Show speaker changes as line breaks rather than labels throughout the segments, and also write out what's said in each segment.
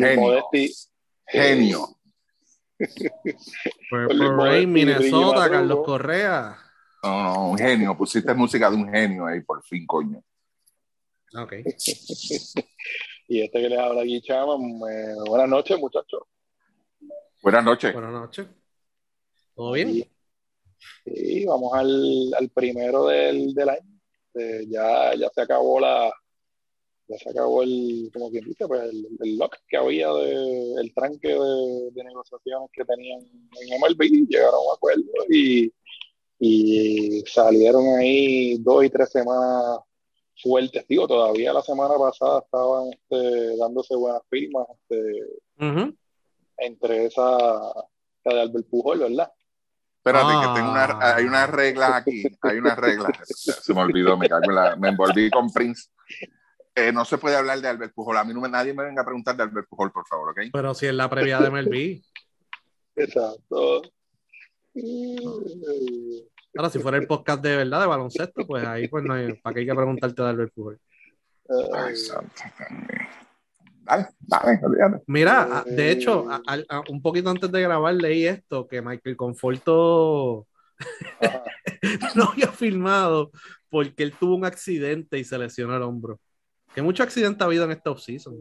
con
genio,
Modesti.
genio.
Purple
Luis
Rain,
Modesti,
Minnesota, Carlos. Correa.
No, no, un genio. Pusiste música de un genio ahí, por fin, coño.
Ok.
Y este que les habla aquí, Chama. eh, buenas noches, muchachos.
Buenas noches.
Buenas noches. ¿Todo bien?
Y, y vamos al, al primero del, del año. Eh, ya, ya se acabó la. Ya se acabó el, como quien dice, pues el, el lock que había de, el tranque de, de negociaciones que tenían en MLB, llegaron a un acuerdo y, y salieron ahí dos y tres semanas fuertes. Digo, todavía la semana pasada estaban este, dándose buenas firmas este, entre esa, la de Albert Pujol, ¿verdad?
Espérate,
Ah.
que tengo una, hay unas reglas aquí. Hay unas reglas. Se me olvidó, me cago en la- me envolví con Prince. Eh, no se puede hablar de Albert Pujol. A mí no me, nadie me venga a preguntar de Albert Pujol, por favor, ¿ok?
Pero si es la previa de MLB.
Exacto.
Ahora, si fuera el podcast de verdad de baloncesto, pues ahí pues no hay, ¿para qué hay que preguntarte de Albert Pujol?
Ay, santo, también. Dale, dale, olvídate.
Mira, a- de hecho, a- a- a- un poquito antes de grabar leí esto, que Michael Conforto no había filmado porque él tuvo un accidente y se lesionó el hombro. Que mucho accidente ha habido en esta offseason.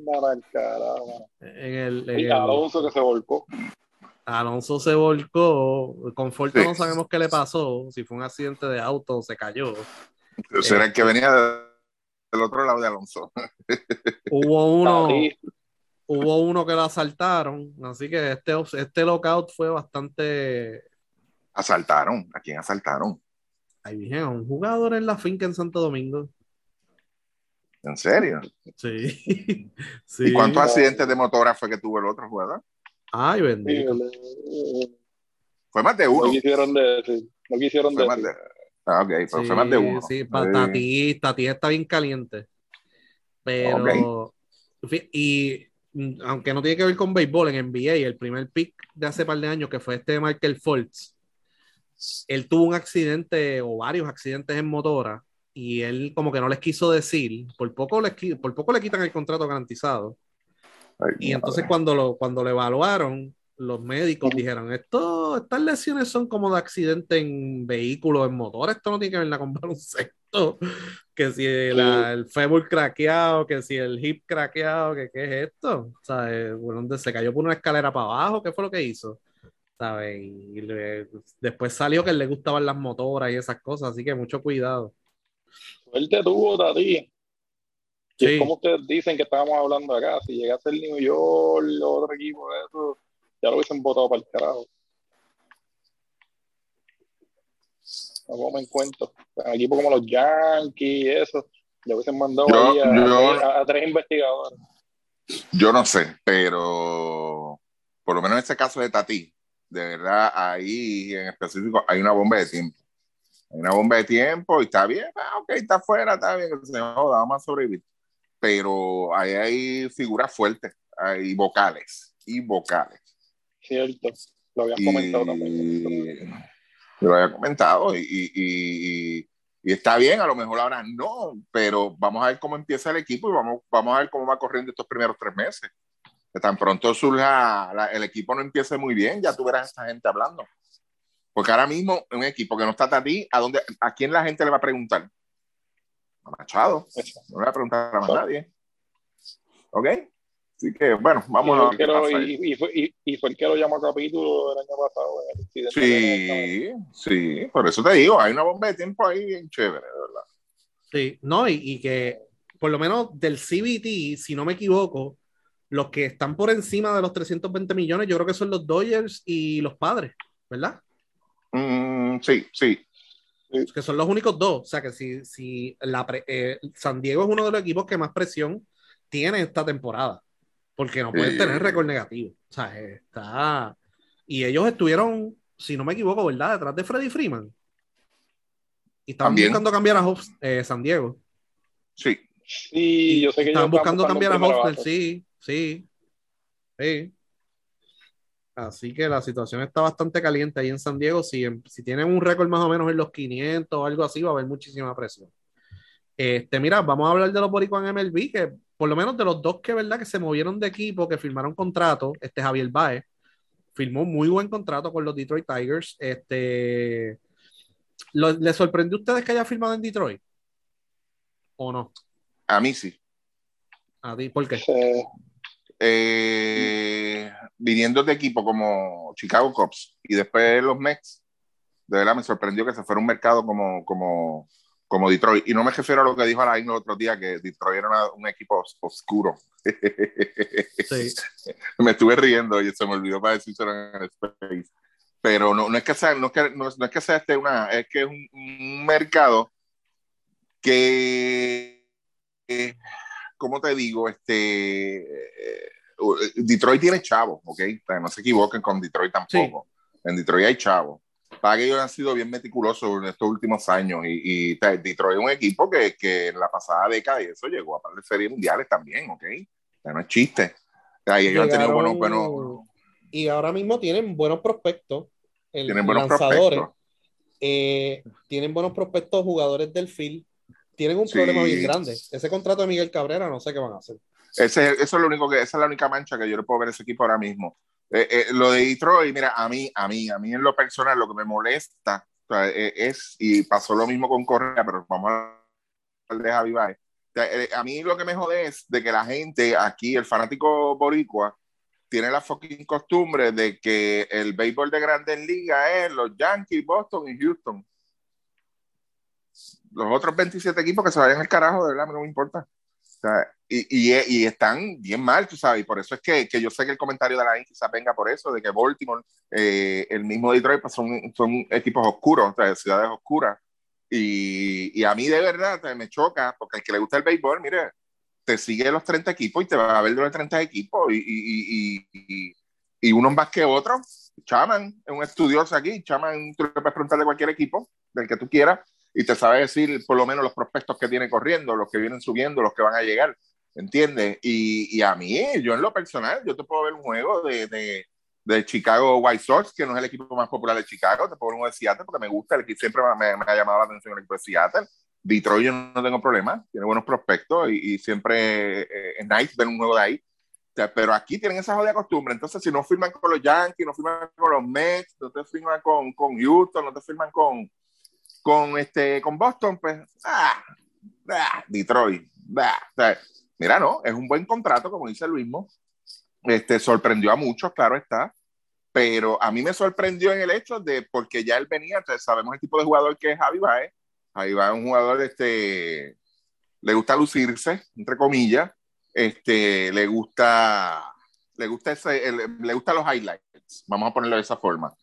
En el, en
Y
el-
Alonso que se volcó.
Alonso se volcó, Conforto
Sí.
no sabemos qué le pasó, si fue un accidente de auto o se cayó.
Será el que venía de- del otro lado de Alonso.
Hubo uno, hubo uno que lo asaltaron, así que este, este lockout fue bastante...
Asaltaron. ¿A quién asaltaron?
Ahí dije, un jugador en la finca en Santo Domingo.
¿En serio?
Sí. sí.
¿Y cuántos accidentes de motora fue que tuvo el otro jugador?
Ay,
sí,
bendito.
le-
Fue más de
no
uno.
quisieron decir. No quisieron
Fue más
decir.
de... Ah, ok, pero
Sí,
fue más de uno.
Sí,
Sí.
Tati, Tati está bien caliente. Pero, y aunque no tiene que ver con béisbol, en NBA, el primer pick de hace par de años, que fue este Michael Fultz, él tuvo un accidente o varios accidentes en motora y él como que no les quiso decir, por poco, les, por poco le quitan el contrato garantizado.
Ay,
Y
madre.
entonces cuando lo, cuando lo evaluaron, los médicos dijeron, esto, estas lesiones son como de accidente en vehículos, en motor, esto no tiene que ver nada con baloncesto, que si la- el fémur craqueado, que si el hip craqueado, que qué es esto, ¿sabes? Bueno, se cayó por una escalera para abajo, ¿qué fue lo que hizo? ¿Sabes? Y le- después salió que le gustaban las motoras y esas cosas, así que mucho cuidado.
Suerte tuvo, Tati.
Sí.
es como ustedes dicen que estábamos hablando acá. Si llegase el New York otro equipo de eso, ya lo hubiesen votado para el carajo. No como en cuento. Equipos como los Yankees y eso, le hubiesen mandado
Yo-
ahí a,
yo-
a tres investigadores.
Yo no sé, pero por lo menos en este caso de Tati, de verdad, ahí en específico hay una bomba de tiempo. Hay una bomba de tiempo y está bien, ah, ok, está afuera, está bien, que se joda, vamos a sobrevivir. Pero ahí hay figuras fuertes, hay vocales y vocales.
Cierto. Lo habían comentado también.
Y lo había comentado y, y- y- y- y está bien, a lo mejor ahora no, pero vamos a ver cómo empieza el equipo y vamos, vamos a ver cómo va corriendo estos primeros tres meses. Que tan pronto surja, la- el equipo no empiece muy bien, ya tú verás a esta gente hablando. Porque ahora mismo, un equipo que no está a ti, ¿a, dónde, ¿a quién la gente le va a preguntar? A Machado. No le va a preguntar a más nadie. ¿Ok? Así que, bueno, vamos
y,
a
fue
ver
el que lo,
pasa ahí.
y, y fue, y, y fue el que lo llamó a capítulo el año pasado el
Sí, sí, por eso te digo, hay una bomba de tiempo ahí bien chévere, de verdad.
Sí, no, y, y que por lo menos del CBT, si no me equivoco, los que están por encima de los 320 millones, yo creo que son los Dodgers y los padres, ¿verdad?
Mm, sí, sí.
Que son los únicos dos. O sea que si, si la pre- eh, San Diego es uno de los equipos que más presión tiene esta temporada, porque no pueden
Sí.
tener récord negativo. O sea, está. Y ellos estuvieron, si no me equivoco, ¿verdad? Detrás de Freddy Freeman. Y estaban
También.
buscando cambiar a Hofs- eh, San Diego.
Sí,
Sí, yo sé que
Estaban buscando cambiar a
base.
sí, sí. Sí. Así que la situación está bastante caliente ahí en San Diego. Si, si tienen un récord más o menos en los 500 o algo así, va a haber muchísima presión. Este, mira, vamos a hablar de los boricuas en MLB, que por lo menos de los dos que, ¿verdad? Que se movieron de equipo, que firmaron contrato, este Javier Baez, firmó muy buen contrato con los Detroit Tigers. Este, ¿Le sorprendió a ustedes que haya firmado en Detroit? ¿O no?
A mí sí.
¿A ti? ¿Por qué?
Eh, viniendo de equipo como Chicago Cubs y después los Mets, de verdad me sorprendió que se fuera un mercado como, como, como Detroit. Y no me refiero a lo que dijo Alain el otro día, que Detroit era un equipo oscuro. Sí. me estuve riendo y se me olvidó para decirlo en el space. Pero no, no, es que sea, no, es que, no, es que sea este una, es que es un, mercado que, eh, ¿cómo te digo? Este, eh, Detroit tiene chavos, ¿ok? no se equivoquen con Detroit tampoco. En Detroit hay chavos para que ellos han sido bien meticulosos en estos últimos años y, y Detroit es un equipo que, que, en la pasada década y eso llegó a par de series mundiales también, ¿ok? O no es chiste. ellos han tenido buenos, buenos...
Y ahora mismo tienen buenos prospectos. tienen buenos lanzadores. prospectos. Eh, tienen buenos prospectos jugadores del field. Tienen un problema bien grande. Ese contrato de Miguel Cabrera no sé qué van a hacer.
Ese, eso es lo único que, esa es la única mancha que yo le puedo ver a ese equipo ahora mismo. Eh, eh, lo de Detroit, mira, a mí, a mí, a mí en lo personal, lo que me molesta eh, es, y pasó lo mismo con Correa, pero vamos a hablar de Javi Baez. A mí lo que me jode es de que la gente aquí, el fanático boricua, tiene la fucking costumbre de que el béisbol de grandes ligas es los Yankees, Boston y Houston. Los otros 27 equipos que se vayan al carajo, de verdad, no me importa y, y, están bien mal, tú sabes, y por eso es que, que yo sé que el comentario de la quizás venga por eso, de que Baltimore, eh, el mismo Detroit, pues son, son equipos oscuros, o ciudades oscuras. Y, y, a mí de verdad me choca, porque el que le gusta el béisbol, mire, te sigue los 30 equipos y te va a ver de los 30 equipos y, y, y, y unos más que otros. Chaman es un estudioso aquí, Chaman, tú le puedes preguntar de cualquier equipo, del que tú quieras, y te sabe decir por lo menos los prospectos que tiene corriendo, los que vienen subiendo, los que van a llegar, ¿entiendes? Y, y a mí, yo en lo personal, yo te puedo ver un juego de, de, de, Chicago White Sox, que no es el equipo más popular de Chicago, te puedo ver un juego de Seattle, porque me gusta, el equipo siempre me, me, ha llamado la atención el equipo de Seattle. Detroit yo no tengo problema, tiene buenos prospectos y, y siempre eh, es nice ver un juego de ahí. Pero aquí tienen esa jodida costumbre. Entonces, si no firman con los Yankees, no firman con los Mets, no te firman con, con Houston, no te firman con, con, este, con Boston, pues, ah, ah Detroit, ah, mira, no, es un buen contrato, como dice Luis mismo. Este, sorprendió a muchos, claro está, pero a mí me sorprendió en el hecho de, porque ya él venía, sabemos el tipo de jugador que es Javi Baez. Javi Baez es un jugador, este, le gusta lucirse, entre comillas, este, le gusta, le gusta ese, le gusta los highlights, vamos a ponerlo de esa forma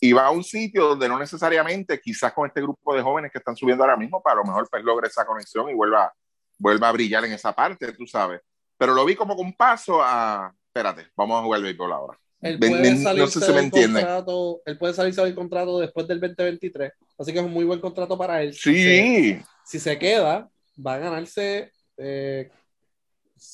y va a un sitio donde no necesariamente, quizás con este grupo de jóvenes que están subiendo ahora mismo, para lo mejor pues logre esa conexión y vuelva, vuelva a brillar en esa parte, tú sabes. Pero lo vi como con paso a, espérate, vamos a jugar el béisbol ahora.
Él puede, no sé si me entiende. él puede salirse del contrato después del 2023, así que es un muy buen contrato para él.
Sí.
Si se, queda, va a ganarse eh,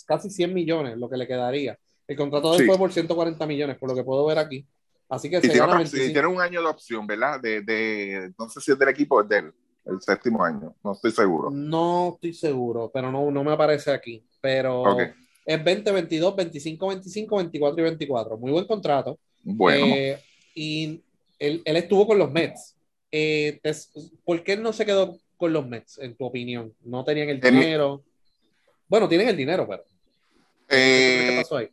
casi 100 millones, lo que le quedaría. El contrato de él fue por 140 millones, por lo que puedo ver aquí. Así que
tiene, un año de opción, ¿verdad? De, de, no sé si es del equipo o es del el séptimo año, no estoy seguro.
No estoy seguro, pero no, no me aparece aquí. Pero es 20, 22, 25, 25, 24 y 24. Muy buen contrato.
Bueno.
Eh, y él, él, estuvo con los Mets. Eh, ¿Por qué él no se quedó con los Mets, en tu opinión? ¿No tenían el dinero? Bueno, tienen el dinero, pero.
¿Qué eh, pasó ahí?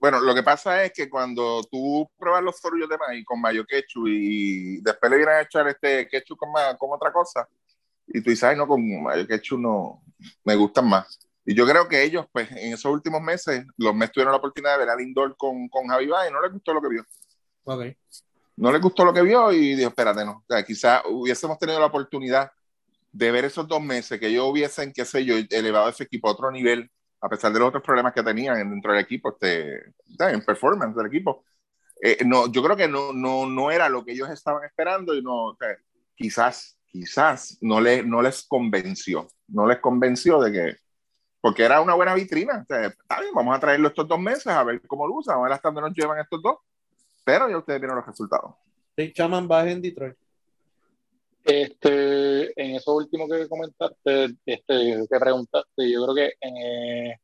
Bueno, lo que pasa es que cuando tú pruebas los sorullos de maíz con mayo ketchup y después le vienen a echar este ketchup con, con otra cosa, y tú dices, ay, no, con mayo ketchup no, me gustan más. Y yo creo que ellos, pues, en esos últimos meses, los meses tuvieron la oportunidad de ver a Lindor con, con Javi y no les gustó lo que vio.
Ok.
No les gustó lo que vio y dijo, espérate, no. O sea, quizás hubiésemos tenido la oportunidad de ver esos dos meses que ellos hubiesen, qué sé yo, elevado ese equipo a otro nivel a pesar de los otros problemas que tenían dentro del equipo, este, en performance del equipo. Eh, no, yo creo que no, no, no era lo que ellos estaban esperando y no, quizás, quizás no, le, no les convenció, no les convenció de que, porque era una buena vitrina. está bien, vamos a traerlo estos dos meses a ver cómo lo usan, a ver hasta dónde nos llevan estos dos, pero ya ustedes vieron los resultados.
Sí, Chaman va en Detroit.
Este, en eso último que comentaste, este, que preguntaste, yo creo que eh,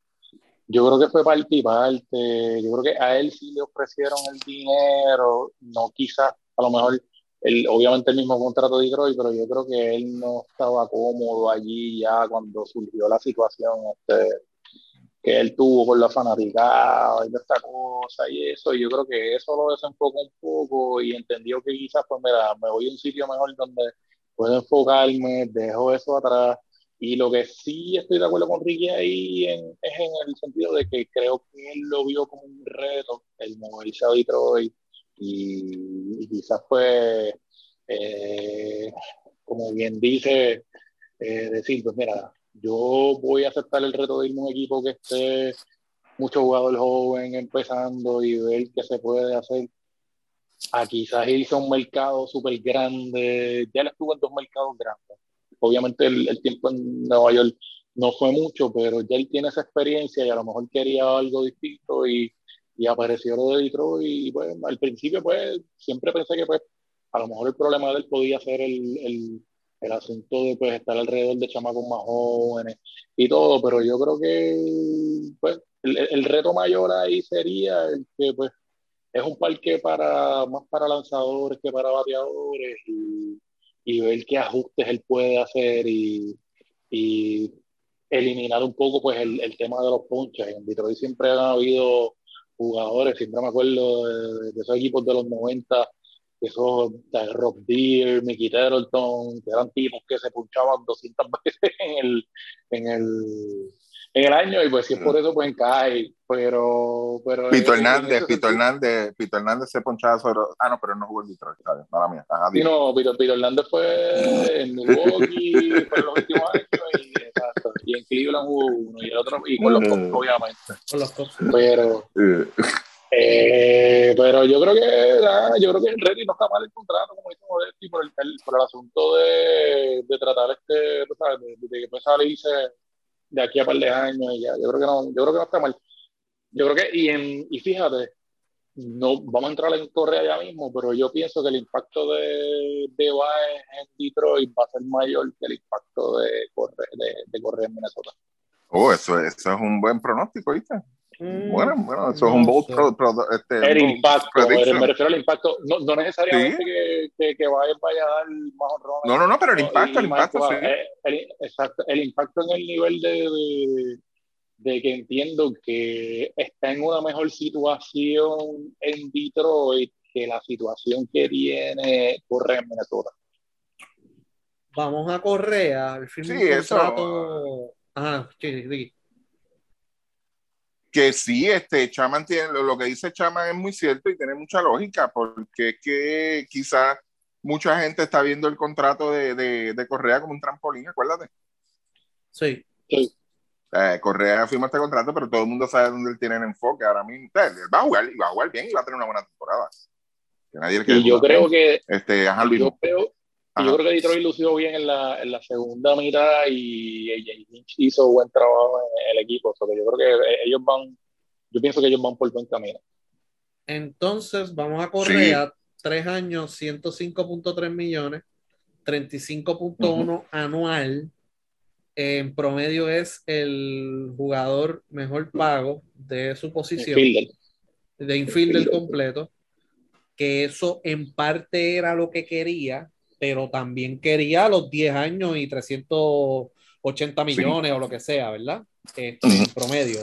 yo creo que fue parte y parte. Yo creo que a él sí le ofrecieron el dinero, no quizás, a lo mejor, el, obviamente el mismo contrato de Detroit, pero yo creo que él no estaba cómodo allí ya cuando surgió la situación este, que él tuvo con la fanaticada y esta cosa y eso. Y yo creo que eso lo desenfocó un poco y entendió que quizás, pues mira, me voy a un sitio mejor donde puedo enfocarme, dejo eso atrás y lo que sí estoy de acuerdo con Ricky ahí es en el sentido de que creo que él lo vio como un reto, el moverse a Detroit, y, quizás fue, eh, como bien dice, eh, decir, pues mira, yo voy a aceptar el reto de irme a un equipo que esté mucho jugador joven empezando y ver qué se puede hacer. A quizás irse a un mercado súper grande, ya él estuvo en dos mercados grandes. Obviamente el, tiempo en Nueva York no fue mucho, pero ya él tiene esa experiencia y a lo mejor quería algo distinto y, y apareció lo de Detroit y pues al principio pues siempre pensé que pues a lo mejor el problema de él podía ser el, el, el asunto de pues estar alrededor de chamacos más jóvenes y todo, pero yo creo que pues el, el reto mayor ahí sería el que pues es un parque para más para lanzadores que para bateadores y y ver qué ajustes él puede hacer y, y eliminar un poco pues el, el, tema de los ponches. En Detroit siempre han habido jugadores, siempre me acuerdo de, esos equipos de los 90, esos de Rob Deere, Mickey Terrelton, que eran tipos que se punchaban 200 veces en el, en el, en el año y pues si es por eso pues cae pero pero
Pito Hernández Pito Hernández Pito Hernández se ponchaba sobre ah no pero no jugó en Detroit ¿sabes? para mí
sí, no Pito, Pito, Hernández fue en Milwaukee por los últimos años y, exacto, y en Cleveland jugó uno y el otro y con los mm. obviamente con los Cubs pero eh, pero yo creo que yo creo que el Reddy no está mal el contrato como dice Modetti por el, por el asunto de, de tratar este ¿sabes? De, de, que puede salirse de aquí a par de años y ya. Yo creo que no, yo creo que no está mal. Yo creo que, y, en, y fíjate, no vamos a entrar en Correa ya mismo, pero yo pienso que el impacto de, de Baez en Detroit va a ser mayor que el impacto de Correa, de, de Correa en Minnesota.
Oh, eso, eso es un buen pronóstico, ¿viste? Mm, bueno, bueno, eso es un bold pro, pro, este,
El impacto, me refiero al impacto, no, no necesariamente que, que, que, vaya, vaya a dar más honrones.
No, no, no, pero el impacto, el impacto, sí.
Eh, el, exacto, el impacto en el nivel de, de, de, que entiendo que está en una mejor situación en Detroit que la situación que tiene Correa en Minnesota.
Vamos a Correa, al fin
sí, eso.
Ajá, sí, sí
que sí, este, Chaman tiene, lo que dice Chaman es muy cierto y tiene mucha lógica, porque es que quizás mucha gente está viendo el contrato de, de, Correa como un trampolín, acuérdate.
Sí.
Eh, Correa firma este contrato, pero todo el mundo sabe dónde él tiene el enfoque ahora mismo. Él va a jugar, y va a jugar bien y va a tener una buena temporada.
Que nadie y yo creo que
este, ajá,
yo, creo, yo creo que Detroit lució bien en la, en la segunda mitad y, hizo buen trabajo en el equipo. yo creo que ellos van, yo pienso que ellos van por buen camino.
Entonces, vamos a correr a tres años, 105.3 millones, 35.1 anual. En promedio es el jugador mejor pago de su posición. De infielder completo. Que eso en parte era lo que quería pero también quería los 10 años y 380 millones o lo que sea, ¿verdad? Este, en promedio.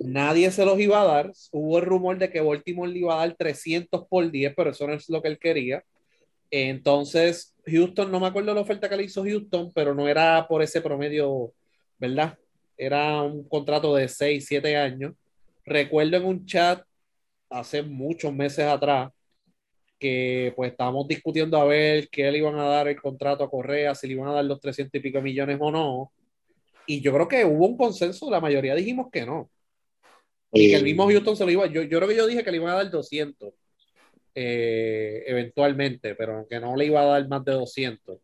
Nadie se los iba a dar. Hubo el rumor de que Baltimore le iba a dar 300 por 10, pero eso no es lo que él quería. Entonces, Houston, no me acuerdo la oferta que le hizo Houston, pero no era por ese promedio, ¿verdad? Era un contrato de 6, 7 años. Recuerdo en un chat hace muchos meses atrás que pues estábamos discutiendo a ver qué le iban a dar el contrato a Correa, si le iban a dar los 300 y pico millones o no. Y yo creo que hubo un consenso, la mayoría dijimos que no. Y que el mismo Houston se lo iba, yo, yo creo que yo dije que le iban a dar 200 eh, eventualmente, pero que no le iba a dar más de 200.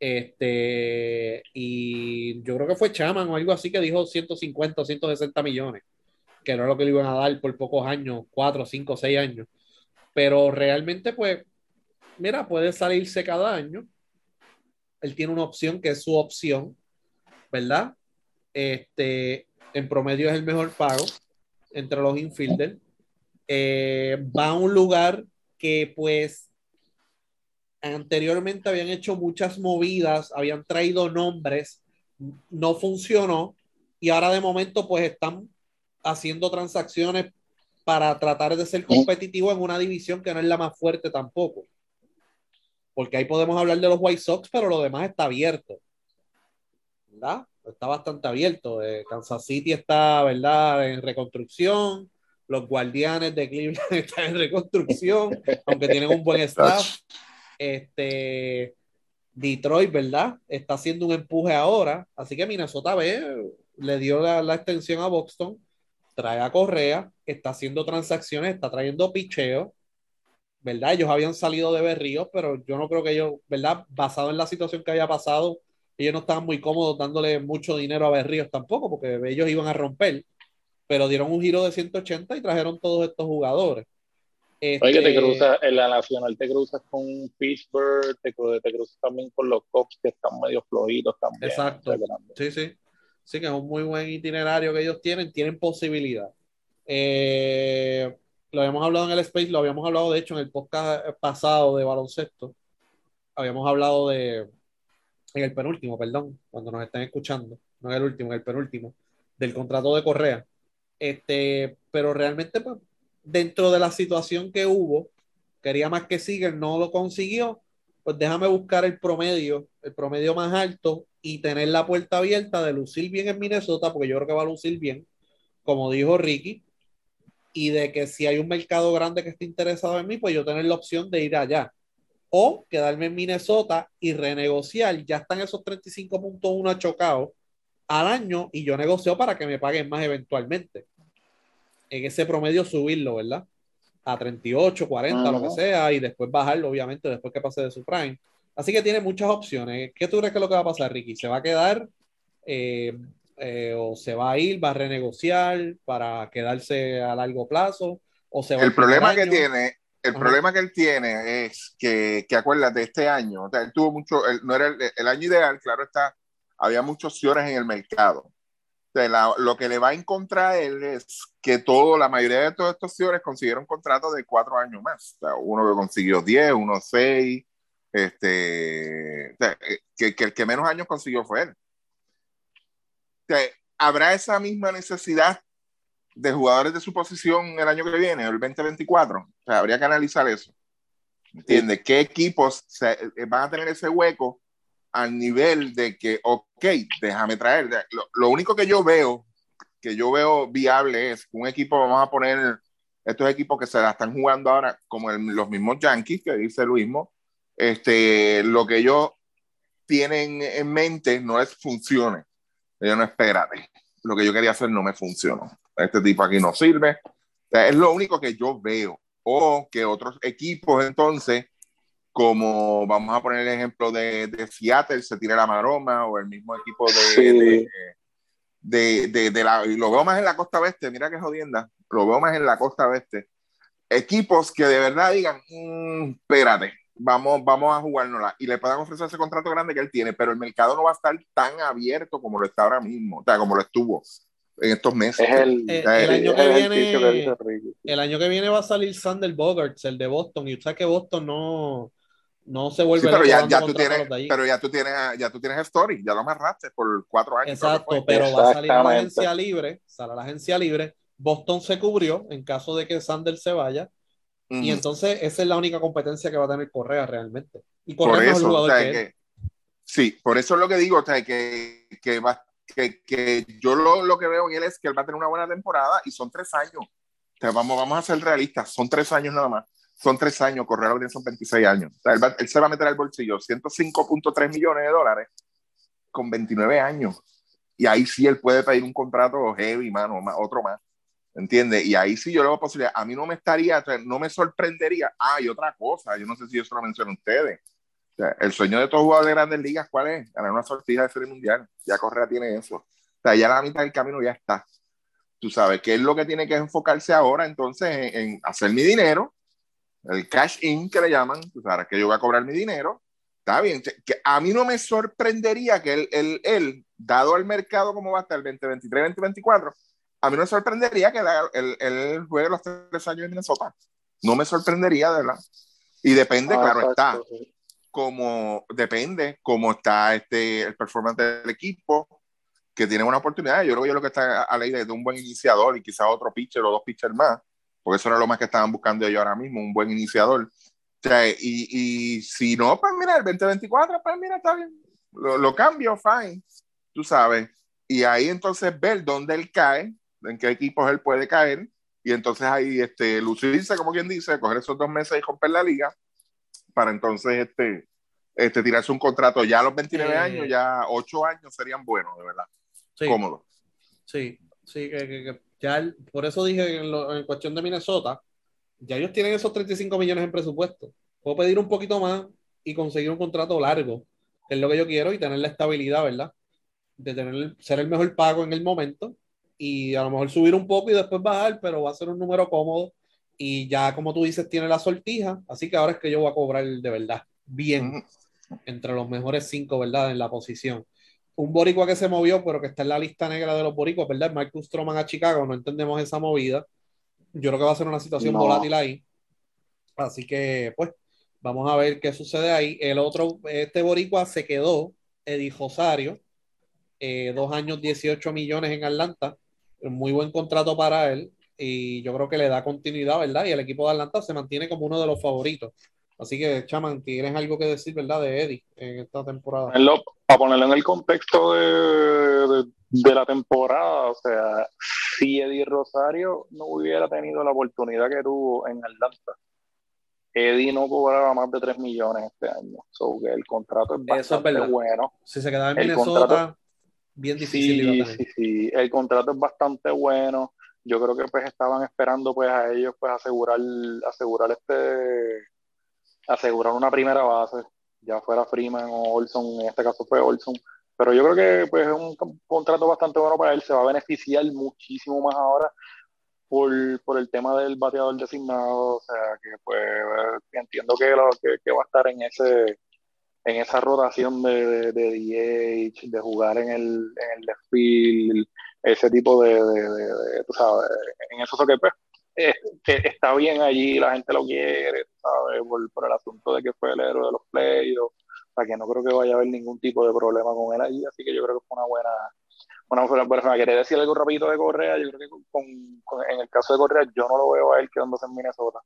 Este, y yo creo que fue Chaman o algo así que dijo 150 o 160 millones, que no es lo que le iban a dar por pocos años, 4, 5, 6 años pero realmente, pues, mira, puede salirse cada año. él tiene una opción que es su opción, ¿verdad? Este, en promedio es el mejor pago entre los infielders. Eh, va a un lugar que pues anteriormente habían hecho muchas movidas, habían traído nombres, no funcionó y ahora de momento pues están haciendo transacciones para tratar de ser competitivo en una división que no es la más fuerte tampoco. Porque ahí podemos hablar de los White Sox, pero lo demás está abierto. ¿Verdad? Está bastante abierto. Eh, Kansas City está, ¿verdad?, en reconstrucción. Los Guardianes de Cleveland están en reconstrucción, aunque tienen un buen staff. Este, Detroit, ¿verdad? Está haciendo un empuje ahora. Así que Minnesota ve, le dio la, la extensión a Boston trae a Correa, está haciendo transacciones, está trayendo picheo, ¿verdad? Ellos habían salido de Berríos, pero yo no creo que ellos, ¿verdad? Basado en la situación que había pasado, ellos no estaban muy cómodos dándole mucho dinero a Berríos tampoco, porque ellos iban a romper, pero dieron un giro de 180 y trajeron todos estos jugadores.
Oye, que te este, cruzas, en la Nacional te cruzas con Pittsburgh, te, te cruzas también con los Cops que están medio flojitos también.
Exacto. Sí, sí. Sí, que es un muy buen itinerario que ellos tienen, tienen posibilidad. Eh, lo habíamos hablado en el Space, lo habíamos hablado de hecho en el podcast pasado de baloncesto. Habíamos hablado de, en el penúltimo, perdón, cuando nos están escuchando, no en el último, en el penúltimo, del contrato de Correa. Este, pero realmente, pues, dentro de la situación que hubo, quería más que Seager, no lo consiguió, pues déjame buscar el promedio, el promedio más alto y tener la puerta abierta de lucir bien en Minnesota, porque yo creo que va a lucir bien, como dijo Ricky, y de que si hay un mercado grande que esté interesado en mí, pues yo tener la opción de ir allá. O quedarme en Minnesota y renegociar. Ya están esos 35.1 chocados al año y yo negocio para que me paguen más eventualmente. En ese promedio subirlo, ¿verdad? A 38, 40, lo que sea, y después bajarlo, obviamente, después que pase de su prime. Así que tiene muchas opciones. ¿Qué tú crees que es lo que va a pasar, Ricky? ¿Se va a quedar eh, eh, o se va a ir, va a renegociar para quedarse a largo plazo? ¿O se va
el problema que tiene, el problema que él tiene es que, que acuérdate, este año, o sea, él tuvo mucho, no era el, año ideal, claro está, había muchos ciores en el mercado. O sea, lo que le va a encontrar él es que todo, la mayoría de todos estos ciores consiguieron contratos de cuatro años más. O sea, uno que consiguió diez, uno seis, este, que, que, el que menos años consiguió fue él. ¿Habrá esa misma necesidad de jugadores de su posición el año que viene, el 2024? O sea, habría que analizar eso. ¿Entiendes? ¿Qué equipos se, eh, van a tener ese hueco al nivel de que, ok, déjame traer? Lo, lo, único que yo veo, que yo veo viable es un equipo, vamos a poner estos equipos que se la están jugando ahora, como los mismos Yankees, que dice lo mismo, este, lo que ellos tienen en mente no es funcione. Ellos no, espérate, lo que yo quería hacer no me funcionó. Este tipo aquí no sirve. es lo único que yo veo. O que otros equipos entonces, como vamos a poner el ejemplo de, de Seattle, se tire la maroma, o el mismo equipo de, de, de, de, la... Y lo veo más en la costa oeste, mira qué jodienda. Lo veo más en la costa oeste. Equipos que de verdad digan, mm, espérate, vamos, vamos a jugárnosla y le puedan ofrecer ese contrato grande que él tiene, pero el mercado no va a estar tan abierto como lo está ahora mismo, o sea, como lo estuvo en estos meses.
el, año que viene, el año que viene va a salir Sander Bogarts, el de Boston, y usted que Boston no, no se vuelve
pero ya, ya tú tienes, pero ya tú tienes, ya tú tienes story, ya lo amarraste por cuatro años.
Exacto, pero va a salir a la agencia libre, sale a la agencia libre. Boston se cubrió en caso de que Sander se vaya y entonces esa es la única competencia que va a tener Correa realmente. Y Correa
por eso, que, Sí, por eso es lo que digo, o sea, que, que, va, que, que yo lo, lo, que veo en él es que él va a tener una buena temporada y son tres años. O sea, vamos, vamos a ser realistas, son tres años nada más. Son tres años, Correa lo tiene son 26 años. O sea, él, él, se va a meter al bolsillo 105.3 millones de dólares con 29 años. Y ahí sí él puede pedir un contrato heavy, mano, otro más. ¿Entiendes? Y ahí sí yo le veo posibilidad. A mí no me estaría, no me sorprendería. Ah, y otra cosa, yo no sé si eso lo mencionan ustedes. El sueño de todos los jugadores de grandes ligas, ¿cuál es? Ganar una sortija de serie mundial. Ya Correa tiene eso. O sea, ya la mitad del camino ya está. Tú sabes qué es lo que tiene que enfocarse ahora entonces en, hacer mi dinero, el cash in que le llaman, tú sabes que yo voy a cobrar mi dinero, Está bien. Que a mí no me sorprendería que él, él, él dado el mercado como va a estar el 2023-2024, a mí no me sorprendería que él, él, juegue los tres años en Minnesota. No me sorprendería, de verdad. Y depende, ah, claro está, como depende cómo está este, el performance del equipo, que tiene una oportunidad. Yo creo que yo lo que está a ley de, de un buen iniciador y quizás otro pitcher o dos pitchers más, porque eso era lo más que estaban buscando ellos ahora mismo, un buen iniciador y, y, si no, pues mira, el 2024, pues mira, está bien. Lo, lo, cambio, fine. Tú sabes. Y ahí entonces ver dónde él cae, en qué equipos él puede caer. Y entonces ahí este, lucirse, como quien dice, coger esos dos meses y romper la liga. Para entonces este, este, tirarse un contrato ya a los 29 años, ya 8 años serían buenos, de verdad.
Sí.
Cómodo.
Sí, sí, que, que, ya por eso dije en, lo, en cuestión de Minnesota, ya ellos tienen esos 35 millones en presupuesto. Puedo pedir un poquito más y conseguir un contrato largo, que es lo que yo quiero, y tener la estabilidad, ¿verdad? De tener, ser el mejor pago en el momento y a lo mejor subir un poco y después bajar, pero va a ser un número cómodo. Y ya, como tú dices, tiene la sortija, así que ahora es que yo voy a cobrar de verdad bien entre los mejores cinco, ¿verdad? En la posición. Un boricua que se movió, pero que está en la lista negra de los boricuas, ¿verdad? Marcus Stroman a Chicago, no entendemos esa movida yo creo que va a ser una situación volátil ahí. Así que, pues, vamos a ver qué sucede ahí. El otro, este Boricua se quedó, Eddie Rosario, eh, dos años, 18 millones en Atlanta. Muy buen contrato para él. Y yo creo que le da continuidad, ¿verdad? Y el equipo de Atlanta se mantiene como uno de los favoritos. Así que, Chaman, ¿tienes algo que decir, verdad, de Eddie en esta temporada?
Para ponerlo en el contexto de, de la temporada, o sea, si Eddie Rosario no hubiera tenido la oportunidad que tuvo en Atlanta, Eddie no cobraba más de 3 millones este año. So que el contrato es bastante bueno.
Si se quedaba en Minnesota, bien difícil.
Sí, sí, sí. El contrato es bastante bueno. Yo creo que pues estaban esperando pues a ellos pues asegurar, asegurar este, asegurar una primera base, ya fuera Freeman o Olson, en este caso fue Olson pero yo creo que pues, es un contrato bastante bueno para él. Se va a beneficiar muchísimo más ahora por, por el tema del bateador designado. O sea, que pues entiendo que, que, va a estar en ese en esa rotación de, de, DH, de jugar en el, en el field, ese tipo de, de, tú sabes, en eso que pues, está bien allí, la gente lo quiere, ¿sabes? Por, por, el asunto de que fue el héroe de los playoffs que no creo que vaya a haber ningún tipo de problema con él allí, así que yo creo que fue una buena, una persona. Quería decir algo rapidito de Correa, yo creo que con, en el caso de Correa yo no lo veo a él quedándose en Minnesota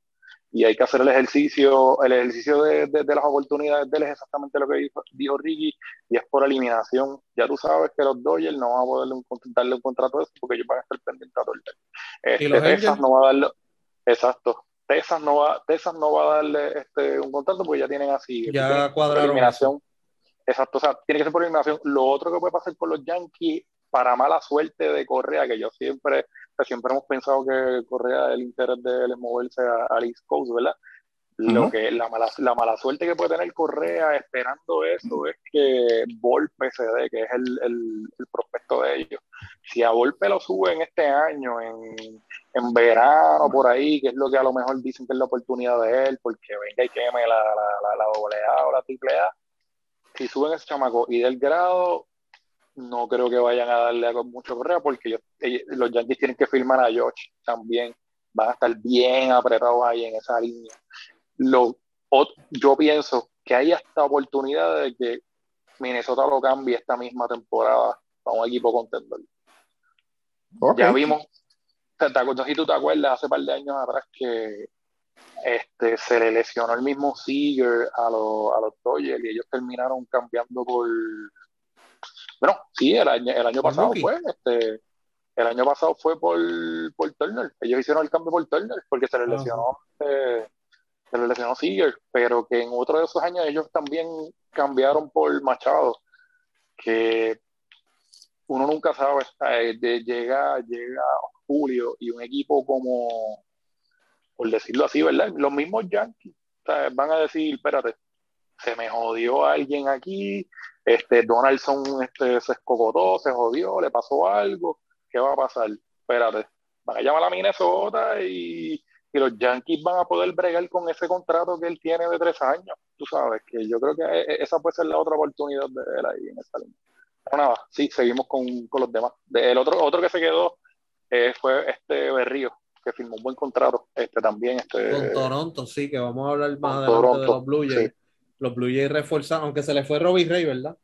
y hay que hacer el ejercicio, el ejercicio de, de, las oportunidades de él es exactamente lo que dijo, dijo, Ricky, y es por eliminación. Ya tú sabes que los Dodgers no van a poder darle un contrato de eso porque ellos van a estar pendientes a todo el este, ¿Y los Texas no va a darle, exacto, Texas no va, Texas no va a darle este, un contrato porque ya tienen así.
Ya cuadraron.
Eliminación. Exacto, o sea, tiene que ser por eliminación. Lo otro que puede pasar con los Yankees, para mala suerte de Correa, que yo siempre, pues, siempre hemos pensado que Correa, el interés de él es moverse al East Coast, ¿verdad? Lo que la mala, la mala suerte que puede tener Correa esperando eso es que Volpe se dé, que es el, el, el, prospecto de ellos. Si a Volpe lo suben este año, en, en, verano, por ahí, que es lo que a lo mejor dicen que es la oportunidad de él, porque venga y queme la, la, la, doble A o la triple A, si suben ese chamaco y del grado, no creo que vayan a darle a mucho Correa, porque los Yankees tienen que firmar a George también. Van a estar bien apretados ahí en esa línea lo, yo pienso que hay esta oportunidad de que Minnesota lo cambie esta misma temporada para un equipo contendor. Ya vimos, si tú te acuerdas, hace un par de años atrás que este, se le lesionó el mismo Seager a, los a los Dodgers y ellos terminaron cambiando por... Bueno, sí, el año, el año pasado fue, este, el año pasado fue por, por Turner. Ellos hicieron el cambio por Turner porque se le lesionó eh, se le lesionó Seager, pero que en otro de esos años ellos también cambiaron por Machado, que uno nunca sabe, de, llega, llega Julio y un equipo como, por decirlo así, ¿verdad? Los mismos Yankees van a decir, espérate, se me jodió alguien aquí, este Donaldson este, se escogotó, se jodió, le pasó algo, ¿qué va a pasar? Espérate, van a llamar a Minnesota y y los Yankees van a poder bregar con ese contrato que él tiene de tres años, tú sabes, que yo creo que e, esa puede ser la otra oportunidad de él ahí en esta línea. Pero nada, sí, seguimos con, con los demás. el otro, otro que se quedó eh, fue este Berrío, que firmó un buen contrato, este también. Este,
con Toronto, sí, que vamos a hablar más adelante de los Blue Jays. Los Blue Jays reforzaron, aunque se le fue Robbie Ray, ¿verdad?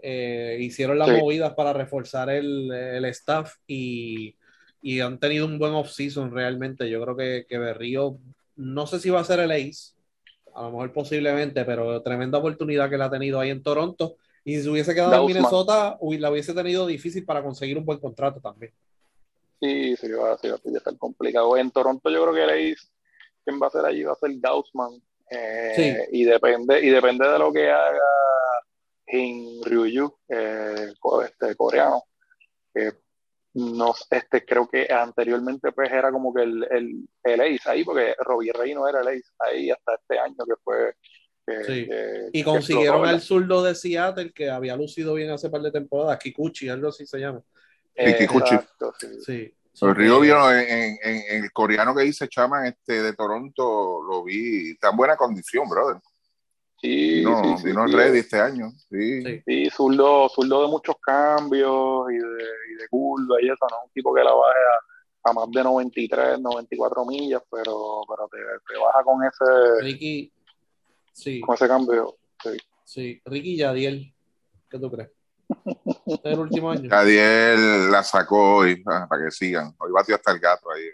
Eh, hicieron las movidas para reforzar el, el staff y, y, han tenido un buen off-season realmente. Yo creo que, que Berrío, no sé si va a ser el ace, a lo mejor posiblemente, pero tremenda oportunidad que le ha tenido ahí en Toronto. Y si se hubiese quedado en Minnesota, la hubiese tenido difícil para conseguir un buen contrato también.
Sí, sí, va, a estar complicado. En Toronto yo creo que el ace, quien va a ser allí va a ser Gaussman. Eh, y depende y depende de lo que haga en Ryuyu, eh, este, coreano. Eh, no, este, creo que anteriormente pues era como que el, el, el ace ahí, porque Robbie Rey no era el ace ahí hasta este año que fue...
sí. y consiguieron al zurdo de Seattle que había lucido bien hace par de temporadas, Kikuchi, algo así se llama.
Kikuchi. sí. El Río vino en, en, el coreano que dice Chama este, de Toronto, lo vi, está en buena condición, brother.
Sí,
no, sí, vino ready este año. Sí,
sí zurdo, de muchos cambios y de, y de curva y eso, ¿no? Un tipo que la baja a, más de 93, 94 millas, pero, pero te, baja con ese.
Ricky, sí.
Con ese cambio. Sí,
sí. Ricky Yadiel, ¿qué tú crees? El último año.
Yadiel la sacó hoy ah, para que sigan. Hoy batió hasta el gato ahí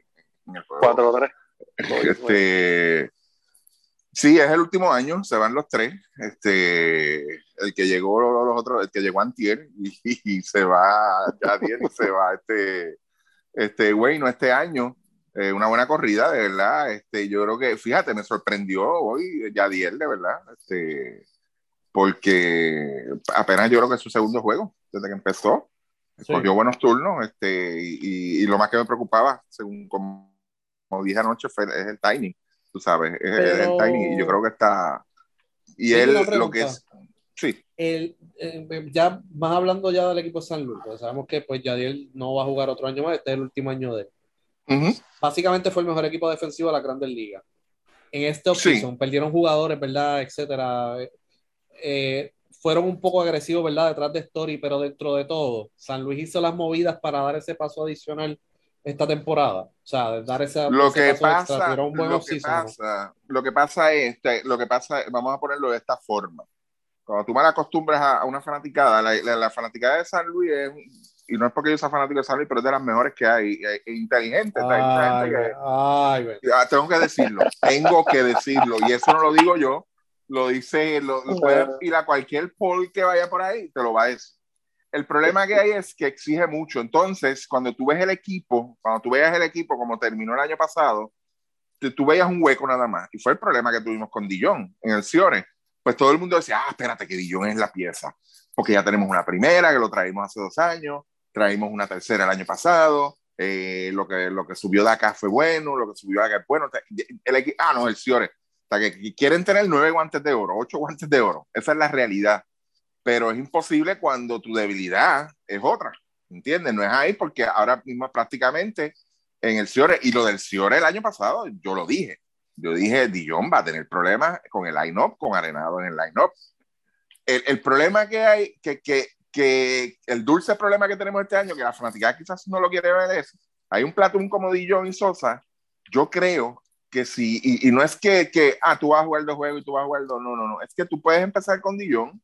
en el 4-3.
Este, Sí, es el último año, se van los tres. Este, el que llegó los otros, el que llegó Antier y, se va Yadier y se va este, este, bueno, este año. Eh, una buena corrida, de verdad. Este, yo creo que, fíjate, me sorprendió hoy Yadier, de verdad. Este, porque apenas yo creo que es su segundo juego desde que empezó. Cogió buenos turnos, este, y, y, lo más que me preocupaba, según como, dije anoche, fue es el timing tú sabes, es, el Tiny y yo creo que está... Y él lo que es... Sí.
El, eh, ya más hablando ya del equipo de San Luis, pues sabemos que pues Yadiel no va a jugar otro año más, este es el último año de él. Básicamente fue el mejor equipo defensivo de la Grandes Ligas. En este offseason perdieron jugadores, ¿verdad? Etcétera. Eh, fueron un poco agresivos, ¿verdad? Detrás de Story, pero dentro de todo, San Luis hizo las movidas para dar ese paso adicional esta temporada. O sea, dar esa,
lo que pasa, lo, que pasa lo que pasa es, lo que pasa, vamos a ponerlo de esta forma. Cuando tú me acostumbras a, una fanaticada, la, la, fanaticada de San Luis es, y no es porque yo sea fanático de San Luis, pero es de las mejores que hay, e, inteligente. tengo que decirlo, tengo que decirlo, y eso no lo digo yo, lo dice, lo, lo puede ir a cualquier poll que vaya por ahí, te lo va a decir. El problema que hay es que exige mucho. Entonces, cuando tú ves el equipo, cuando tú veas el equipo como terminó el año pasado, tú, veías un hueco nada más. Y fue el problema que tuvimos con Dillon en el Ciore. Pues todo el mundo decía, ah, espérate, que Dillon es la pieza. Porque ya tenemos una primera, que lo traímos hace dos años, traímos una tercera el año pasado, eh, lo, que, lo que subió de acá fue bueno, lo que subió de acá es bueno. El, ah, no, el Ciore. Sea, que quieren tener nueve guantes de oro, ocho guantes de oro. Esa es la realidad pero es imposible cuando tu debilidad es otra, ¿entiendes? No es ahí porque ahora mismo prácticamente en el Ciore, y lo del Ciore el año pasado, yo lo dije, yo dije, Dijon va a tener problemas con el line-up, con Arenado en el line-up. El, el, problema que hay, que, que, que, el dulce problema que tenemos este año, que la fanática quizás no lo quiere ver, es, hay un platón como Dijon y Sosa, yo creo que sí, y, y, no es que, que, ah, tú vas a jugar dos juegos y tú vas a jugar dos, no, no, no, es que tú puedes empezar con Dijon,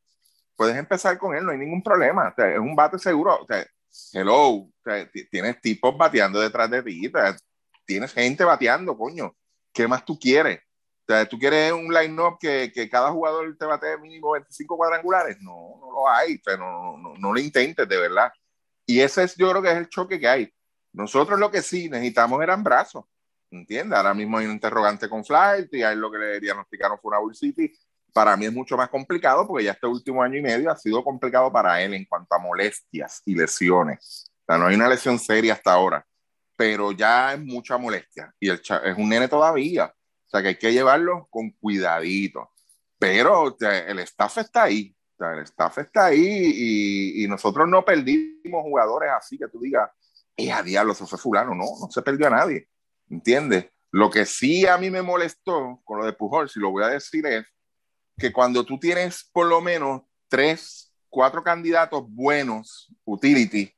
puedes empezar con él, no hay ningún problema. es un bate seguro. O sea, hello, tienes tipos bateando detrás de ti, tienes gente bateando, coño. ¿Qué más tú quieres? O sea, ¿Tú quieres un line-up que, que, cada jugador te bate mínimo 25 cuadrangulares? No, no lo hay, pero no, no, no, lo intentes, de verdad. Y ese es, yo creo que es el choque que hay. Nosotros lo que sí necesitamos eran brazos, ¿entiendes? Ahora mismo hay un interrogante con Flight y ahí lo que le diagnosticaron fue una Bull City para mí es mucho más complicado porque ya este último año y medio ha sido complicado para él en cuanto a molestias y lesiones. O sea, no hay una lesión seria hasta ahora, pero ya es mucha molestia y el es un nene todavía. O sea, que hay que llevarlo con cuidadito. Pero el staff está ahí. O sea, el staff está ahí y, y, nosotros no perdimos jugadores así que tú digas, eh, a diablo, eso fue fulano. No, no se perdió a nadie. ¿Entiendes? Lo que sí a mí me molestó con lo de Pujol, si lo voy a decir, es que cuando tú tienes por lo menos tres, cuatro candidatos buenos, utility,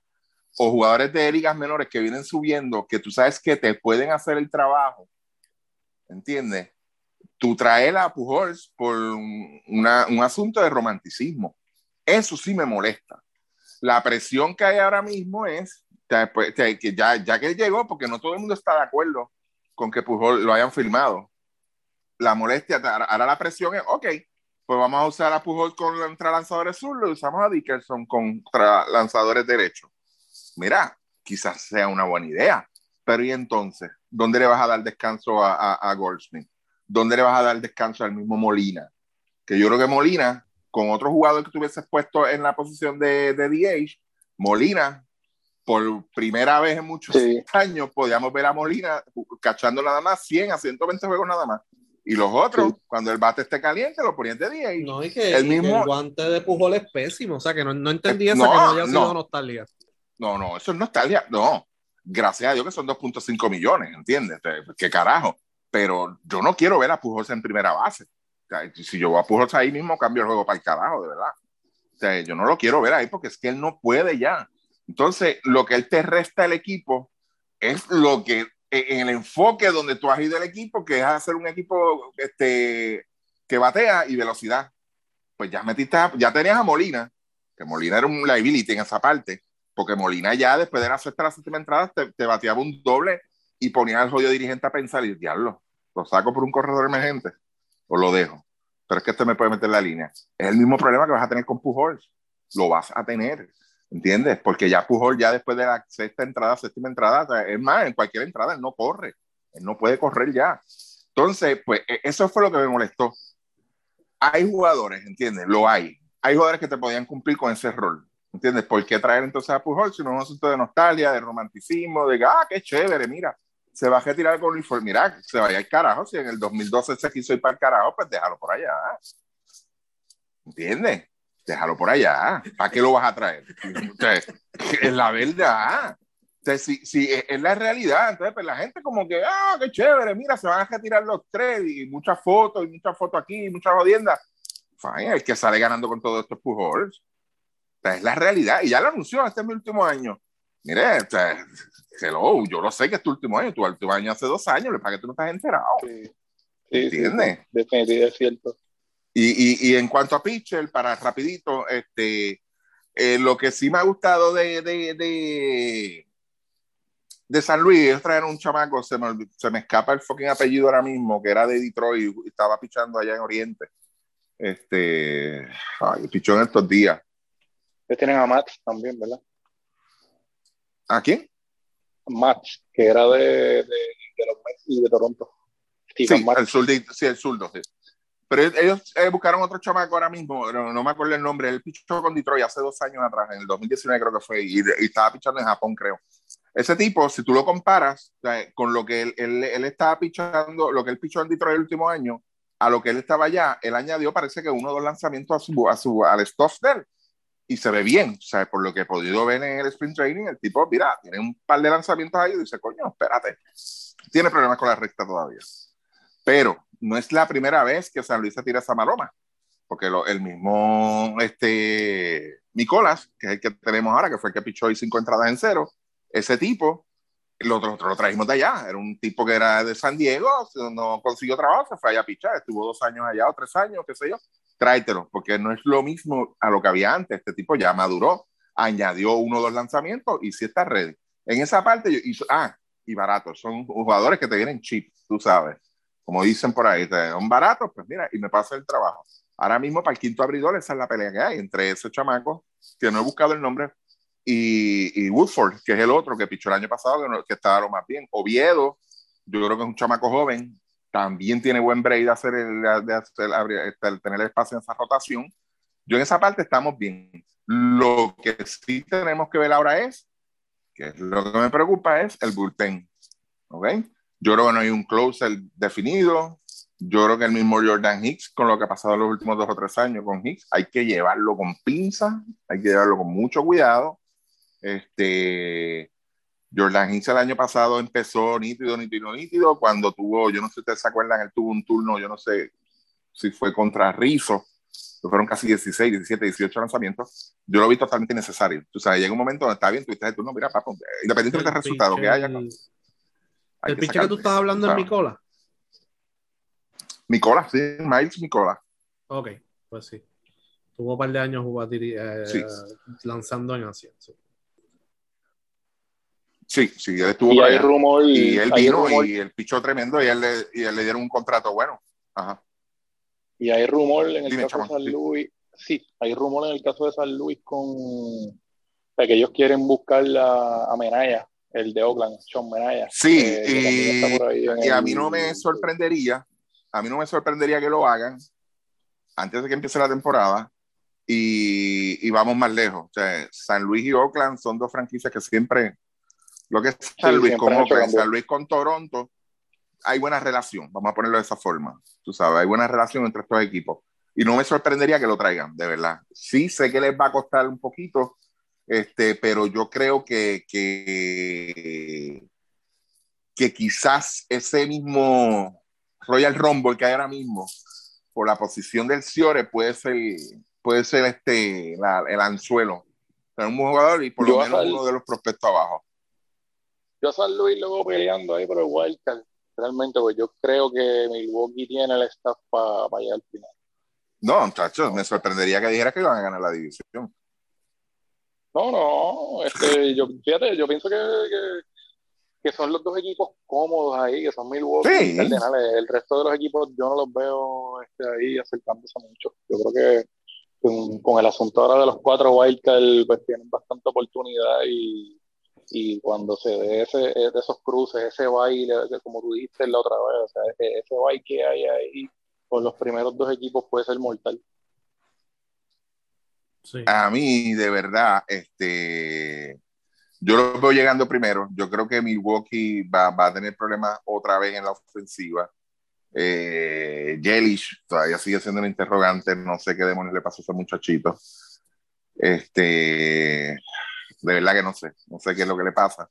o jugadores de ligas menores que vienen subiendo, que tú sabes que te pueden hacer el trabajo, ¿entiendes? Tú traes a Pujols por una, un asunto de romanticismo. Eso sí me molesta. La presión que hay ahora mismo es que ya, ya que llegó, porque no todo el mundo está de acuerdo con que Pujol lo hayan firmado. La molestia, ahora la presión es, ok, pues vamos a usar a Pujol con lanzadores zurdos y usamos a Dickerson con lanzadores derechos. Mira, quizás sea una buena idea, pero ¿y entonces? ¿Dónde le vas a dar descanso a, a, a? ¿Dónde le vas a dar descanso al mismo Molina? Que yo creo que Molina, con otro jugador que tuviese puesto en la posición de, de DH, Molina por primera vez en muchos años podíamos ver a Molina cachando nada más 100 a 120 juegos nada más. Y los otros, cuando el bate esté caliente, lo ponían de 10.
No, y que el, mismo... guante de Pujol es pésimo. O sea, que no, no entendí eso, que no haya sido nostalgia.
No, no, eso es nostalgia. No, gracias a Dios que son 2.5 millones, ¿entiendes? ¿Qué carajo? Pero yo no quiero ver a Pujol en primera base. O sea, si yo voy a Pujol ahí mismo, cambio el juego para el carajo, de verdad. O sea, yo no lo quiero ver ahí porque es que él no puede ya. Entonces, lo que él te resta al equipo es lo que e, en el enfoque donde tú has ido el equipo, que es hacer un equipo este, que batea y velocidad. Pues ya metiste, ya tenías a Molina, que Molina era un liability en esa parte, porque Molina ya después de la sexta la séptima entrada te, te, bateaba un doble y ponía al jodido dirigente a pensar y diablo, lo saco por un corredor emergente o lo dejo. Pero es que este me puede meter la línea. Es el mismo problema que vas a tener con Pujols. Lo vas a tener. ¿Entiendes? Porque ya Pujol, ya después de la sexta entrada, séptima entrada, es más, en cualquier entrada él no corre, él no puede correr ya. Entonces, pues e, eso fue lo que me molestó. Hay jugadores, ¿entiendes? Lo hay. Hay jugadores que te podían cumplir con ese rol, ¿entiendes? ¿Por qué traer entonces a Pujol si no es un asunto de nostalgia, de romanticismo, de, ah, qué chévere, mira, se va a retirar con uniforme, mira, se vaya al carajo, si en el 2012 se quiso ir para el carajo, pues déjalo por allá. ¿Entiendes? Déjalo por allá. ¿Para qué lo vas a traer? es la verdad. si, si es, la realidad, entonces pues la gente como que, ah, qué chévere, mira, se van a retirar los tres y muchas fotos y muchas fotos aquí, muchas jodiendas. Fine, el que sale ganando con todo esto es Pujols. es la realidad. Y ya lo anunció, este es mi último año. Mire, hello, yo lo sé que es tu último año, tu último año hace dos años, para que tú no estás enterado. Sí. ¿Entiendes?
definitivamente es cierto.
Y, y, en cuanto a pitcher, para rapidito, este, eh, lo que sí me ha gustado de, de, de, de, San Luis es traer un chamaco, se me, se me escapa el fucking apellido ahora mismo, que era de Detroit y estaba pichando allá en Oriente. Este, ay, pichó en estos días.
Ustedes tienen a Matt también, ¿verdad?
¿A quién?
Matt, que era de, de, de los Mets y de Toronto.
sí, el zurdo, sí, el zurdo, sí. Pero ellos eh, buscaron otro chamaco ahora mismo, no, me acuerdo el nombre, él pichó con Detroit hace dos años atrás, en el 2019 creo que fue, y, estaba pichando en Japón, creo. Ese tipo, si tú lo comparas con lo que él, él, estaba pichando, lo que él pichó en Detroit el último año, a lo que él estaba allá, él añadió, parece que uno o dos lanzamientos a su, a su, al stuff de él, y se ve bien, o sea, por lo que he podido ver en el sprint training, el tipo, mira, tiene un par de lanzamientos ahí y dice, coño, espérate, tiene problemas con la recta todavía. Pero no es la primera vez que San Luis se tira esa maroma, porque lo, el mismo este, Nicolás, que es el que tenemos ahora, que fue el que pichó y cinco entradas en cero, ese tipo, lo, lo, lo trajimos de allá, era un tipo que era de San Diego, no consiguió trabajo, se fue allá a pichar, estuvo dos años allá o tres años, qué sé yo, tráetelo, porque no es lo mismo a lo que había antes, este tipo ya maduró, añadió uno o dos lanzamientos y sí está ready. En esa parte, yo, hizo, ah, y barato, son jugadores que te vienen cheap, tú sabes como dicen por ahí, son baratos, pues mira, y me pasa el trabajo. Ahora mismo para el quinto abridor esa es la pelea que hay entre ese chamaco, que no he buscado el nombre, y, Woodford, que es el otro que pichó el año pasado, que, estaba lo más bien. Oviedo, yo creo que es un chamaco joven, también tiene buen break de hacer el, de hacer, el, tener espacio en esa rotación. Yo en esa parte estamos bien. Lo que sí tenemos que ver ahora es, que es lo que me preocupa, es el bullpen. ¿Ok? Yo creo que no hay un closer definido. Yo creo que el mismo Jordan Hicks, con lo que ha pasado en los últimos dos o tres años con Hicks, hay que llevarlo con pinza, hay que llevarlo con mucho cuidado. Este, Jordan Hicks el año pasado empezó nítido, nítido, nítido, cuando tuvo, yo no sé si ustedes se acuerdan, él tuvo un turno, yo no sé, si fue contra Rizzo, fueron casi 16, 17, 18 lanzamientos, yo lo vi totalmente innecesario. Tú sabes, llega un momento donde está bien, tú estás de turno, mira, papá, independientemente del resultado que haya.
El pinche que tú estás hablando es Micola.
Micola, sí, Miles Micola.
Ok, pues sí. Tuvo un par de años eh, lanzando en Asia. Sí.
Sí, sí, él estuvo
y, hay rumor,
y él vino y él pichó tremendo y él, le, y él le dieron un contrato bueno. Ajá.
Y hay rumor en el caso de San Luis, sí. hay rumor en el caso de San Luis con que ellos quieren buscar la, a Menaya, el de Oakland, Sean Menaya.
Sí, y, a mí no me sorprendería, a mí no me sorprendería que lo hagan antes de que empiece la temporada y, y vamos más lejos. O sea, San Luis y Oakland son dos franquicias que siempre lo que es San Luis con San Luis con Toronto, hay buena relación, vamos a ponerlo de esa forma. Tú sabes, hay buena relación entre estos equipos. Y no me sorprendería que lo traigan, de verdad. Sí, sé que les va a costar un poquito, este, pero yo creo que, que, que quizás ese mismo Royal Rumble que hay ahora mismo, por la posición del Ciore, puede ser, puede ser este, el anzuelo. Ser un jugador y por lo menos uno de los prospectos abajo
yo San Luis luego peleando ahí por el wildcard. Realmente, pues yo creo que Milwaukee tiene el staff para pa llegar al final.
No, muchachos, me sorprendería que dijera que iban a ganar la división.
No, no, este, yo, fíjate, yo pienso que, que, son los dos equipos cómodos ahí, que son Milwaukee y Cardenales. El resto de los equipos yo no los veo este, ahí acercándose mucho. Yo creo que con, con el asunto ahora de los cuatro wildcards, pues tienen bastante oportunidad y y cuando se ve ese, de esos cruces, ese baile, como tú dijiste la otra vez, o sea, ese, baile que hay ahí con los primeros dos equipos puede ser mortal.
A mí, de verdad, este, yo lo veo llegando primero. Yo creo que Milwaukee va, va a tener problemas otra vez en la ofensiva. Eh, todavía sigue siendo un interrogante. No sé qué demonios le pasó a ese muchachito. Este, de verdad que no sé, no sé qué es lo que le pasa.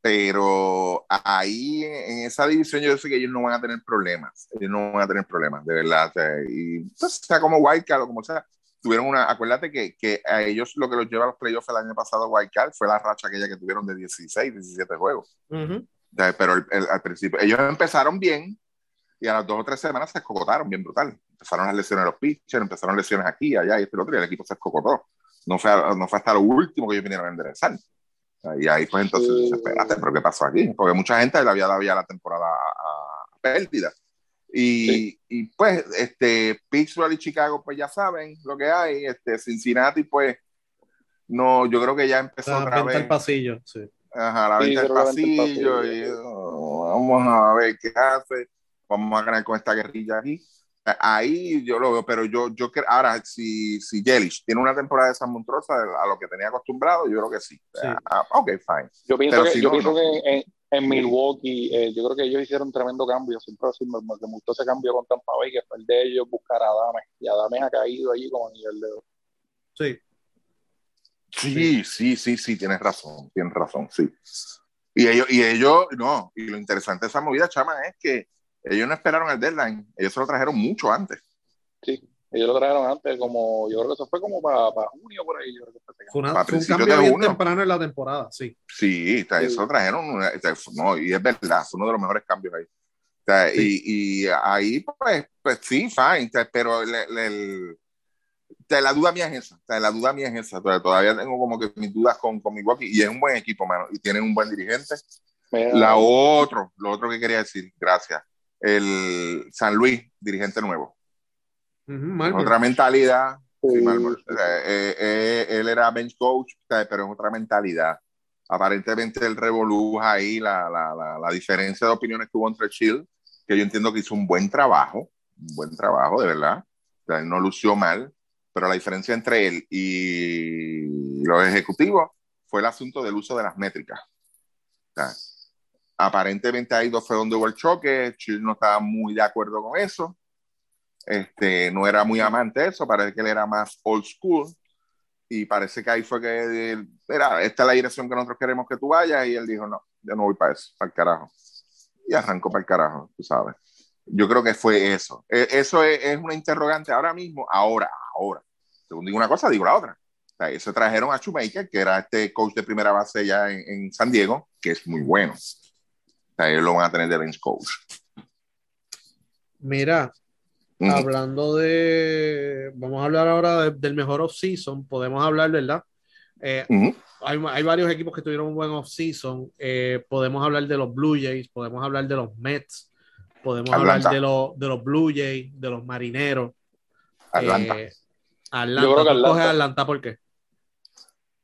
Pero ahí en esa división yo sé que ellos no van a tener problemas, ellos no van a tener problemas, de verdad. O sea, y pues, sea como Wildcard o como sea, tuvieron una, acuérdate que, que, a ellos lo que los lleva a los playoffs el año pasado Wildcard fue la racha aquella que tuvieron de 16, 17 juegos. pero al principio, ellos empezaron bien y a las dos o tres semanas se escocotaron bien brutal. Empezaron las lesiones de los pitchers, empezaron lesiones aquí, allá y este y otro, y el equipo se escocotó no fue, no fue hasta lo último que ellos vinieron a enderezar. Y ahí pues entonces, espérate, pero ¿qué pasó aquí? Porque mucha gente le había dado ya la temporada a, pérdida. Y, y, pues, este, Pittsburgh y Chicago, pues ya saben lo que hay. Este, Cincinnati, pues, no, yo creo que ya empezó
la
otra vez.
el pasillo, sí.
Ajá, la venta del pasillo. Y, oh, vamos a ver qué hace. Vamos a ganar con esta guerrilla aquí. Ahí yo lo veo, pero yo, yo creo, ahora, si, si Yelich tiene una temporada de San Montrosa a lo que tenía acostumbrado, yo creo que sí. Ah, ok, fine.
Yo pienso que, yo pienso que en, Milwaukee, eh, yo creo que ellos hicieron un tremendo cambio. Siempre me gustó ese cambio con Tampa Bay, que fue el de ellos buscar a Adame. Y Adame ha caído allí como nivel de.
Sí.
Sí, sí, sí, sí, tienes razón, tienes razón, sí. Y ellos, y ellos, no, y lo interesante de esa movida, chama, es que ellos no esperaron el deadline, ellos se lo trajeron mucho antes.
Sí, ellos lo trajeron antes, como yo creo que eso fue como para, para junio por ahí. Yo creo que
fue, una, un cambio bien temprano en la temporada, sí.
Sí, está, eso lo trajeron, no, y es verdad, fue uno de los mejores cambios ahí. y, y, ahí, pues, pues sí, fine, pero el, la duda mía es esa, la duda mía es esa, todavía tengo como que mis dudas con, con Milwaukee, y es un buen equipo, mano, y tienen un buen dirigente. La otro, lo otro que quería decir, gracias el San Luis, dirigente nuevo. Otra mentalidad. Eh, eh, él era bench coach, pero es otra mentalidad. Aparentemente el revoluja ahí la, la, la, diferencia de opiniones que hubo entre Chill, que yo entiendo que hizo un buen trabajo, un buen trabajo, de verdad. no lució mal, pero la diferencia entre él y los ejecutivos fue el asunto del uso de las métricas. O Aparentemente ahí dos fue donde hubo el choque, Chill no estaba muy de acuerdo con eso, este, no era muy amante de eso, parece que él era más old school, y parece que ahí fue que, era, esta es la dirección que nosotros queremos que tú vayas, y él dijo, no, yo no voy para eso, para el carajo. Y arrancó para el carajo, tú sabes. Yo creo que fue eso. E, eso es, es, una interrogante ahora mismo, ahora, ahora. Según digo una cosa, digo la otra. O sea, se trajeron a Shoemaker, que era este coach de primera base ya en, en San Diego, que es muy bueno. O sea, ellos lo van a tener de bench coach.
Mira, uh -huh. hablando de. Vamos a hablar ahora de, del mejor off-season. Podemos hablar, ¿verdad? Eh, uh -huh. hay, hay, varios equipos que tuvieron un buen off-season. Eh, podemos hablar de los Blue Jays, podemos hablar de los Mets, podemos Atlanta. hablar de, lo, de los Blue Jays, de los Marineros.
Atlanta.
Eh, Atlanta. Yo creo que Atlanta. Atlanta por qué?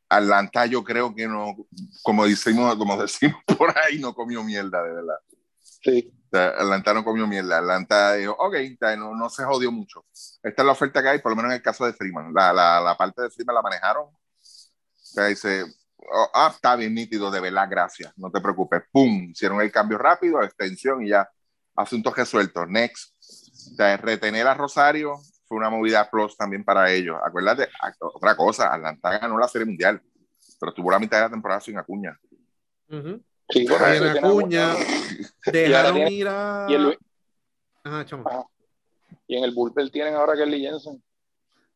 Atlanta yo creo que no, como decimos, como decimos por ahí, no comió mierda, de verdad.
Sí.
Atlanta no comió mierda. Atlanta dijo, ok, no, no, se jodió mucho. Esta es la oferta que hay, por lo menos en el caso de Freeman. La, la, la parte de Freeman la manejaron. Sea, dice, oh, ah, está bien nítido, de verdad, gracias, no te preocupes. Pum, hicieron el cambio rápido, extensión y ya. Asuntos resueltos. Next. O sea, retener a Rosario fue una movida plus también para ellos. Acuérdate, otra cosa, Atlanta ganó la Serie Mundial, pero estuvo la mitad de la temporada sin Acuña.
Uh -huh. Sí, Acuña dejaron tiene, ir a...
Y, el, Ajá, y en el bullpen tienen ahora que el Jensen.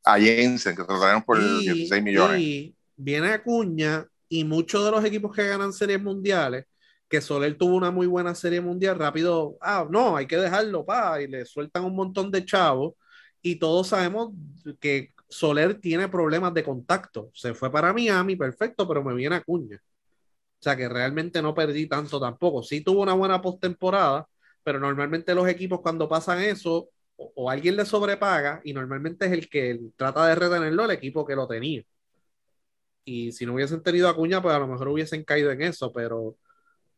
A Jensen, que trajeron por y, 16 millones.
Y viene Acuña y muchos de los equipos que ganan series mundiales, que Soler tuvo una muy buena serie mundial, rápido, ah, no, hay que dejarlo, pa, y le sueltan un montón de chavos y todos sabemos que Soler tiene problemas de contacto. Se fue para Miami, perfecto, pero me viene a Cuña. O sea que realmente no perdí tanto tampoco. Sí tuvo una buena postemporada, pero normalmente los equipos cuando pasan eso, o, o, alguien le sobrepaga y normalmente es el que trata de retenerlo el equipo que lo tenía. Y si no hubiesen tenido a Cuña, pues a lo mejor hubiesen caído en eso, pero,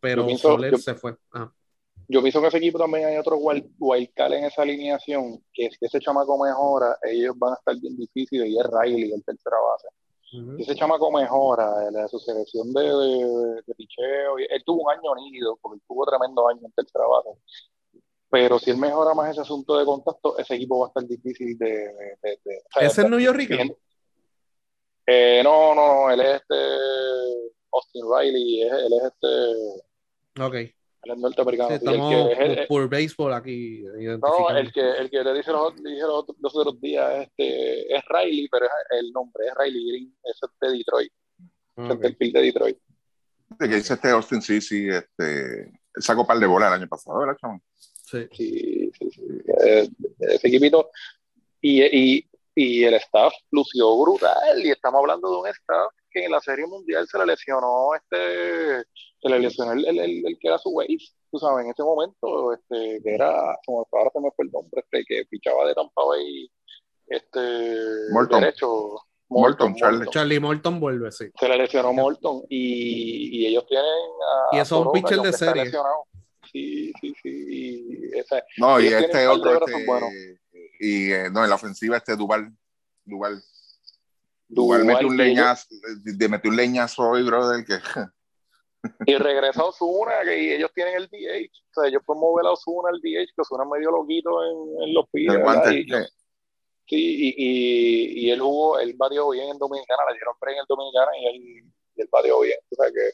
pero pienso, Soler
yo,
se fue. Ajá
yo pienso que ese equipo también hay otro wildcard en esa alineación, que es que ese chamaco mejora, ellos van a estar bien difíciles y es Riley, el tercera base. Uh -huh. Ese chamaco mejora, la su selección de, de, de, picheo, él tuvo un año unido, porque él tuvo tremendo año en tercera base. Pero si él mejora más ese asunto de contacto, ese equipo va a estar difícil de. de,
¿Es el New York
eh, no, no, él es este. Austin Riley, él es este.
Ok
el norteamericano.
Sí, estamos
el que,
el, por béisbol aquí.
No, el que, el que te dice los, dije los, los, otros días este, es Riley, pero es el nombre es Riley Green, es de Detroit. Okay. Es el de Detroit.
De que dice este Austin sí, sí, este, sacó par de bolas el año pasado, ¿verdad, chaval?
Sí. Sí, sí, sí. Eh, ese equipito y, y, y el staff lució brutal y estamos hablando de un staff que en la Serie Mundial se le lesionó este se le lesionó el, el, el, el que era su wave, tú sabes, en ese momento, este, que era, como ahora se me fue el nombre, este, que fichaba de Tampa Bay, este,
Morton.
derecho.
Morton, Morton, Charlie.
Charlie Morton vuelve, sí.
Se le lesionó Morton y, y ellos tienen
a, Y eso es un pitcher de serie.
Sí, sí, sí. esa,
no, y este otro, este, y eh, no, en la ofensiva este Duval, Duval. Duval, metió un leñazo, de, metió un leñazo hoy, brother, que
y regresa Osuna, que ellos tienen el DH. O sea, ellos pueden mover a Osuna al DH, que Osuna medio loquito en, en los pies. sí, y, y, y, él jugó, él batió bien en Dominicana, le dieron pre en el Dominicana y él, y él batió bien. O sea que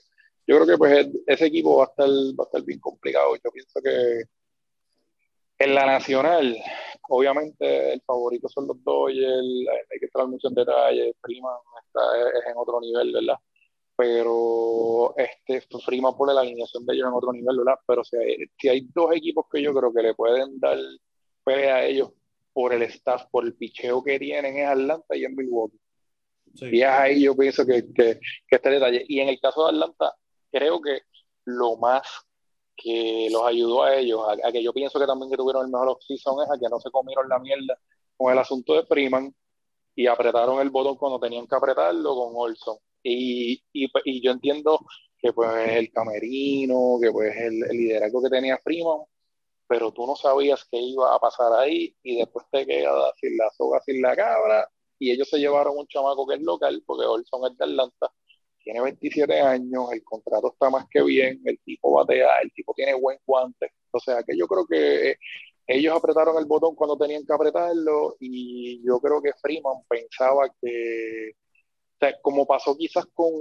yo creo que pues ese equipo va a estar, va a estar bien complicado. Yo pienso que en la nacional, obviamente el favorito son los Dodgers, hay que entrar mucho en detalle, Prima está, es en otro nivel, ¿verdad? pero este Freeman pone la alineación de ellos en otro nivel, ¿verdad? Pero si hay, si hay dos equipos que yo creo que le pueden dar pelea a ellos por el staff, por el picheo que tienen, es Atlanta y en Milwaukee. Sí. Y es ahí yo pienso que, que, que este detalle. Y en el caso de Atlanta, creo que lo más que los ayudó a ellos, a, que yo pienso que también que tuvieron el mejor off-season es a que no se comieron la mierda con el asunto de Freeman y apretaron el botón cuando tenían que apretarlo con Olson. Y, y, yo entiendo que pues el camerino, que pues el, el, liderazgo que tenía Freeman, pero tú no sabías qué iba a pasar ahí y después te quedas sin la soga, sin la cabra y ellos se llevaron un chamaco que es local, porque Olson es de Atlanta, tiene 27 años, el contrato está más que bien, el tipo batea, el tipo tiene buen guante, o sea que yo creo que ellos apretaron el botón cuando tenían que apretarlo y yo creo que Freeman pensaba que o sea, como pasó quizás con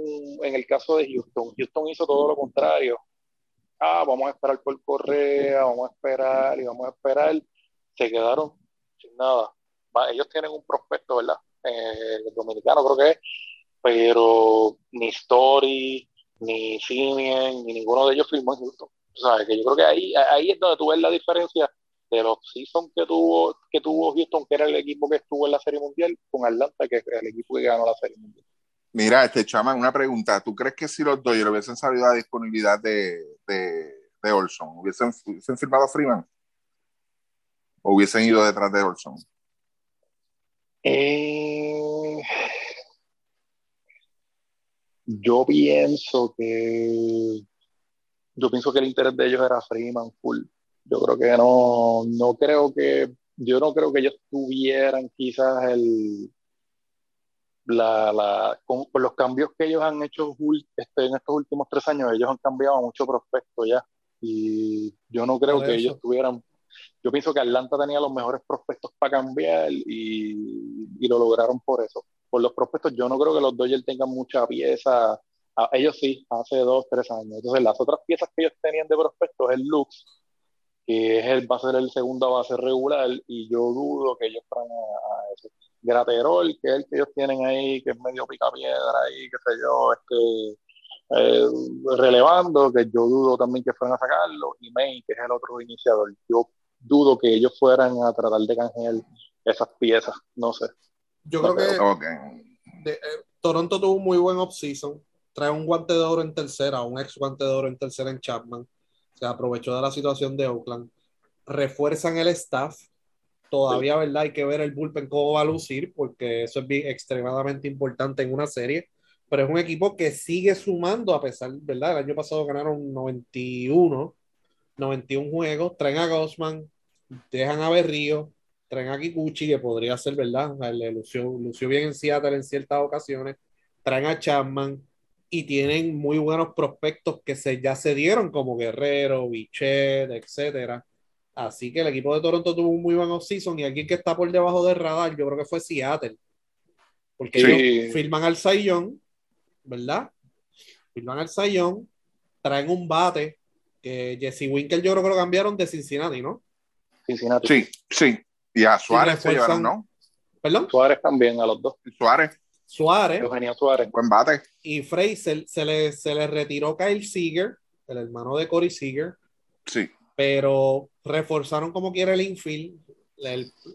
en el caso de Houston. Houston hizo todo lo contrario. ah, vamos a esperar por Correa, vamos a esperar y vamos a esperar, se quedaron sin nada. ellos tienen un prospecto, ¿verdad? Eh, dominicano creo que es, pero ni Story, ni Simien, ni ninguno de ellos firmó en Houston. O sea, que yo creo que ahí, ahí es donde tú ves la diferencia de los seasons que tuvo, que tuvo Houston, que era el equipo que estuvo en la Serie Mundial, con Atlanta, que es el equipo que ganó la Serie Mundial.
Mira, este chama, una pregunta. ¿Tú crees que si los Dodgers hubiesen sabido la disponibilidad de, de, Olson, ¿hubiesen, ¿hubiesen, firmado a Freeman? ¿O hubiesen ido detrás de Olson?
Eh, yo pienso que yo pienso que el interés de ellos era Freeman full. Yo creo que no, no creo que, yo no creo que ellos tuvieran quizás el, la, la, con, los cambios que ellos han hecho este, en estos últimos tres años, ellos han cambiado mucho prospectos ya. Y yo no creo que ellos tuvieran. Yo pienso que Atlanta tenía los mejores prospectos para cambiar y, y, lo lograron por eso. Por los prospectos, yo no creo que los Dodgers tengan mucha pieza. A, ellos sí, hace dos, tres años. Entonces, las otras piezas que ellos tenían de prospectos, el Lux, que es el, va a ser el segundo base regular, y yo dudo que ellos fueran a eso. Graterol, que es el que ellos tienen ahí, que es medio picapiedra ahí, qué sé yo, este, eh, relevando, que yo dudo también que fueran a sacarlo, y May, que es el otro iniciador. Yo dudo que ellos fueran a tratar de canjear esas piezas, no sé.
Yo creo que eh, Toronto tuvo un muy buen offseason, trae un guante de oro en tercera, un ex guante de oro en tercera en Chapman, se aprovechó de la situación de Oakland, refuerzan el staff, Todavía, ¿verdad? Hay que ver el bullpen cómo va a lucir, porque eso es extremadamente importante en una serie. Pero es un equipo que sigue sumando, a pesar, ¿verdad? El año pasado ganaron 91, 91 juegos. Traen a Gosman, dejan a Berrío, traen a Kikuchi, que podría ser, ¿verdad? Le lució, lució bien en Seattle en ciertas ocasiones. Traen a Chapman y tienen muy buenos prospectos que se, ya se dieron, como Guerrero, Bichet, etcétera Así que el equipo de Toronto tuvo un muy buen off-season y alguien que está por debajo del radar, yo creo que fue Seattle. Porque ellos firman al Sayón, ¿verdad? Firman al Sayón, traen un bate que Jesse Winkel yo creo que lo cambiaron de Cincinnati, ¿no?
Cincinnati.
Sí, sí. Y a Suárez se llevaron, ¿no?
¿Perdón? Suárez también, a los dos.
Suárez.
Suárez.
Eugenio Suárez.
Buen bate.
Y Fraser se le, se le retiró Kyle Seager, el hermano de Corey Seager.
Sí
pero reforzaron como quiera el infield,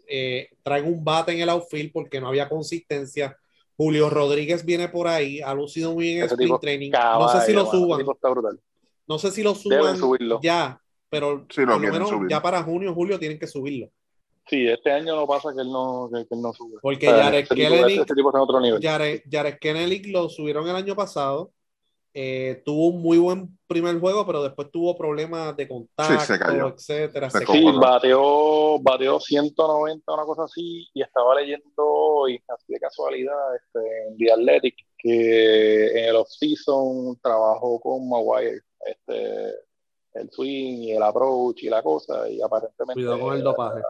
eh, traen un bate en el outfield porque no había consistencia. Julio Rodríguez viene por ahí, ha lucido muy bien en sprint training. no sé si lo suban. No sé si lo suban ya, pero por lo menos ya para junio, julio tienen que subirlo.
Sí, este año no pasa que él no, que, él no sube.
Porque Jared, Kennedy, lo subieron el año pasado eh, tuvo un muy buen primer juego, pero después tuvo problemas de contacto, etcétera.
sí, bateó, bateó 190, una cosa así, y estaba leyendo, y así de casualidad, este, en The Athletic, que en el off-season trabajó con Maguire, este, el swing y el approach y la cosa, y aparentemente...
Cuidado con el dopaje.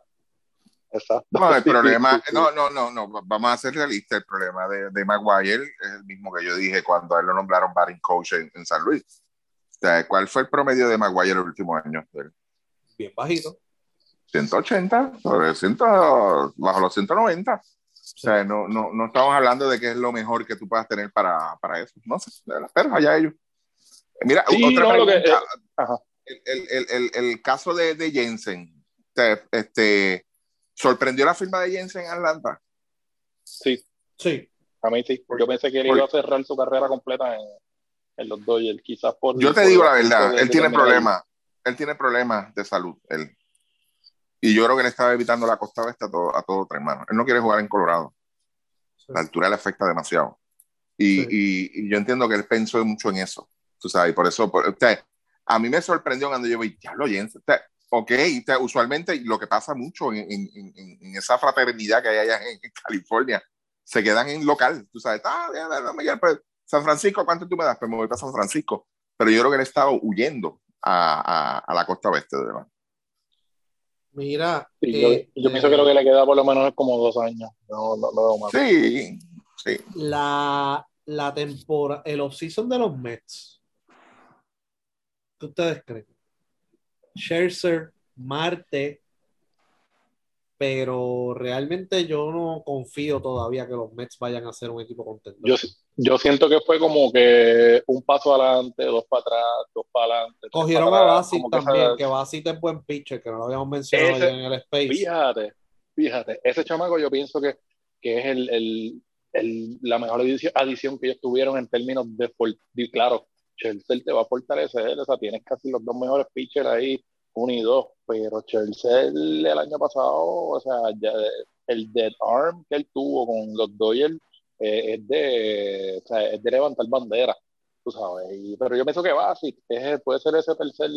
Exacto.
No, el problema, no, no, no, no, vamos a ser realistas. El problema de, de, Maguire es el mismo que yo dije cuando a él lo nombraron batting coach en, San Luis. O sea, ¿cuál fue el promedio de Maguire el último año?
Bien bajito.
180, sobre 100, bajo los 190. O sea, no, no, no estamos hablando de que es lo mejor que tú puedas tener para, para eso. No sé, pero allá ellos. Mira, otra pregunta. Eh, el, el, el, el, caso de, de Jensen. Este, ¿Sorprendió la firma de Jensen en Atlanta?
Sí.
Sí.
A mí sí. Yo pensé que él iba a cerrar su carrera completa en, en los Dodgers, quizás por...
Yo te digo la verdad, él tiene problemas. Él tiene problemas de salud, él. Y yo creo que le estaba evitando la costa oeste a todo, a todo tres manos. Él no quiere jugar en Colorado. La altura le afecta demasiado. Y, y, yo entiendo que él pensó mucho en eso. Tú sabes, y por eso, por, usted, a mí me sorprendió cuando yo vi, ya lo Jensen. Usted, ok, usualmente lo que pasa mucho en, en, en, esa fraternidad que hay allá en, California, se quedan en local, tú sabes, ah, pues, San Francisco, ¿cuánto tú me das? Pues me voy para San Francisco. Pero yo creo que él estaba huyendo a, a, a la costa oeste de verdad.
Mira,
yo, eh, pienso que lo que le queda por lo menos es como dos años. No, no, no
Sí, sí.
La, la temporada, el off-season de los Mets ¿Qué ustedes creen? Scherzer, Marte, pero realmente yo no confío todavía que los Mets vayan a ser un equipo contento.
Yo, yo siento que fue como que un paso adelante, dos para atrás, dos para adelante.
Cogieron a Basit también, que, Basit es buen pitcher, que no lo habíamos mencionado en el Space.
Fíjate, fíjate, ese chamaco yo pienso que, que es el, el, el, la mejor adición, que ellos tuvieron en términos de, claro, Chelsea te va a fortalecer, o sea, tienes casi los dos mejores pitchers ahí uno y dos, pero Chelsea el, año pasado, o sea, el dead arm que él tuvo con los Dodgers eh, es, de, o sea, es de levantar bandera, tú sabes. pero yo pienso que va, sí, puede ser ese tercer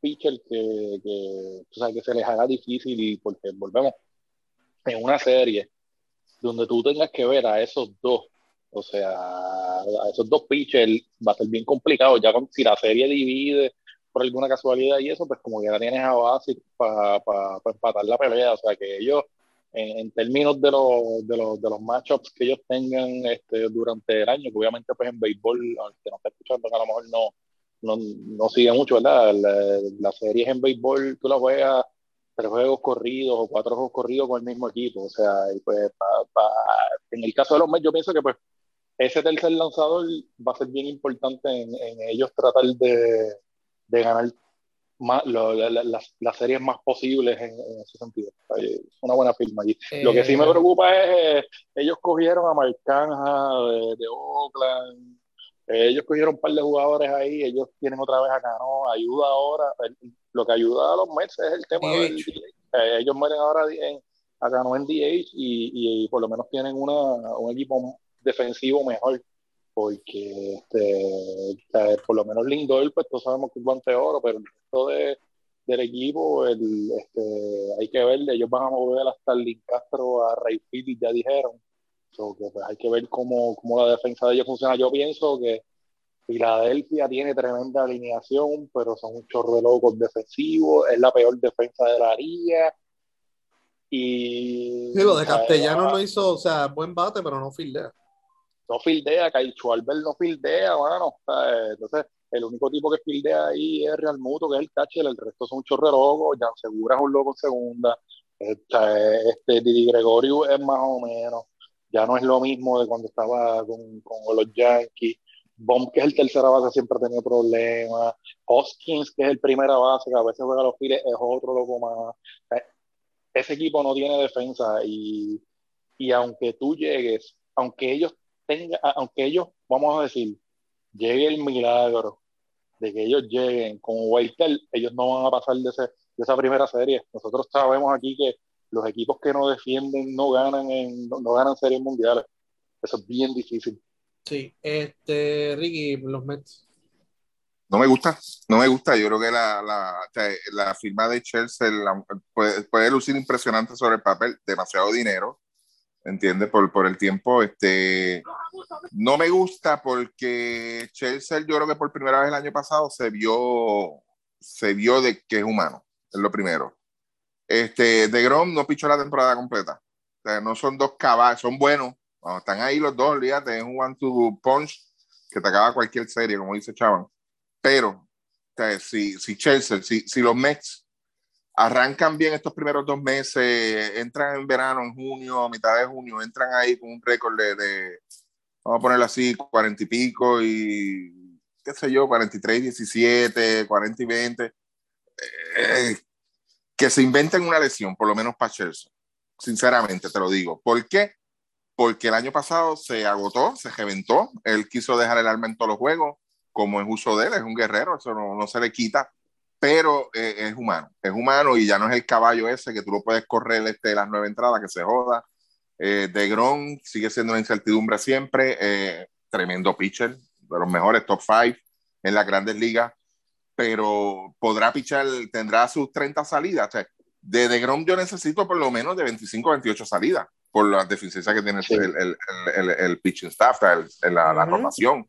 pitcher que, que, que se les haga difícil y porque volvemos en una serie donde tú tengas que ver a esos dos, o sea, a esos dos pitchers va a ser bien complicado, ya con, si la serie divide por alguna casualidad y eso, pues como que ya tienes a base para empatar la pelea, o sea que ellos, en, términos de los, de los, de los matchups que ellos tengan este, durante el año, que obviamente pues en béisbol, aunque no está escuchando, a lo mejor no, no, no sigue mucho, ¿verdad? La, la series en béisbol tú la juegas tres juegos corridos o cuatro juegos corridos con el mismo equipo, o sea, y pues en el caso de los Mets yo pienso que pues ese tercer lanzador va a ser bien importante en, en ellos tratar de de ganar más, las, series más posibles en, ese sentido. Es una buena firma allí. Lo que sí me eh, preocupa es, eh, ellos cogieron a Marcanja de, de Oakland, eh, ellos cogieron un par de jugadores ahí, ellos tienen otra vez a Cano, ayuda ahora, lo que ayuda a los Mets es el tema del ellos mueren ahora en, a Cano en DH y, y, por lo menos tienen una, un equipo defensivo mejor porque este, por lo menos Lindor, pues todos sabemos que es guante de oro, pero el resto de, del equipo, el, este, hay que ver, ellos van a mover hasta el Castro a Ray y ya dijeron, que, pues, hay que ver cómo, cómo la defensa de ellos funciona. Yo pienso que Filadelfia tiene tremenda alineación, pero son un chorro de locos defensivos, es la peor defensa de la liga. Y.
lo de Castellano no hizo, o sea, buen bate, pero no fildea
no fildea, Caicho Albert no fildea, bueno, entonces el único tipo que fildea ahí es Real Muto, que es el catcher, el resto son un chorro loco, ya Segura un loco en segunda, este Didi Gregorio es más o menos, ya no es lo mismo de cuando estaba con, con los Yankees, Bomb, que es el tercera base, siempre ha tenido problemas, Hoskins, que es el primera base, que a veces juega los files, es otro loco más. Ese equipo no tiene defensa y, y aunque tú llegues, aunque ellos aunque ellos, vamos a decir, llegue el milagro de que ellos lleguen con Whitetail, ellos no van a pasar de, de esa primera serie. Nosotros sabemos aquí que los equipos que no defienden no ganan en, no, ganan series mundiales. Eso es bien difícil.
Sí, este, Ricky, los Mets.
No me gusta, no me gusta. Yo creo que la, la, la firma de Chelsea puede, puede, lucir impresionante sobre el papel, demasiado dinero. ¿Entiendes? Por, por el tiempo, este, no me gusta porque Chelsea, yo creo que por primera vez el año pasado se vio, se vio de que es humano, es lo primero. Este, de Grom no pichó la temporada completa. No son dos caballos, son buenos. están ahí los dos, olvídate, es un one-two punch que te acaba cualquier serie, como dice Chavan. Pero, o sea, si, si Chelsea, si, si los Mets arrancan bien estos primeros dos meses, entran en verano, en junio, a mitad de junio, entran ahí con un récord de, vamos a ponerlo así, cuarenta y pico y, qué sé yo, 43, 17, 40 y 20, eh, que se inventen una lesión, por lo menos para Chelsea. Sinceramente, te lo digo. ¿Por qué? Porque el año pasado se agotó, se reventó, él quiso dejar el arma en todos los juegos, como es uso de él, es un guerrero, eso no, no se le quita pero eh, es humano, es humano y ya no es el caballo ese que tú lo puedes correr este, las nueve entradas, que se joda. Eh, de Gron sigue siendo una incertidumbre siempre, eh, tremendo pitcher, de los mejores top five en las grandes ligas, pero podrá pichar, tendrá sus 30 salidas. de De Grom yo necesito por lo menos de 25 28 salidas por las deficiencias que tiene el, el, el, el, pitching staff, la, la formación.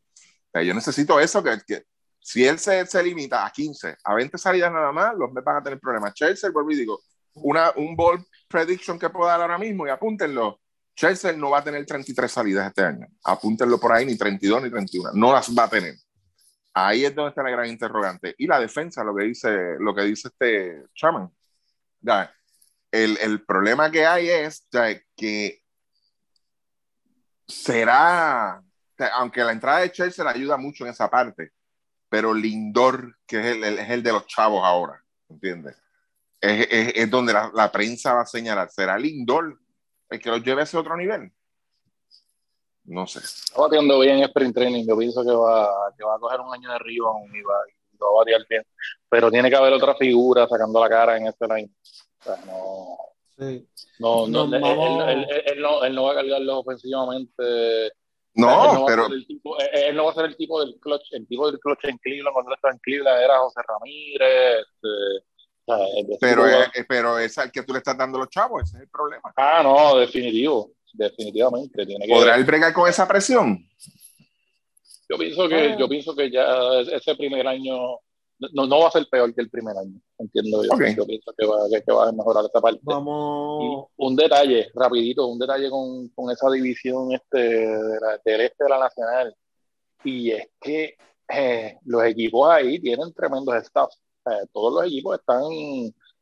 yo necesito eso, que, que si él se, se, limita a 15, a 20 salidas nada más, los Mets van a tener problemas. Chelsea, vuelvo y digo, una, un ball prediction que puedo dar ahora mismo y apúntenlo. Chelsea no va a tener 33 salidas este año. Apúntenlo por ahí, ni 32 ni 31. No las va a tener. Ahí es donde está la gran interrogante. Y la defensa, lo que dice, lo que dice este Chaman. El, el, problema que hay es que será, aunque la entrada de Chelsea le ayuda mucho en esa parte, pero Lindor, que es el, es el de los chavos ahora, ¿entiendes? Es, es, es donde la, la, prensa va a señalar. ¿Será Lindor el que los lleve a ese otro nivel? No sé.
Está batiendo bien sprint training. Yo pienso que va, que va a coger un año de rebound y va, y va a batear bien. Pero tiene que haber otra figura sacando la cara en este line. O sea, no.
Sí.
No, no,
No,
él- él- él no, él no va a cargarlos ofensivamente.
No, pero
el tipo, él- él no va a ser el tipo del clutch. El tipo del clutch en Cleveland, cuando él estaba en Cleveland, era José Ramírez. este, o sea, el- el
pero, es, pero es al que tú le estás dando a los chavos, ese es el problema.
Ah, no, definitivo. Definitivamente. Tiene que,
¿Podrá él bregar con esa presión?
yo, pienso que,
Ah.
yo pienso que ya ese primer año no, no va a ser peor que el primer año. Entiendo yo.
Ok.
Yo pienso que va, que, que va a mejorar esa parte. Y
Vamos.
un detalle, rapidito, un detalle con, con esa división este de la- del este de la nacional. Y es que eh, los equipos ahí tienen tremendos staffs. Eh, todos los equipos están,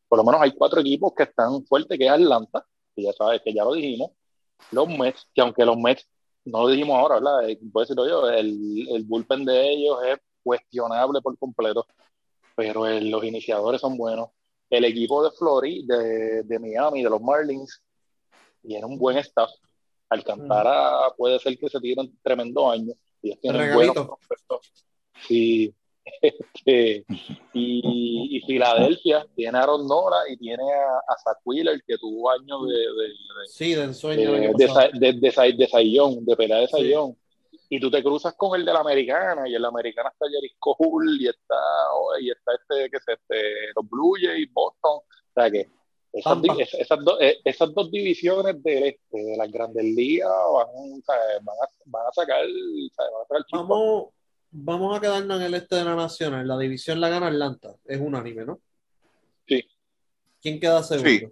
por lo menos hay cuatro equipos que están fuertes, que es Atlanta, que ya sabes, que ya lo dijimos. Los Mets, que aunque los Mets, no lo dijimos ahora, ¿verdad? Eh, Puedo decirlo yo, el, el bullpen de ellos es cuestionable por completo, pero el- los iniciadores son buenos. El equipo de Florida, de, de Miami, de los Marlins, tiene un buen staff. Alcantara puede ser que se tire un tremendo año. Ellos tienen
Regalito.
buenos prospectos. Sí. Este, y, y Filadelfia tiene a Aaron y tiene a, a Zach Wheeler, que tuvo años de, de, de-
Sí, de ensueño.
de, de, de, de, sa- de sayón, de pelea de
Sí.
Y tú te cruzas con el de la americana, y en la americana está Jerry Cole, y está, y está este, que es este, los Blue Jays, Boston. O sea que esas, esas, dos- eh, esas dos divisiones del este, de las grandes ligas, van, sea, van, a, van a sacar, o sea, van a sacar chispas.
Vamos, vamos a quedarnos en el este de la nacional. La división la gana Atlanta. Es unánime, ¿no?
Sí.
¿Quién queda segundo?
Sí.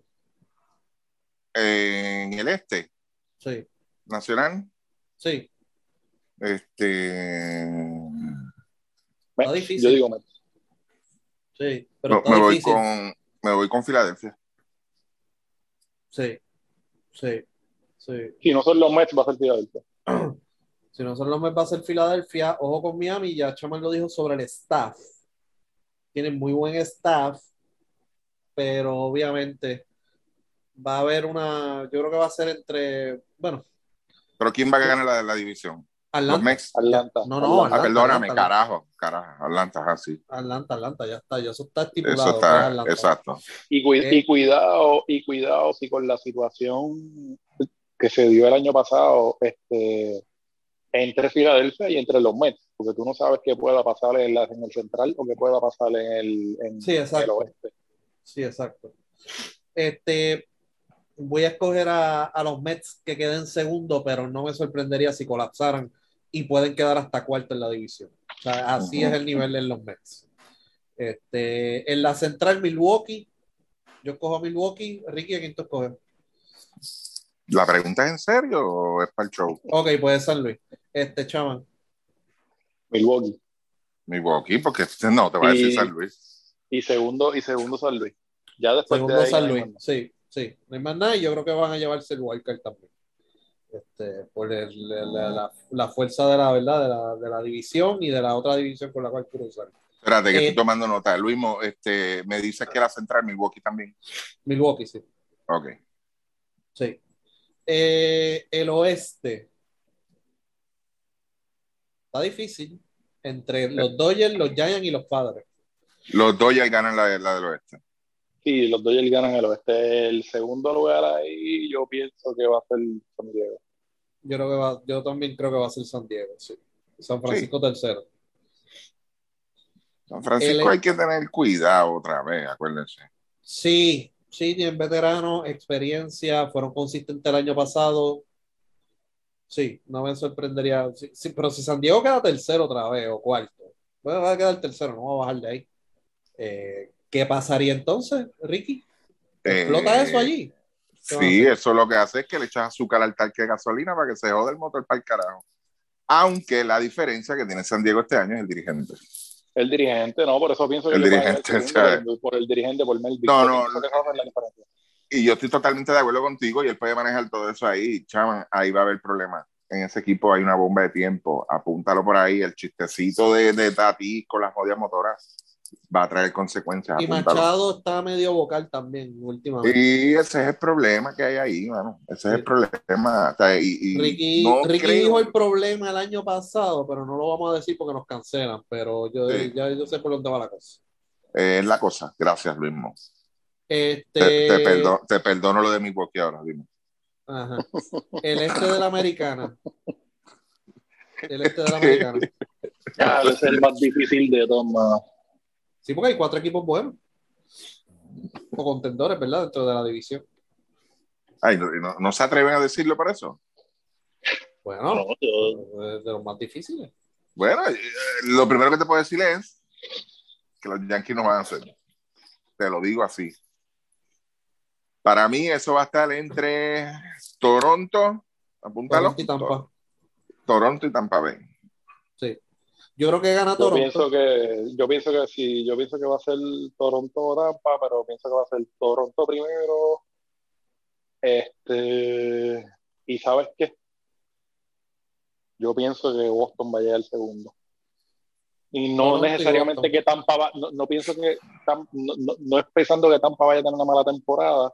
En el este
Sí.
nacional,
Sí.
Este.
Mets,
difícil.
Yo digo Mets.
Sí. Pero
Me, voy
difícil.
con, me voy con Filadelfia.
Sí. Sí. Sí.
Si no son los Mets, va a ser Filadelfia.
Si no son los Mets, va a ser Filadelfia. Ojo con Miami, ya Chaman lo dijo sobre el staff. Tienen muy buen staff, pero obviamente va a haber una. Yo creo que va a ser entre. Bueno,
Pero ¿quién va a ganar la, la división? Los
Atlanta.
Mets.
Atlanta.
No, no,
Atlanta.
Ah, perdóname,
Atlanta.
carajo, carajo, Atlanta, así.
Atlanta, Atlanta, ya está. Ya eso está estipulado.
Eso
es
está,
Atlanta.
exacto.
Y,
Eh.
y cuidado, y cuidado si con la situación que se dio el año pasado, este, entre Filadelfia y entre los Mets, porque tú no sabes qué pueda pasar en, la- en el central o qué pueda pasar en el, en
Sí, exacto.
el oeste.
Sí, exacto. Este, voy a escoger a, a los Mets que queden segundo, pero no me sorprendería si colapsaran y pueden quedar hasta cuarto en la división. O sea, así es el nivel en los Mets. Este, en la central, Milwaukee. Yo escojo a Milwaukee. Ricky, ¿a quién tú escoges?
¿La pregunta es en serio o es para el show?
Ok, puede ser Luis. Este, chaman.
Milwaukee.
Milwaukee, porque no, te va a decir San Luis.
Y segundo, y segundo San Luis. Ya después de
Segundo
ahí,
San Luis. Sí, sí. No hay más nada y yo creo que van a llevarse el wildcard también. Este, por el- la, la- la fuerza de la verdad de la, de la división y de la otra división con la cual cruzan.
Espérate, que
Eh,
estoy tomando nota. Luis, Mo- este, me dices que la central Milwaukee también.
Milwaukee, sí.
Ok.
Sí. Eh, el oeste. Está difícil. Entre los Dodgers, los Giants y los Padres.
Los Dodgers ganan la, la del oeste.
Sí, los Dodgers ganan el oeste. El segundo lugar ahí, yo pienso que va a ser San Diego.
Yo creo que va, yo también creo que va a ser San Diego, sí. San Francisco tercero.
San Francisco
El-
hay que tener cuidado otra vez, acuérdense.
Sí, sí, tienen veteranos, experiencia, fueron consistentes el año pasado. Sí, no me sorprendería. Sí, sí, pero si San Diego queda tercero otra vez o cuarto, bueno, va a quedar tercero, no va a bajar de ahí. Eh, ¿qué pasaría entonces, Ricky? ¿Explota
Eh,
eso allí? ¿Qué van a
Sí, eso lo que hace es que le echas azúcar al tanque de gasolina para que se jode el motor para el carajo. Aunque la diferencia que tiene San Diego este año es el dirigente.
El dirigente, no, por eso pienso que
el dirigente,
el segundo, por el dirigente, por Melvin.
No, no, no. Y yo estoy totalmente de acuerdo contigo y él puede manejar todo eso ahí, chaval, ahí va a haber problemas. En ese equipo hay una bomba de tiempo, apúntalo por ahí, el chistecito de, de Tati con las jodidas motoras va a traer consecuencias.
Y Machado está medio vocal también últimamente.
Y ese es el problema que hay ahí, mano. Ese es el problema. y,
Ricky, Ricky dijo el problema el año pasado, pero no lo vamos a decir porque nos cancelan. Pero yo, ya yo sé por dónde va la cosa.
Es la cosa. Gracias, Luis
Este...
Te, perdono, te, perdono, lo de mi ahora, dime.
Ajá. El este de la americana. El este de la americana.
Ya, es el más difícil de todos,
Sí, porque hay cuatro equipos buenos. O contendores, ¿verdad? Dentro de la división.
Ay, ¿no, no, se atreven a decirlo por eso?
Bueno, de los más difíciles.
Bueno, eh, lo primero que te puedo decir es que los Yankees no van a hacer. Te lo digo así. Para mí eso va a estar entre Toronto, apúntalo.
Toronto y Tampa.
Toronto y Tampa Bay.
Sí. Yo creo que gana Toronto.
Yo pienso que, yo pienso que sí, yo pienso que va a ser Toronto o Tampa, pero pienso que va a ser Toronto primero. Este, y sabes qué? Yo pienso que Boston va a llegar al segundo. Y no necesariamente que Tampa va, no, pienso que no, no, es pensando que Tampa vaya a tener una mala temporada,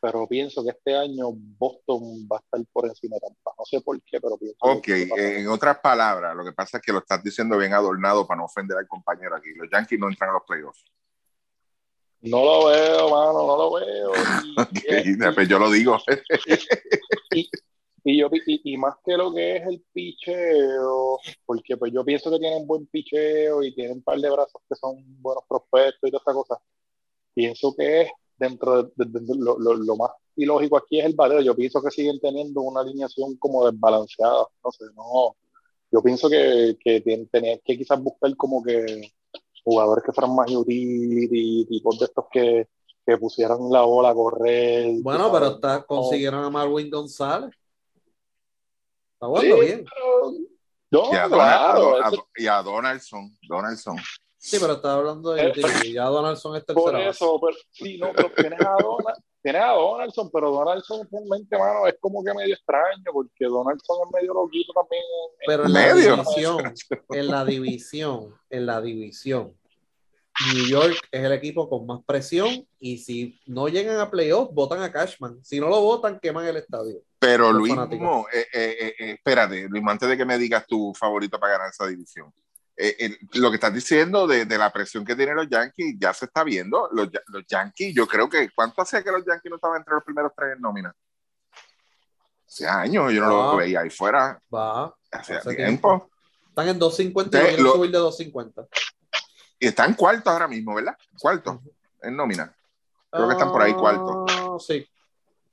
pero pienso que este año Boston va a estar por encima de Tampa. No sé por qué, pero pienso.
Ok, en otras palabras, lo que pasa es que lo estás diciendo bien adornado para no ofender al compañero aquí. Los Yankees no entran a los playoffs.
No lo veo, mano, no lo veo.
Y, pues yo lo digo.
Y, yo, y, más que lo que es el picheo, porque pues yo pienso que tienen buen picheo y tienen un par de brazos que son buenos prospectos y toda esa cosa. Pienso que es dentro de, lo, más ilógico aquí es el bateo. Yo pienso que siguen teniendo una alineación como desbalanceada. No sé, no. Yo pienso que, que tenían que quizás buscar como que jugadores que fueran más utility, tipos de estos que, que pusieran la bola a correr.
Bueno, pero está, consiguieron a Marwin González. Está jugando bien.
y, a claro, y a Donaldson. Donaldson.
Sí, pero estaba hablando de que ya Donaldson es
tercera. Por eso, pero, sí, no, pero tienes a, Donald, tienes a Donaldson, pero Donaldson realmente, mano, es como que medio extraño, porque Donaldson es medio loquito también.
Pero en la división, en la división, en la división, New York es el equipo con más presión y si no llegan a playoffs, votan a Cashman. Si no lo votan, queman el estadio.
Pero Luis, eh, eh, eh, espérate, Luis, antes de que me digas tu favorito para ganar esa división. Eh, lo que estás diciendo de, de, la presión que tienen los Yankees ya se está viendo. Los, los, Yankees, yo creo que, ¿cuánto hacía que los Yankees no estaban entre los primeros tres en nómina? Hace años, yo no lo veía ahí fuera.
Va.
Hace, tiempo.
Están en 250 y no subir de 250.
Y están cuartos ahora mismo, ¿verdad? Cuarto en nómina. Creo que están por ahí cuarto.
Ah, sí.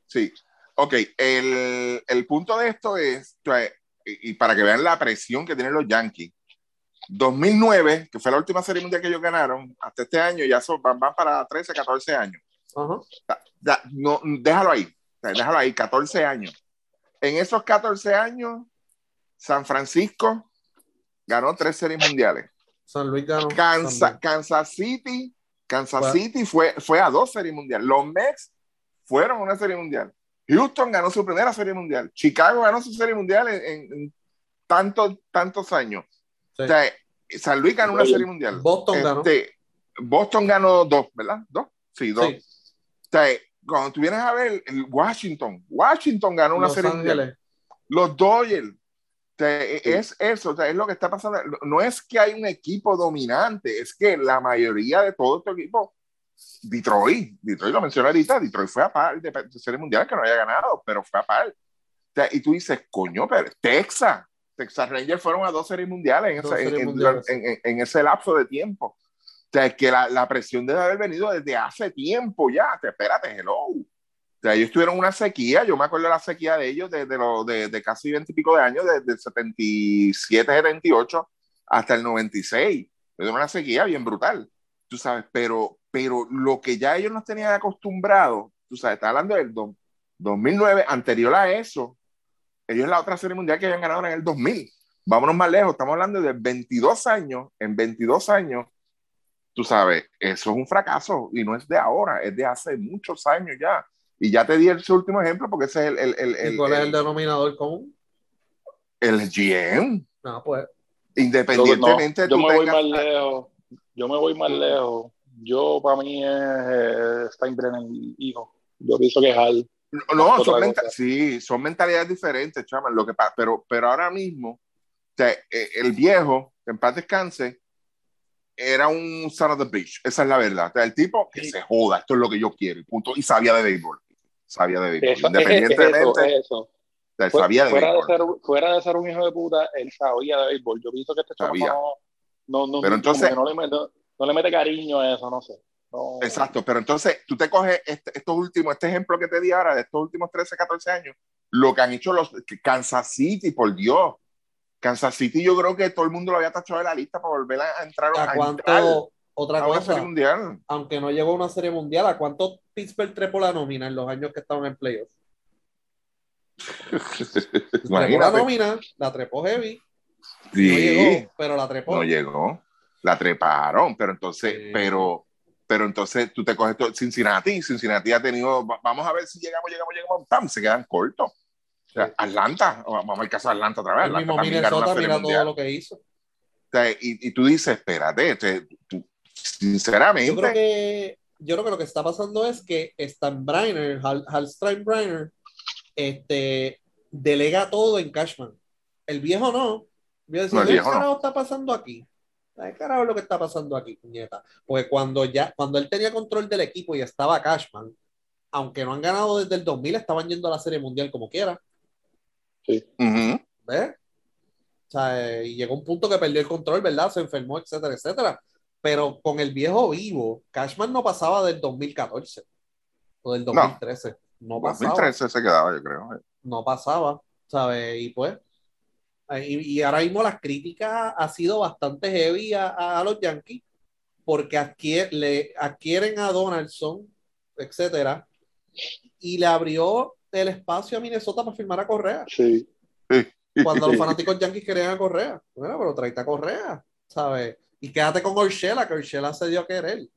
Sí. Ok, el, el punto de esto es, y para que vean la presión que tienen los Yankees, 2009, que fue la última serie mundial que ellos ganaron, hasta este año ya son, van, para 13, 14 años. no, déjalo ahí, déjalo ahí, 14 años. En esos 14 años, San Francisco ganó tres series mundiales.
San Luis ganó.
Kansas, Kansas City, Kansas City fue, fue a dos series mundiales. Los Mets fueron a una serie mundial. Houston ganó su primera serie mundial. Chicago ganó su serie mundial en, tantos, tantos años. O sea, San Luis ganó una serie mundial.
Boston ganó.
Este, Boston ganó dos, ¿verdad? ¿Dos? Sí, dos. O sea, cuando tú vienes a ver el Washington, Washington ganó una serie mundial. Los Dodgers. O sea, e, es eso, o sea, es lo que está pasando. No es que hay un equipo dominante, es que la mayoría de todo este equipo, Detroit, Detroit lo mencioné ahorita, Detroit fue a par de, serie mundial que no había ganado, pero fue a par. O sea, y tú dices, coño, pero Texas, Texas Rangers fueron a dos series mundiales en, ese lapso de tiempo. O sea, que la, la, presión debe haber venido desde hace tiempo ya. Te, espérate, hello. O sea, ellos tuvieron una sequía. Yo me acuerdo de la sequía de ellos desde de, de, casi 20 y pico de años, desde el 77, 78 hasta el 96. Tuvieron una sequía bien brutal. Tú sabes, pero, pero lo que ya ellos nos tenían acostumbrados, tú sabes, está hablando del 2009, anterior a eso, ellos la otra serie mundial que habían ganado en el 2000. vámonos más lejos, estamos hablando de 22 años, en 22 años, tú sabes, eso es un fracaso y no es de ahora, es de hace muchos años ya. Y ya te di ese último ejemplo porque ese es el... el, el, el
¿Cuál es el denominador común?
El GM.
No, pues.
Independientemente
no, yo me voy más lejos. Yo me voy más lejos. Yo, para mí, es eh, Steinbrenner, hijo. Yo pienso que es Hal.
No, son, sí, son mentalidades diferentes, chaval. Lo que pero, pero ahora mismo, o sea, eh, el viejo, en paz descanse, era un son of the beach. Esa es la verdad. O sea, el tipo que se joda, esto es lo que yo quiero, punto. Y sabía de béisbol. Sabía de béisbol. Independientemente.
eso, sabía de fuera, de ser, fuera de ser un hijo de puta, él sabía de béisbol. Yo pienso que este sabía. no, no,
pero entonces,
no, le mete, no le mete cariño a eso, no sé.
Exacto, pero entonces tú te coges este, estos últimos, este ejemplo que te di ahora de estos últimos 13, 14 años, lo que han hecho los Kansas City, por Dios. Kansas City yo creo que todo el mundo lo había tachado de la lista para volver a entrar
a, cuánto, otra cosa, serie mundial. aunque no llegó a una serie mundial, ¿a cuánto Pittsburgh trepó la nómina en los años que estaban en playoffs? trepó la nómina, la trepó heavy.
Sí, no
llegó, pero la trepó.
No llegó, la treparon, pero entonces, pero pero entonces tú te coges todo, Cincinnati, Cincinnati ha tenido, vamos a ver si llegamos, llegamos, llegamos, ¡pam! se quedan cortos. O sea, Atlanta, vamos al caso de Atlanta otra vez.
El mismo Minnesota, mira todo lo que hizo. O
sea, y, y, tú dices, espérate, tú, sinceramente.
Yo creo, que, yo creo que lo que está pasando es que Steinbrenner, Hal, Hal Steinbrenner, este, delega todo en Cashman. El viejo no. Voy a decir, ¿qué está pasando aquí? ¿Qué carajo es lo que está pasando aquí, puñeta? Porque cuando ya, cuando él tenía control del equipo y estaba Cashman, aunque no han ganado desde el 2000, estaban yendo a la Serie Mundial como quiera.
Sí.
¿Ves? O sea, y llegó un punto que perdió el control, ¿verdad? Se enfermó, etcétera, etcétera. Pero con el viejo vivo, Cashman no pasaba del 2014 o del 2013. No, no pasaba.
2013 se quedaba, yo creo.
No pasaba, ¿sabes? Y pues, y, ahora mismo las críticas ha sido bastante heavy a, los Yankees porque le adquieren a Donaldson, etcétera, y le abrió el espacio a Minnesota para firmar a Correa.
Sí.
Cuando los fanáticos Yankees querían a Correa. Bueno, pero trae a Correa, ¿sabes? Y quédate con Orshela, que Orshela se dio a querer.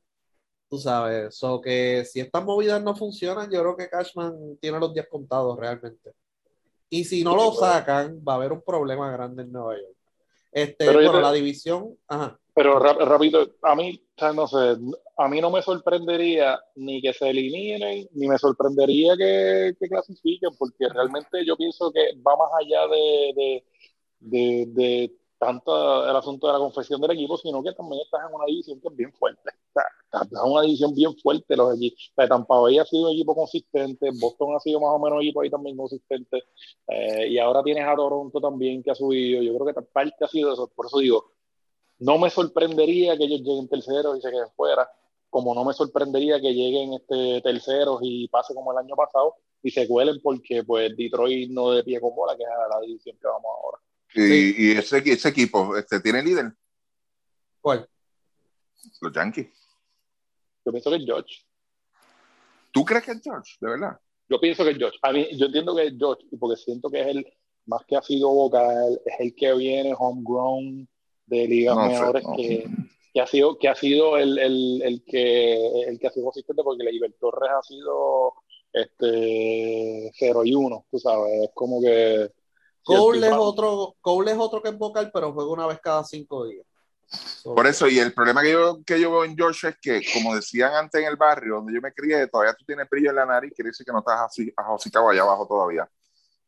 Tú sabes, so que si estas movidas no funcionan, yo creo que Cashman tiene los días contados realmente. Y si no lo sacan, va a haber un problema grande en Nueva York. Este, pero la división. Ajá.
Pero rápido, a mí, no sé, a mí no me sorprendería ni que se eliminen, ni me sorprendería que, clasifiquen, porque realmente yo pienso que va más allá de, de tanto el asunto de la confesión del equipo, sino que también estás en una división que es bien fuerte. estás en una división bien fuerte. Los equipos. Tampa Bay ha sido un equipo consistente, Boston ha sido más o menos un equipo ahí también consistente, eh, y ahora tienes a Toronto también que ha subido. Yo creo que parte ha sido eso. Por eso digo, no me sorprendería que ellos lleguen terceros y se queden fuera, como no me sorprendería que lleguen este terceros y pase como el año pasado y se cuelen porque pues Detroit no de pie con bola, que es la división que vamos ahora.
Y, ese, ese, equipo este, tiene líder.
¿Cuál?
Los Yankees.
Yo pienso que es George.
¿Tú crees que es George? De verdad.
Yo pienso que es George. A mí, yo entiendo que es George, porque siento que es el más que ha sido vocal, es el que viene homegrown de ligas mejores que, que, ha sido, que ha sido el, el, el, que el que ha sido consistente porque Leiber Torres ha sido este 0 y 1, tú sabes, es como que
Cole es, otro, Cole es otro que es vocal, pero juega una vez cada cinco días.
Por eso, y el problema que yo, que yo veo en George es que, como decían antes en el barrio donde yo me crié, todavía tú tienes brillo en la nariz, quiere decir que no estás así, ajosicado allá abajo todavía.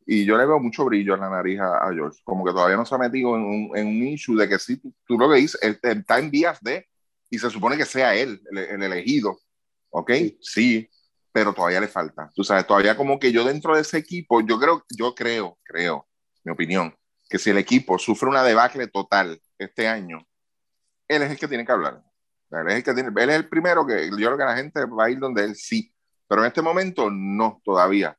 Y yo le veo mucho brillo en la nariz a, George, como que todavía no se ha metido en un, en un issue de que sí, tú, lo que dices, está en vías de, y se supone que sea él, el, elegido, ¿ok? Sí, pero todavía le falta. Tú sabes, todavía como que yo dentro de ese equipo, yo creo, yo creo, creo, mi opinión, que si el equipo sufre una debacle total este año, él es el que tiene que hablar. Él es el, primero que yo creo que la gente va a ir donde él sí, pero en este momento no todavía.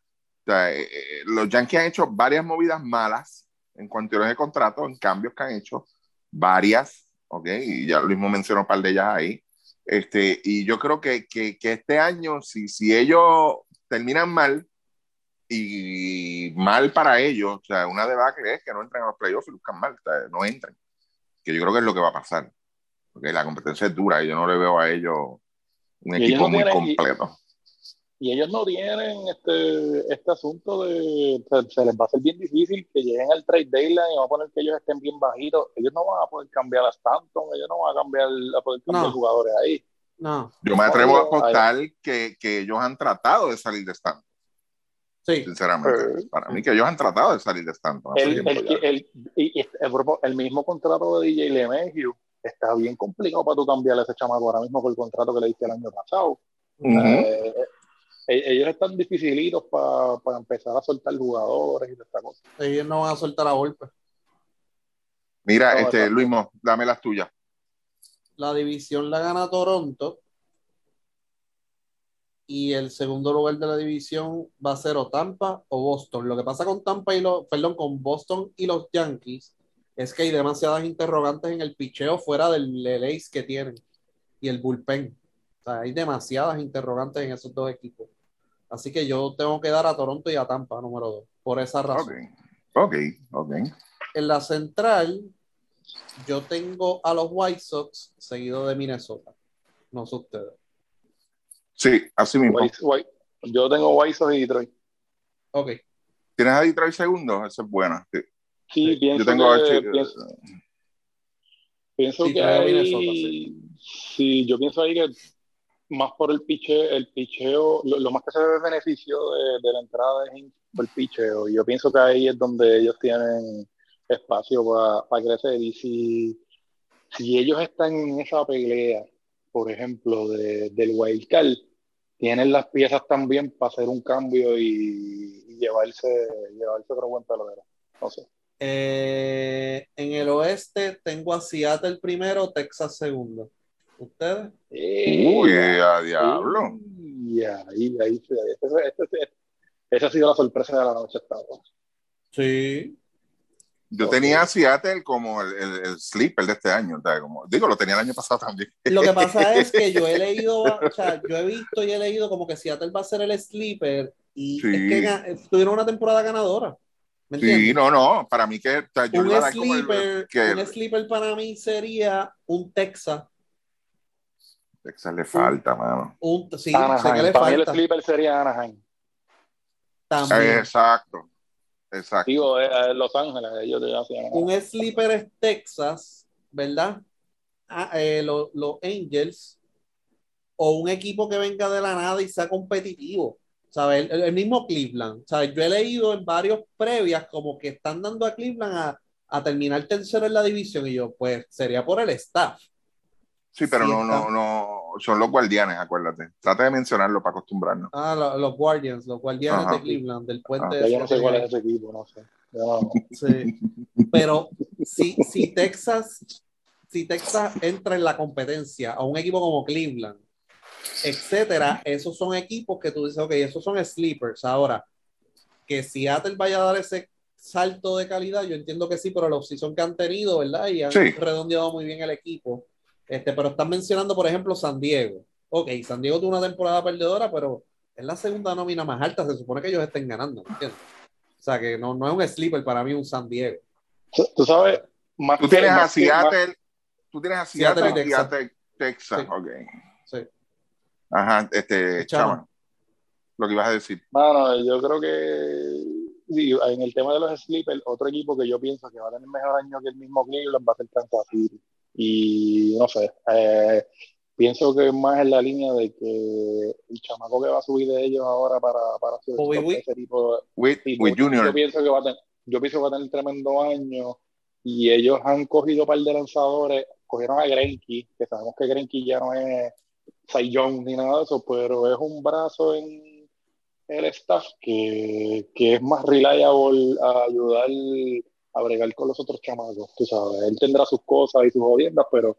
Eh, eh, los Yankees han hecho varias movidas malas en cuanto a los contratos, en cambios que han hecho, varias, ¿ok? Y ya mismo mencionó un par de ellas ahí. Este, y yo creo que, que, que este año, si, si ellos terminan mal, y mal para ellos, o sea, una debacle es que no entren a los playoffs y buscan mal, no entren, que yo creo que es lo que va a pasar, porque la competencia es dura y yo no le veo a ellos un equipo muy completo.
Y, ellos no tienen este, este asunto de, se les va a hacer bien difícil que lleguen al trade deadline y va a poner que ellos estén bien bajitos, ellos no van a poder cambiar a Stanton, ellos no van a cambiar a poder cambiar jugadores ahí.
No.
Yo me atrevo a apostar que, que ellos han tratado de salir de Stanton.
Sí.
Sinceramente. para mí que ellos han tratado de salir de Stanton.
El, el, el, el, mismo contrato de DJ LeMahieu está bien complicado para tú cambiar ese chamaco ahora mismo por el contrato que le diste el año pasado. Eh, eh, ellos están dificilitos para empezar a soltar jugadores y esta cosa.
Ellos no van a soltar a golpe.
Mira, este, Luis, dame las tuyas.
La división la gana Toronto y el segundo lugar de la división va a ser o Tampa o Boston. Lo que pasa con Tampa y los, perdón, con Boston y los Yankees es que hay demasiadas interrogantes en el picheo fuera del, ace que tienen y el bullpen. O sea, hay demasiadas interrogantes en esos dos equipos. Así que yo tengo que dar a Toronto y a Tampa, número dos, por esa razón.
Ok, ok,
En la central, yo tengo a los White Sox seguido de Minnesota. No sé ustedes.
Sí, así mismo.
yo tengo White Sox y Detroit.
Ok.
¿Tienes a Detroit segundo? Esa es buena.
Sí, pienso yo tengo que, pienso, pienso que ahí, sí, yo pienso ahí que más por el piche, el picheo, lo, más que se ve beneficio de, la entrada es por el picheo. Yo pienso que ahí es donde ellos tienen espacio para crecer. Y si, si ellos están en esa pelea, por ejemplo, de, del Wildcard, tienen las piezas también para hacer un cambio y, llevarse, llevarse otro buen pelotero. No sé.
Eh, en el oeste tengo a Seattle primero, Texas segundo. ¿Ustedes?
Uy, a diablo.
ahí, ahí, esa ha sido la sorpresa de la noche hasta
Sí.
Yo tenía a Seattle como el, el, sleeper de este año. Como, digo, lo tenía el año pasado también.
Lo que pasa es que yo he leído, o sea, yo he visto y he leído como que Seattle va a ser el sleeper y es que tuvieron una temporada ganadora.
sí, no, no, para mí que
un, sleeper, un sleeper para mí sería un Texas.
Texas le falta, mano.
Un, sí,
sé que le para falta. Mí el sleeper sería Anaheim.
También.
Exacto. Exacto.
Digo, eh, Los Ángeles, ellos hacían.
Un sleeper es Texas, ¿verdad? Ah, eh, los Angels, o un equipo que venga de la nada y sea competitivo. ¿sabes? El, mismo Cleveland. ¿sabes? Yo he leído en varios previas como que están dando a Cleveland a, a terminar tercero en la división y yo, pues sería por el staff.
Sí, pero no, no, no, son los guardianes, acuérdate. Trata de mencionarlo para acostumbrarnos.
Ah, los Guardians, los guardianes de Cleveland, del puente de
Yo no sé cuál es ese equipo, no sé.
Sí. Pero si, si Texas, si Texas entra en la competencia a un equipo como Cleveland, etcétera, esos son equipos que tú dices, ok, esos son sleepers. Ahora, que Seattle vaya a dar ese salto de calidad, yo entiendo que sí, pero la opción que han tenido, ¿verdad? Y han redondeado muy bien el equipo este, pero están mencionando, por ejemplo, San Diego. Ok, San Diego tuvo una temporada perdedora, pero es la segunda nómina más alta. Se supone que ellos estén ganando, ¿entiendes? O sea, que no, no es un sleeper para mí un San Diego.
Tú sabes,
más tú tienes a Seattle, tú tienes a Seattle, y Texas. Texas. Sí. Ok.
Sí.
Ajá, este, Chama, lo que ibas a decir.
Bueno, yo creo que en el tema de los sleepers, otro equipo que yo pienso que va a tener mejor año que el mismo Cleveland va a ser Kansas City. Y no sé, eh, pienso que más en la línea de que el chamaco que va a subir de ellos ahora para, para hacer ese tipo
de, Junior.
Yo pienso que va a tener, yo pienso que va a tener tremendo año y ellos han cogido un par de lanzadores, cogieron a Grenky, que sabemos que Grenky ya no es Young ni nada de eso, pero es un brazo en el staff que, que es más reliable a ayudar a bregar con los otros chamacos, tú sabes. Él tendrá sus cosas y sus jodiendas, pero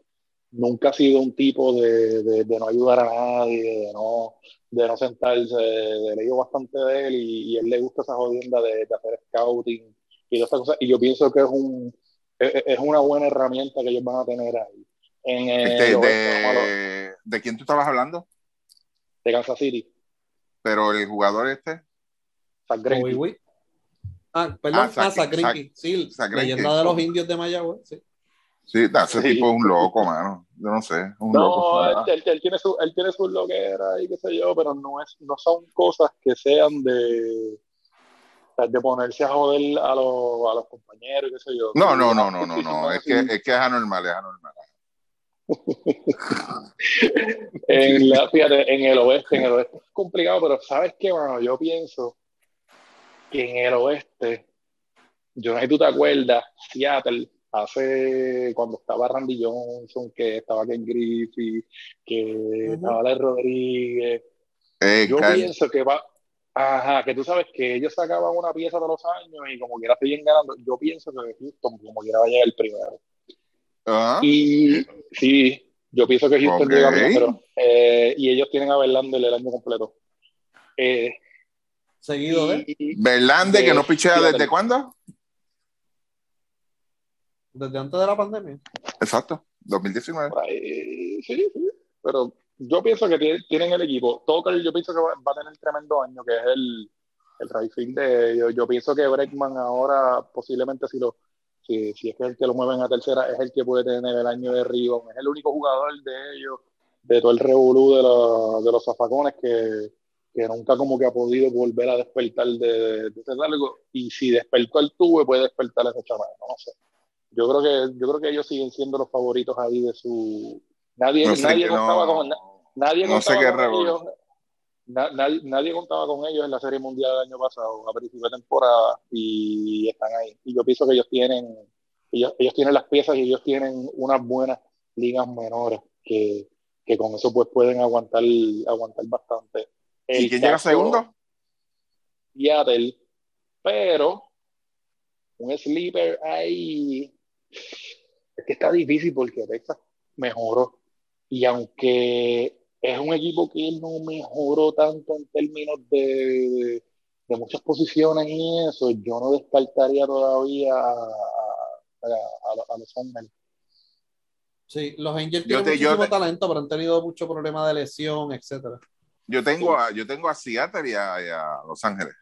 nunca ha sido un tipo de, de, no ayudar a nadie, de no, de no sentarse. He leído bastante de él y, a él le gusta esa jodienda de, hacer scouting y todas estas cosas. Y yo pienso que es, un, es, una buena herramienta que ellos van a tener ahí. En,
este, de, ¿De quién tú estabas hablando?
De Kansas City.
Pero el jugador este.
Zach Greinke.
Witt. Ah, perdón,
Ah,
ah, Greinke. Sí, leyenda de los indios de Mayagüez. Sí.
Sí, ese
Sí.
tipo es un loco, mano. Yo no sé, loco.
No, él, él- él tiene su, él tiene su loquera y qué sé yo, pero no es, no son cosas que sean de, de ponerse a joder a los, a los compañeros y qué sé yo.
No, no, no, no, no, no. Es que, es que es anormal, es anormal.
En la, fíjate, en el oeste, en el oeste es complicado, pero ¿sabes qué, mano? Yo pienso que en el oeste, yo no sé si tú te acuerdas, Seattle, hace cuando estaba Randy Johnson, que estaba Ken Griffey, que
Ujú.
estaba Alex Rodríguez,
Eh,
yo pienso que va, ajá, que tú sabes que ellos sacaban una pieza todos los años y como quiera siguen ganando, yo pienso que Houston como quiera va a llegar el primero.
Ah,
Y sí, yo pienso que Houston
Ok.
llega primero. Eh, y ellos tienen a Verlander el año completo. Eh,
Seguido de,
Verlander, que no pichea desde cuándo?
desde antes de la pandemia.
Exacto, 2019.
por ahí, sí, sí. Pero yo pienso que tienen, el equipo. Tucker yo pienso que va, va a tener tremendo año, que es el, el field de ellos. Yo pienso que Breckman ahora posiblemente si lo si, si es que es el que lo mueven a tercera, es el que puede tener el año de Ribon. Es el único jugador de ellos, de todo el revolú de, los- de los zafacones que, que nunca como que ha podido volver a despertar de, de largo. Y si despertó el tubo, puede despertar ese chamaco, no sé. Yo creo que, yo creo que ellos siguen siendo los favoritos ahí de su. Nadie,
No sé
nadie contaba
no-
con na- nadie
no sé
contaba
qué
con ellos. Na- nadie, nadie contaba con ellos en la Serie Mundial del año pasado, a principio de temporada, y están ahí. Y yo pienso que ellos tienen, ellos, ellos tienen las piezas y ellos tienen unas buenas ligas menores que, que con eso pues pueden aguantar, aguantar bastante.
¿Y quién llega segundo?
Seattle, pero un sleeper ahí es que está difícil porque Texas mejoró. Y aunque es un equipo que no mejoró tanto en términos de, de muchas posiciones y eso, yo no descartaría todavía a, a, a- a los Ángeles.
Sí, los Angels
Yo
tienen
yo te-
talento, pero han tenido mucho problema de lesión, etcétera.
Yo tengo a, yo tengo a Seattle y a, y a Los Ángeles.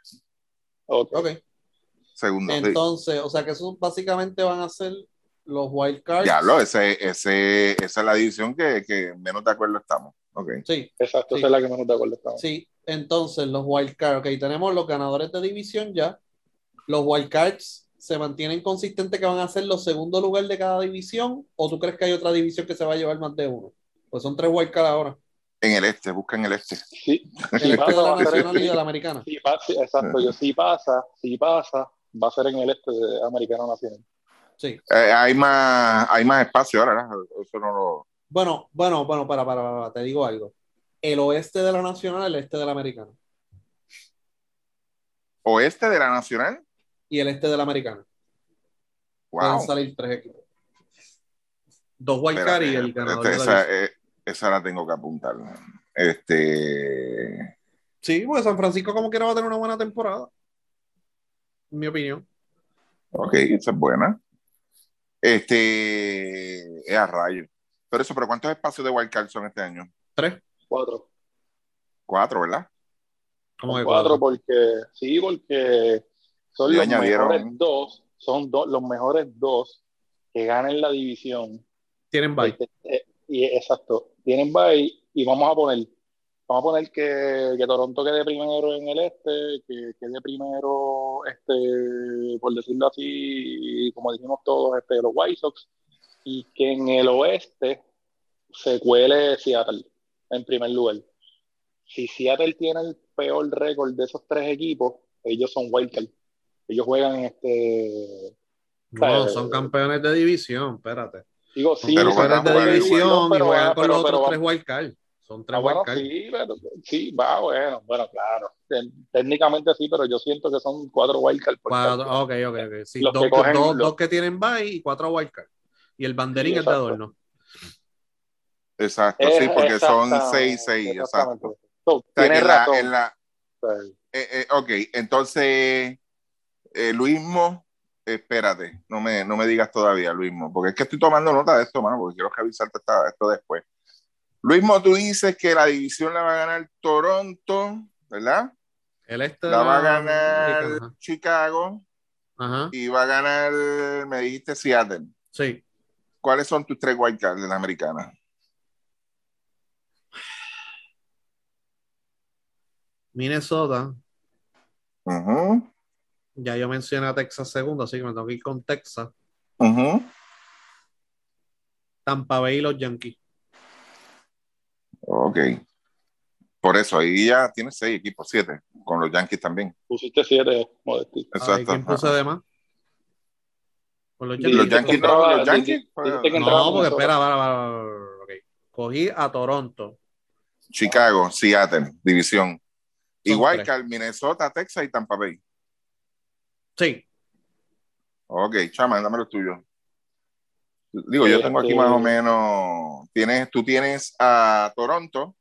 Ok.
Ok,
Segundo. sí.
entonces, o sea que esos básicamente van a ser los wild cards.
Diablo, ese, ese, esa es la división que, que menos de acuerdo estamos. Ok.
Sí,
Exacto,
Sí.
esa es la que menos de acuerdo estamos.
sí. Entonces, los wild cards, ok, tenemos los ganadores de división ya. Los wild cards se mantienen consistentes que van a ser los segundos lugar de cada división, o tú crees que hay otra división que se va a llevar más de uno? Pues son tres wild cards ahora.
En el este, busca en el este.
Sí,
El
Sí,
este de la
va a ser-
nacional y de la americana.
Si pasa, sí, exacto, yo si pasa, si pasa, va a ser en el este de americano nacional.
Sí.
Eh, hay más, hay más espacio ahora, ¿verdad? Eso no lo.
Bueno, bueno, bueno, para, para, para, te digo algo. El oeste de la nacional, el este de la americana.
Oeste de la Nacional.
Y el este de la americana. Pueden
Wow.
salir tres equipos. Dos wild cards y el ganador
este,
de la
esa, eh, esa la tengo que apuntar. Este.
Sí, pues San Francisco como quiera va a tener una buena temporada. En mi opinión.
Ok, esa es buena. Este. Es a rayo. Pero eso, ¿pero cuántos espacios de Wildcard son este año?
Tres.
Cuatro.
Cuatro, ¿verdad?
Que
cuatro porque, sí, porque son los
añadieron-
mejores dos, son dos, los mejores dos que ganan la división.
Tienen bye.
Este, eh, y exacto, tienen bye y vamos a poner, vamos a poner que, que Toronto quede primero en el este, que quede primero, este, por decirlo así, como dijimos todos, este, los White Sox, y que en el oeste se cuele Seattle en primer lugar. Si Seattle tiene el peor récord de esos tres equipos, ellos son wildcard. Ellos juegan este.
No, son campeones de división, espérate.
Digo, sí,
Pero
Son
van a jugar
división y
pero
juegan
va-
con
pero-
los
pero
otros tres wild cards. Son tres
Ah, bueno, sí, pero, sí, va, bueno, bueno, claro. Té- Técnicamente sí, pero yo siento que son cuatro wildcards. por
Cuatro,
tanto.
ok, ok, ok. Sí,
Los
dos,
que cogen
dos-
los-
dos que tienen bye y cuatro wild cards. Y el banderín
Sí,
es de
exacto.
adorno.
Exacto,
Es-
sí, porque son seis, seis, exacto.
So,
O sea, en la- en la-
Sí.
eh, eh, ok, entonces, eh, Luismo, espérate, no me, no me digas todavía, Luismo, porque es que estoy tomando nota de esto, mano, porque quiero revisarte esta- esto después. Luismo, tú dices que la división la va a ganar Toronto, ¿verdad?
El este
La va a ganar. Chicago
Ajá.
y va a ganar, me dijiste Seattle.
Sí.
¿Cuáles son tus tres wildcards de la americana?
Minnesota.
Ujú,
Ya yo mencioné a Texas segundo, así que me tengo que ir con Texas. Tampa Bay y los Yankees.
Ok. Por eso, ahí ya tienes seis equipos, siete, con los Yankees también.
Pusiste siete, Modesti.
Ay,
Exacto.
¿Quién puse
Ajá.
de más? Con los Yankees.
Los Yankees no, los Yankees.
No, porque
Minnesota.
espera, para, para, ok. Cogí a Toronto.
Chicago, Seattle, división.
Son
Igual que Minnesota, Texas y Tampa Bay.
Sí.
Ok, chama, dame lo tuyo. Digo, yo tengo aquí
Este-
más o menos. Tienes, tú tienes a Toronto,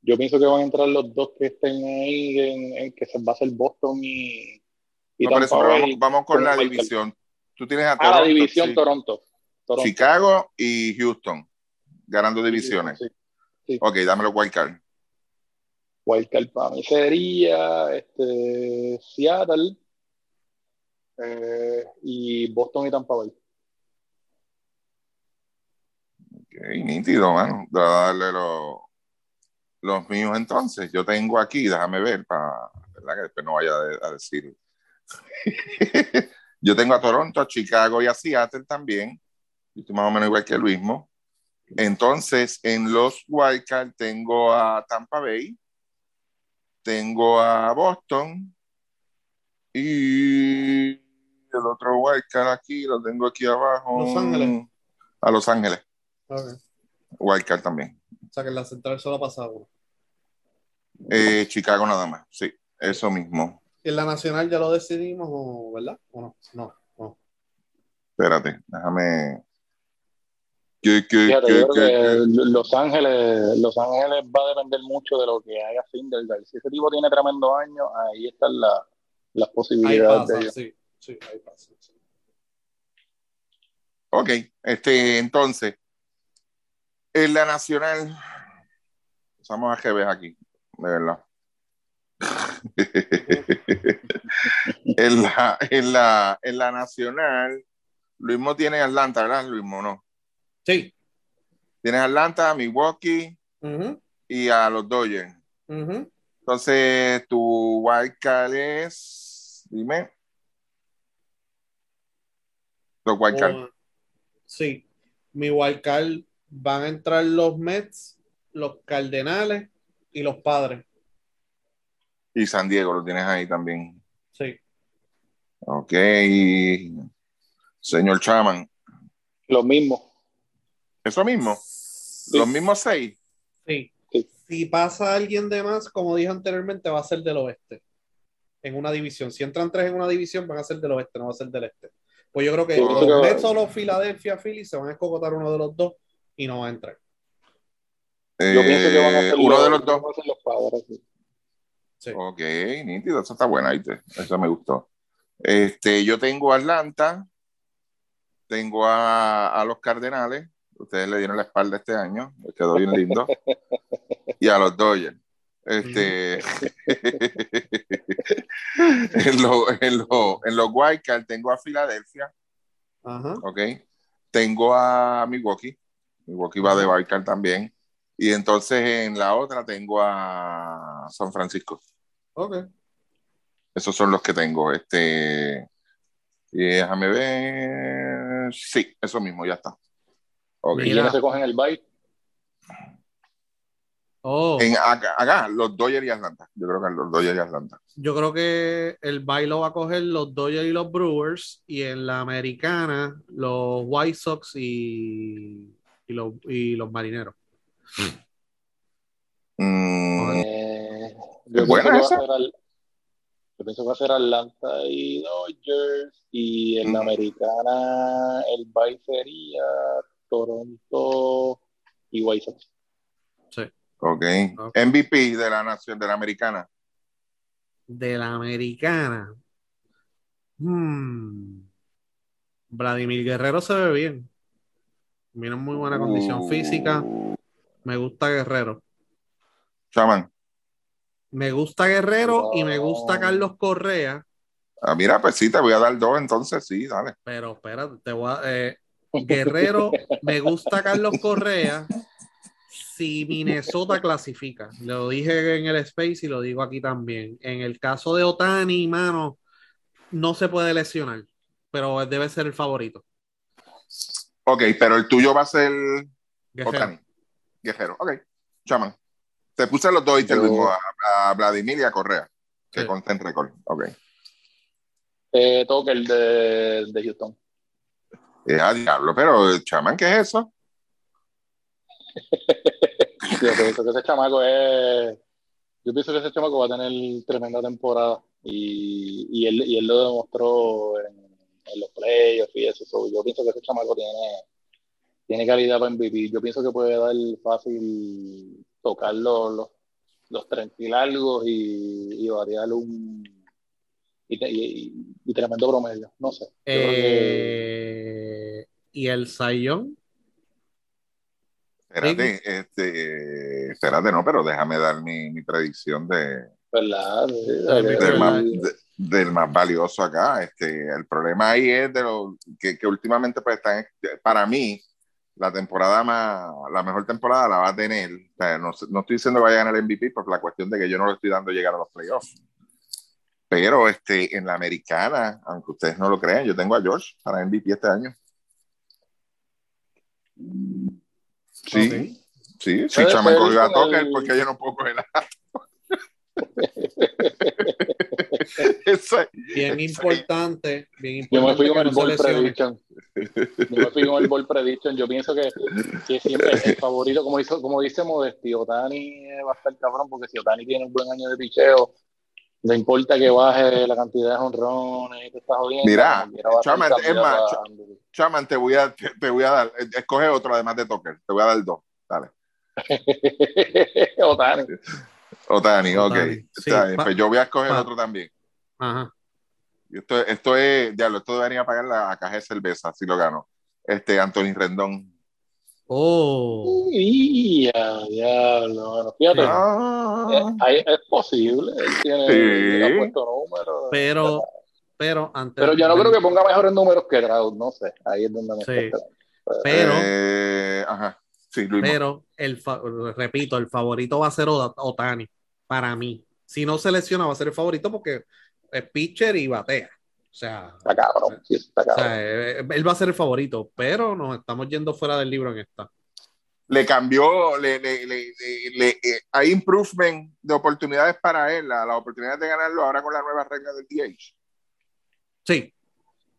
Yo pienso que van a entrar los dos que estén ahí, en, en que se va a ser Boston y, y
No, por eso,
Tampa
pero
Bay.
vamos, vamos con la división. Tú tienes a
Ah,
Toronto,
la división
sí.
Toronto. Toronto.
Chicago y Houston, ganando divisiones.
Sí.
Ok, dame los wildcard.
Wildcard para mí sería este, Seattle eh, y Boston y Tampa Bay.
Ok, nítido, mano. Voy a darle los, los míos entonces. Yo tengo aquí, déjame ver, para que después no vaya a, decir. Yo tengo a Toronto, a Chicago y a Seattle también. Yo estoy más o menos igual que el. Entonces, en los wildcard tengo a Tampa Bay, tengo a Boston y el otro wildcard aquí lo tengo aquí abajo.
Los Ángeles.
A Los Ángeles.
Ok.
Wildcard también.
O sea que en la central solo pasa uno.
Eh, Chicago nada más, sí, eso mismo.
En la nacional ya lo decidimos, o- ¿verdad? ¿O no? No, no.
Espérate, déjame. ¿Qué, qué,
Fíjate,
qué,
yo creo
qué,
que
qué?
Los Ángeles, Los Ángeles va a depender mucho de lo que haga Syndergaard. Si ese tipo tiene tremendo año, ahí están la- las
Ahí
posibilidades de ellos.
sí. Sí, ahí pasa. sí.
Ok, este, entonces, en la nacional, vamos a GB aquí, de verdad. en, la, en, la, en la nacional, Luismo tiene Atlanta, ¿verdad, Luismo? No.
Sí.
Tienes Atlanta, Milwaukee y a los Dodgers. Entonces, tu wildcard es, dime. Los
sí. Mi wildcard van a entrar los Mets, los Cardenales y los Padres.
Y San Diego lo tienes ahí también.
Sí.
Ok. Señor Chaman.
Lo mismo.
Eso mismo. Los mismos seis.
Sí.
Sí.
Si pasa alguien de más, como dije anteriormente, va a ser del oeste. En una división. Si entran tres en una división, van a ser del oeste, no va a ser del este. Pues yo creo que los Mets o los Philadelphia Phillies se van a escogotar uno de los dos y no va a entrar.
Yo pienso que van a
Eh,
ser
uno de
los,
dos.
van a ser los padres. sí.
Sí.
Ok, nítido. Eso está buena, ¿viste? Eso me gustó. Este, yo tengo a Atlanta. Tengo a, a los Cardenales. Ustedes le dieron la espalda este año. Quedó bien lindo. y a los Dodgers. Este, en, lo- en, lo- en los Wildcard tengo a Filadelfia,
Ajá.
¿ok? Tengo a Milwaukee, Milwaukee va de Wildcard también, y entonces en la otra tengo a San Francisco.
Ok.
Esos son los que tengo. Este, y déjame ver, sí, eso mismo, ya está. Ok.
¿Y quiénes se cogen el bye?
Oh,
En acá, acá, los Dodgers y Atlanta. Yo creo que los Dodgers y Atlanta.
yo creo que el bailo va a coger los Dodgers y los Brewers y en la americana los White Sox y, y, los, y los marineros.
Mm,
Eh, yo,
¿Es buena
pienso que va a
esa?
ser al- yo pienso que va a ser Atlanta y Dodgers. Y en la
Mm.
americana el bye sería Toronto y White Sox.
Ok.
Ok.
MVP de la nación, de la americana.
De la americana. Hmm. Vladimir Guerrero se ve bien. En muy buena condición
Uh,
física. Me gusta Guerrero.
Chaman.
Me gusta Guerrero y me gusta Carlos Correa.
Ah, mira, pues sí, te voy a dar dos entonces, sí, dale.
Pero espérate, te voy a, eh, Guerrero, me gusta Carlos Correa si Minnesota clasifica. Lo dije en el Space y lo digo aquí también. En el caso de Otani, mano, no se puede lesionar, pero debe ser el favorito.
Ok, pero el tuyo va a ser
Guerrero.
Otani. Guerrero. Ok, chaman. Te puse los dos y te
Yo-
digo a, a Vladimir y a Correa, que
Sí.
consten récord. Ok.
Eh, toque el de, de Houston.
Eh, a diablo, pero chaman, ¿qué es eso?
Yo pienso que ese chamaco es. Yo pienso que ese chamaco va a tener tremenda temporada. Y, y, él, y él lo demostró en, los playoffs y eso. So, yo pienso que ese chamaco tiene, tiene calidad para MVP. Yo pienso que puede dar fácil tocar los, los, los 30 y y, variar un. Y, y- y tremendo promedio. No sé.
Eh, y el Sayón.
Espérate, este, espérate, no, pero déjame dar mi, mi predicción de,
¿Verdad? Sí, que-
del,
verdad.
más, de- del más valioso acá. Este, el problema ahí es de lo que, que últimamente pues están, para mí, la temporada más, la mejor temporada la va a tener. O sea, no, no estoy diciendo que vaya a ganar el MVP por la cuestión de que yo no le estoy dando llegar a los playoffs. Pero este, en la americana, aunque ustedes no lo crean, yo tengo a George para MVP este año. Sí,
Ok.
sí, sí,
Puede
Chama cogió a Tucker
el-
porque yo no puedo coger a Eso es-
Bien importante. Bien
Yo me
importante
fui con el
no
ball prediction. Yo me fui con el ball prediction. Yo pienso que, que siempre el favorito, como, hizo, como dice Modesti, Otani va a estar cabrón, porque si Otani tiene un buen año de picheo, no importa que baje la cantidad de honrones y te estás jodiendo.
Mira, es más,
a.
Chaman, te voy a, te, te voy a dar, escoge otro además de Tucker, te voy a dar dos, dale.
Otani.
Otani, ok.
Otani, sí,
Está bien,
pa-
pues yo voy a escoger
pa-
otro también.
Ajá.
Esto, esto es, diablo, esto debería pagar la caja de cerveza si lo gano. Este, Anthony Rendón.
Oh.
Diablo. Bueno, fíjate,
Ah,
eh, ahí es posible. Él tiene
Sí.
puesto números.
Pero, pero antes.
Pero yo no creo que ponga mejores números que Trout, no sé. Ahí es donde me
Sí.
está.
Pero,
eh, ajá, sí, Luis.
pero el repito, el favorito va a ser Ota- Otani. Para mí. Si no se lesiona, va a ser el favorito porque es pitcher y batea. O sea,
Está cabrón, sí, está
o
cabrón.
sea, eh, él va a ser el favorito, pero nos estamos yendo fuera del libro en esta.
le cambió, le, le, le, le- le- eh, hay improvement de oportunidades para él, la, la oportunidad de ganarlo ahora con la nueva regla del DH.
Sí,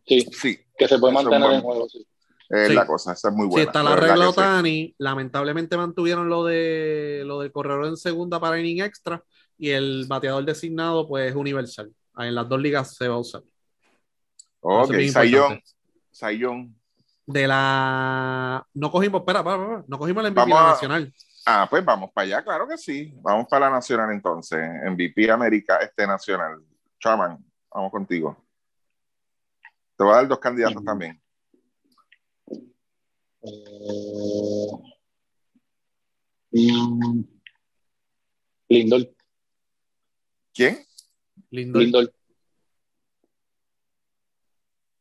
sí,
Sí,
que se puede mantener en juego, sí.
es
Sí.
la cosa, esa es muy
sí
buena.
está
de
la regla
sí.
Otani. Lamentablemente mantuvieron lo de lo del corredor en segunda para inning extra y el bateador designado, pues, es universal. En las dos ligas se va a usar.
Ok, Sayón. Sayón.
De la. No cogimos, espera, espera, espera, no cogimos la MVP
Vamos
la
a-
nacional.
Ah, pues vamos para allá, claro que sí. Vamos para la nacional entonces. MVP América, este nacional. Chaman, vamos contigo. Te voy a dar dos candidatos también.
Eh, mm, Lindor,
¿Quién?
Lindo.
Lindor.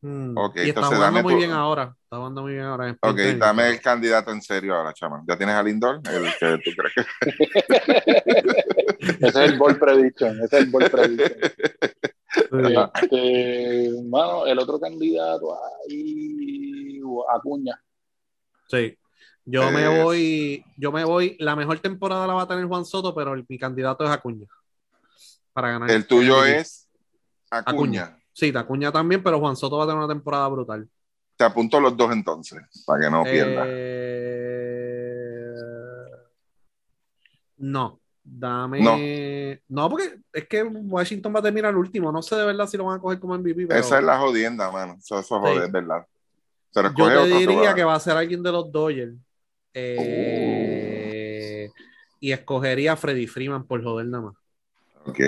Mm,
Ok,
y está jugando muy
tu-
bien ahora. Está jugando muy bien ahora. en
Ok, dame el candidato en serio ahora, Chaman. ¿Ya tienes a Lindor? El que tú crees que...
Ese es el ball prediction. Ese es el ball prediction. Este, mano, el otro candidato ahí, Acuña.
Sí. Yo me voy, yo me voy, la mejor temporada la va a tener Juan Soto, pero el- mi candidato es Acuña. Para ganar.
El tuyo es Acuña.
Acuña. Sí, Acuña también, pero Juan Soto va a tener una temporada brutal.
Te apunto los dos entonces, para que no pierdas.
Eh, No, dame.
No.
No. porque es que Washington va a terminar el último. No sé de verdad si lo van a coger como MVP. Pero
Esa es la jodienda, mano. Eso, eso
Sí.
jode, es verdad. Pero
yo te diría que va a ser alguien de los Dodgers. Eh, Y escogería a Freddy Freeman por joder nada más.
Ok.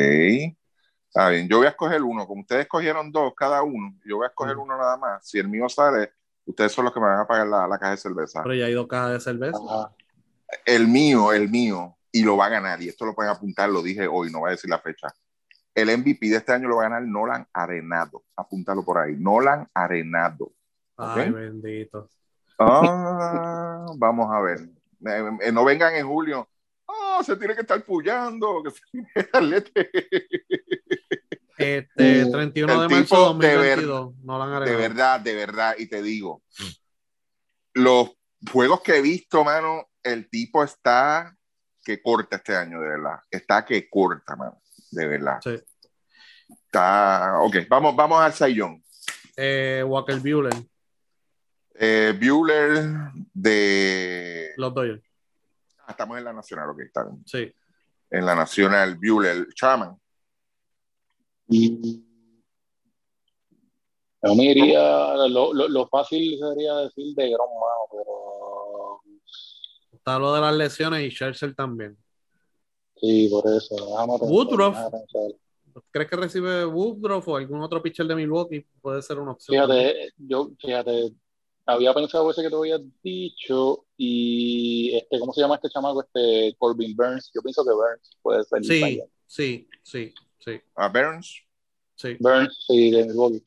Está bien. Yo voy a escoger uno. Como ustedes escogieron dos cada uno, yo voy a escoger uno nada más. Si el mío sale, ustedes son los que me van a pagar la, la caja de cerveza.
Pero ya hay dos cajas de cerveza.
Ajá.
El mío, el mío, y lo va a ganar. Y esto lo pueden apuntar, lo dije hoy, no voy a decir la fecha. El MVP de este año lo va a ganar Nolan Arenado. Apúntalo por ahí. Nolan Arenado.
Ay, bendito.
Ah, vamos a ver. Eh, eh, no vengan en julio. Ah, se tiene que estar pullando. Que se
Este, 31 de marzo de 2022.
De, de verdad, de verdad. Y te digo, los juegos que he visto, mano, el tipo está que corta este año, de verdad. Está que corta, mano. De verdad. Sí. Está. Ok, vamos, vamos al Sayón.
Eh, Walker Bueller.
Eh, Bueller de.
Los Dodgers.
Ah, estamos en la Nacional, ok, está bien.
Sí.
En la Nacional, Bueller, Chaman.
Yo me iría, lo, lo, lo, fácil sería decir de Grom, pero.
Está lo de las lesiones y Scherzer también.
Sí, por eso.
Woodruff. ¿Crees que recibe Woodruff o algún otro pitcher de Milwaukee? Puede ser una opción.
Fíjate, yo, fíjate, había pensado ese que te había dicho y este, ¿cómo se llama este chamaco? Este Corbin Burns. Yo pienso que Burns puede ser.
Sí, sí, sí, sí.
¿A Burns?
Sí.
Burns, sí, de Milwaukee.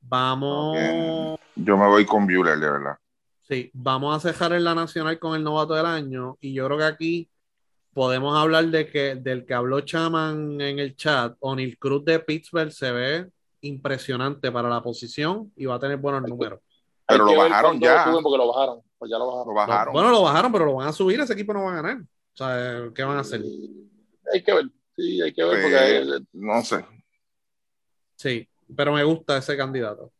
Vamos.
Yo me voy con Bueller, de verdad.
Sí, vamos a cejar en la nacional con el novato del año y yo creo que aquí podemos hablar de que del que habló Chaman en el chat, O'Neill Cruz de Pittsburgh se ve impresionante para la posición y va a tener buenos números.
Pero lo bajaron ya.
Porque lo bajaron, pues ya lo
bajaron.
bueno, lo bajaron, pero lo van a subir, ese equipo no va a ganar. O sea, ¿qué van a hacer?
Hay que ver, sí, hay que ver. porque
pues, No sé.
Sí, pero me gusta ese candidato.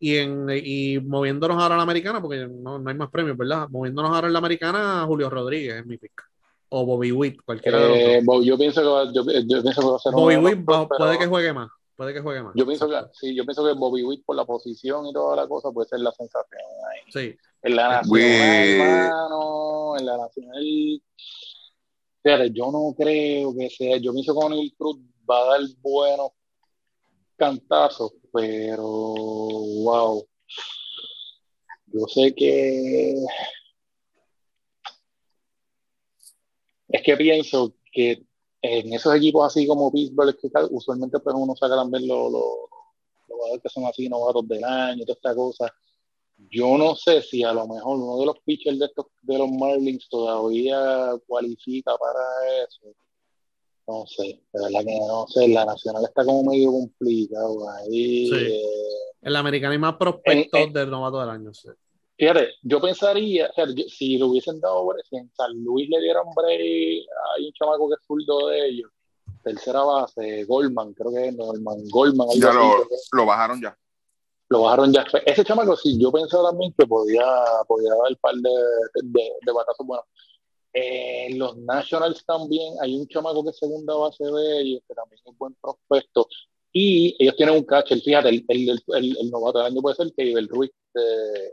Y, en, y moviéndonos ahora a la americana, porque no, no hay más premios, ¿verdad? Moviéndonos ahora en la americana, Julio Rodríguez es mi pick o Bobby Witt, cualquiera
de los dos. Yo pienso que va, yo, yo pienso que va a ser
Bobby Witt puede que juegue más. Puede que juegue más.
Yo pienso que, sí, yo pienso que Bobby Witt por la posición y toda la cosa puede ser la sensación ahí.
Sí.
En la nacional, hermano, en la nacional. Fíjate, yo no creo que sea. Yo pienso que el Cruz va a dar buenos cantazos, pero wow. Yo sé que es que pienso que en esos equipos así como Pittsburgh, que usualmente pues uno saca también los, los, jugadores que son así novatos del año toda esta cosa. Yo no sé si a lo mejor uno de los pitchers de estos de los Marlins todavía cualifica para eso. No sé, de verdad que no sé, la nacional está como medio complicado ahí.
Eh, en la americana hay más prospectos del novato del año, sí.
Fíjate, yo pensaría, si lo hubiesen dado, si en San Luis le dieron break, hay un chamaco que es zurdo de ellos, tercera base, Goldman, creo que es Goldman, Goldman.
Ya lo, bajaron ya.
Lo bajaron ya. Ese chamaco sí, yo pensaba también que podía, podía dar un par de, de, de batazos buenos. En los Nationals también hay un chamaco que es segunda base de ellos, que también es un buen prospecto. Y ellos tienen un catcher, fíjate, el, el, el, novato del año puede ser el Ruiz de,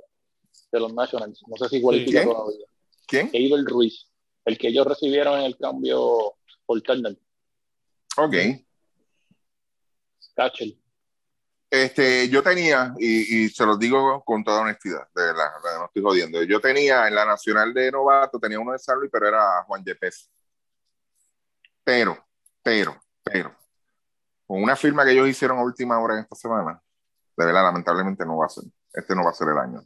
de los Nationals. No sé si cualifica
¿Quién?
todavía.
¿Quién?
Abel Ruiz, el que ellos recibieron en el cambio por Turner.
Ok.
Cachel.
Este, yo tenía, y, y, se los digo con toda honestidad, de verdad, no estoy jodiendo. Yo tenía en la Nacional de Novato, tenía uno de San Luis, pero era Juan Yepes. Pero, pero, pero, con una firma que ellos hicieron a última hora en esta semana, de verdad, lamentablemente no va a ser. Este no va a ser el año.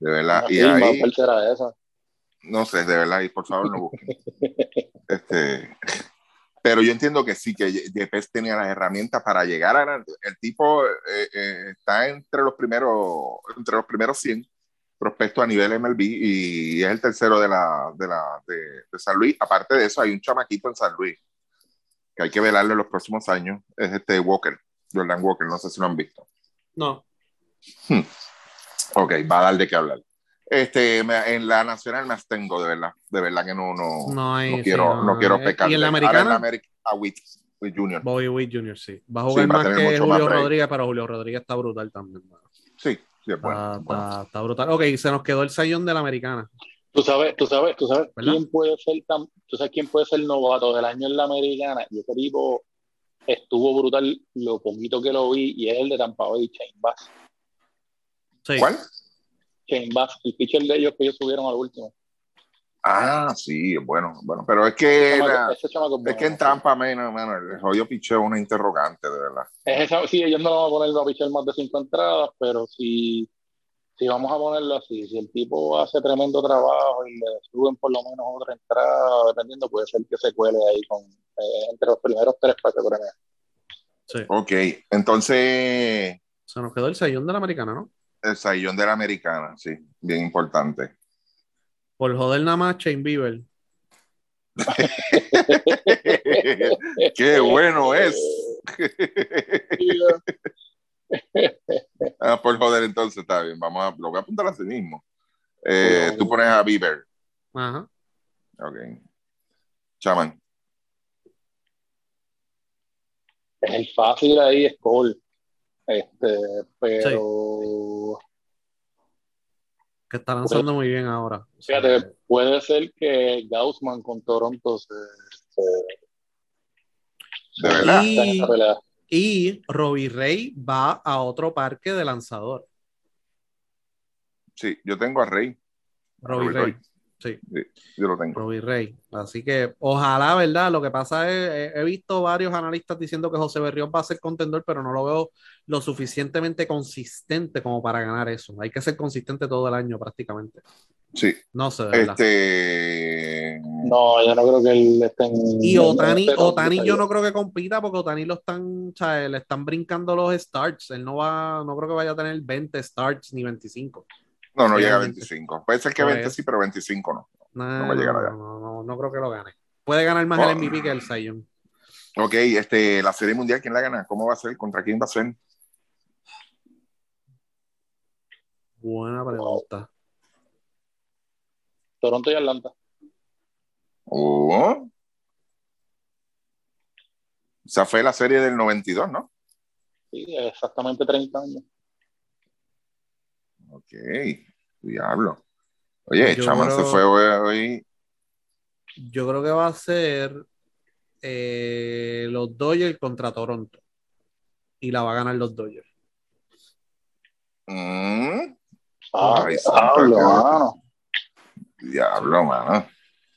De verdad. y ahí,
esa?
No sé, de verdad, y por favor no busquen. este, pero yo entiendo que sí, que Yepes tenía las herramientas para llegar a el tipo eh, eh, está entre los primeros entre los primeros 100 prospectos a nivel MLB y es el tercero de la, de la de, de, San Luis. Aparte de eso, hay un chamaquito en San Luis que hay que velarle en los próximos años, es este Walker, Jordan Walker, no sé si lo han visto.
No.
Hmm. Ok, va a dar de qué hablar. Este, en la nacional me abstengo, de verdad. De verdad que no, no,
no, hay,
no quiero,
sí, no,
no quiero pecar.
¿Y en la americana?
a Witt, Witt Junior.
Bobby Witt Junior, sí. Va a jugar sí, más que Julio más Rodríguez, pero Julio Rodríguez está brutal también. Man.
Sí, sí, es bueno,
está, bueno. Está, está, brutal. Ok, se nos quedó el sayón de la americana.
Tú sabes, tú sabes, tú sabes quién puede ser tan, tú sabes quién puede ser novato del año en la americana. Y ese tipo estuvo brutal lo poquito que lo vi y es el de Tampa Bay, Shane Bass.
Sí.
¿Cuál?
Shane Bass, el pitcher de ellos que ellos subieron al último.
Ah, sí, bueno, bueno, pero es que,
Chamaco-
la- es
bueno.
que en Tampa, mano, mano, el jodido picheo es una interrogante, de verdad.
Es esa- sí, ellos no van a poner a pichar más de cinco entradas, pero si, si vamos a ponerlo así, si el tipo hace tremendo trabajo y le suben por lo menos otra entrada, dependiendo, puede ser que se cuele ahí con eh, entre los primeros tres para que premien.
Sí.
Ok, entonces,
Se nos quedó el sellón de la americana, ¿no?
El sayón de la americana, sí, bien importante.
Por joder nada más, Shane Bieber.
Qué bueno es. Ah, por joder, entonces está bien. Vamos a, lo voy a apuntar así mismo. Eh,
Sí.
tú pones a Bieber.
Ajá.
Ok. Chaman.
El fácil ahí es Cole. Este, pero
Que está lanzando muy bien ahora. O sea,
fíjate, puede ser que Gaussman con Toronto se, se-
De verdad.
y,
esa pelea.
y Robbie Rey va a otro parque de lanzador.
Sí, yo tengo a Rey.
Robbie
Robbie
Rey.
Rey.
Sí,
Yo lo tengo.
Robbie Rey. Así que ojalá, ¿verdad? Lo que pasa es, he- he visto varios analistas diciendo que José Berrión va a ser contendor, pero no lo veo lo suficientemente consistente como para ganar eso. Hay que ser consistente todo el año prácticamente.
Sí.
No sé, de verdad.
Este.
No, yo no creo que él esté en.
Y Otani,
este
Otani yo no creo que compita porque Otani lo están, o sea, le están brincando los starts. Él no va, no creo que vaya a tener 20 starts ni 25.
No, no llega a
Realmente.
25. Puede ser que
Por
20
eso.
sí, pero 25 no.
No,
No va a llegar allá.
no, no, no creo que lo gane. Puede ganar más
Oh.
el MVP que el Zion.
Ok, este, la serie mundial, ¿quién la gana? ¿Cómo va a ser? ¿Contra quién va a ser?
Buena pregunta.
Toronto y Atlanta.
Oh. Esa fue la serie del 92, ¿no?
Sí, exactamente 30 años.
Ok, diablo. Oye,
Yo
Chaman
creo-
se fue hoy, hoy.
Yo creo que va a ser eh, los Dodgers contra Toronto. Y la va a ganar los Dodgers.
Mm,
Ah,
Ay,
diablo, mano.
diablo, mano.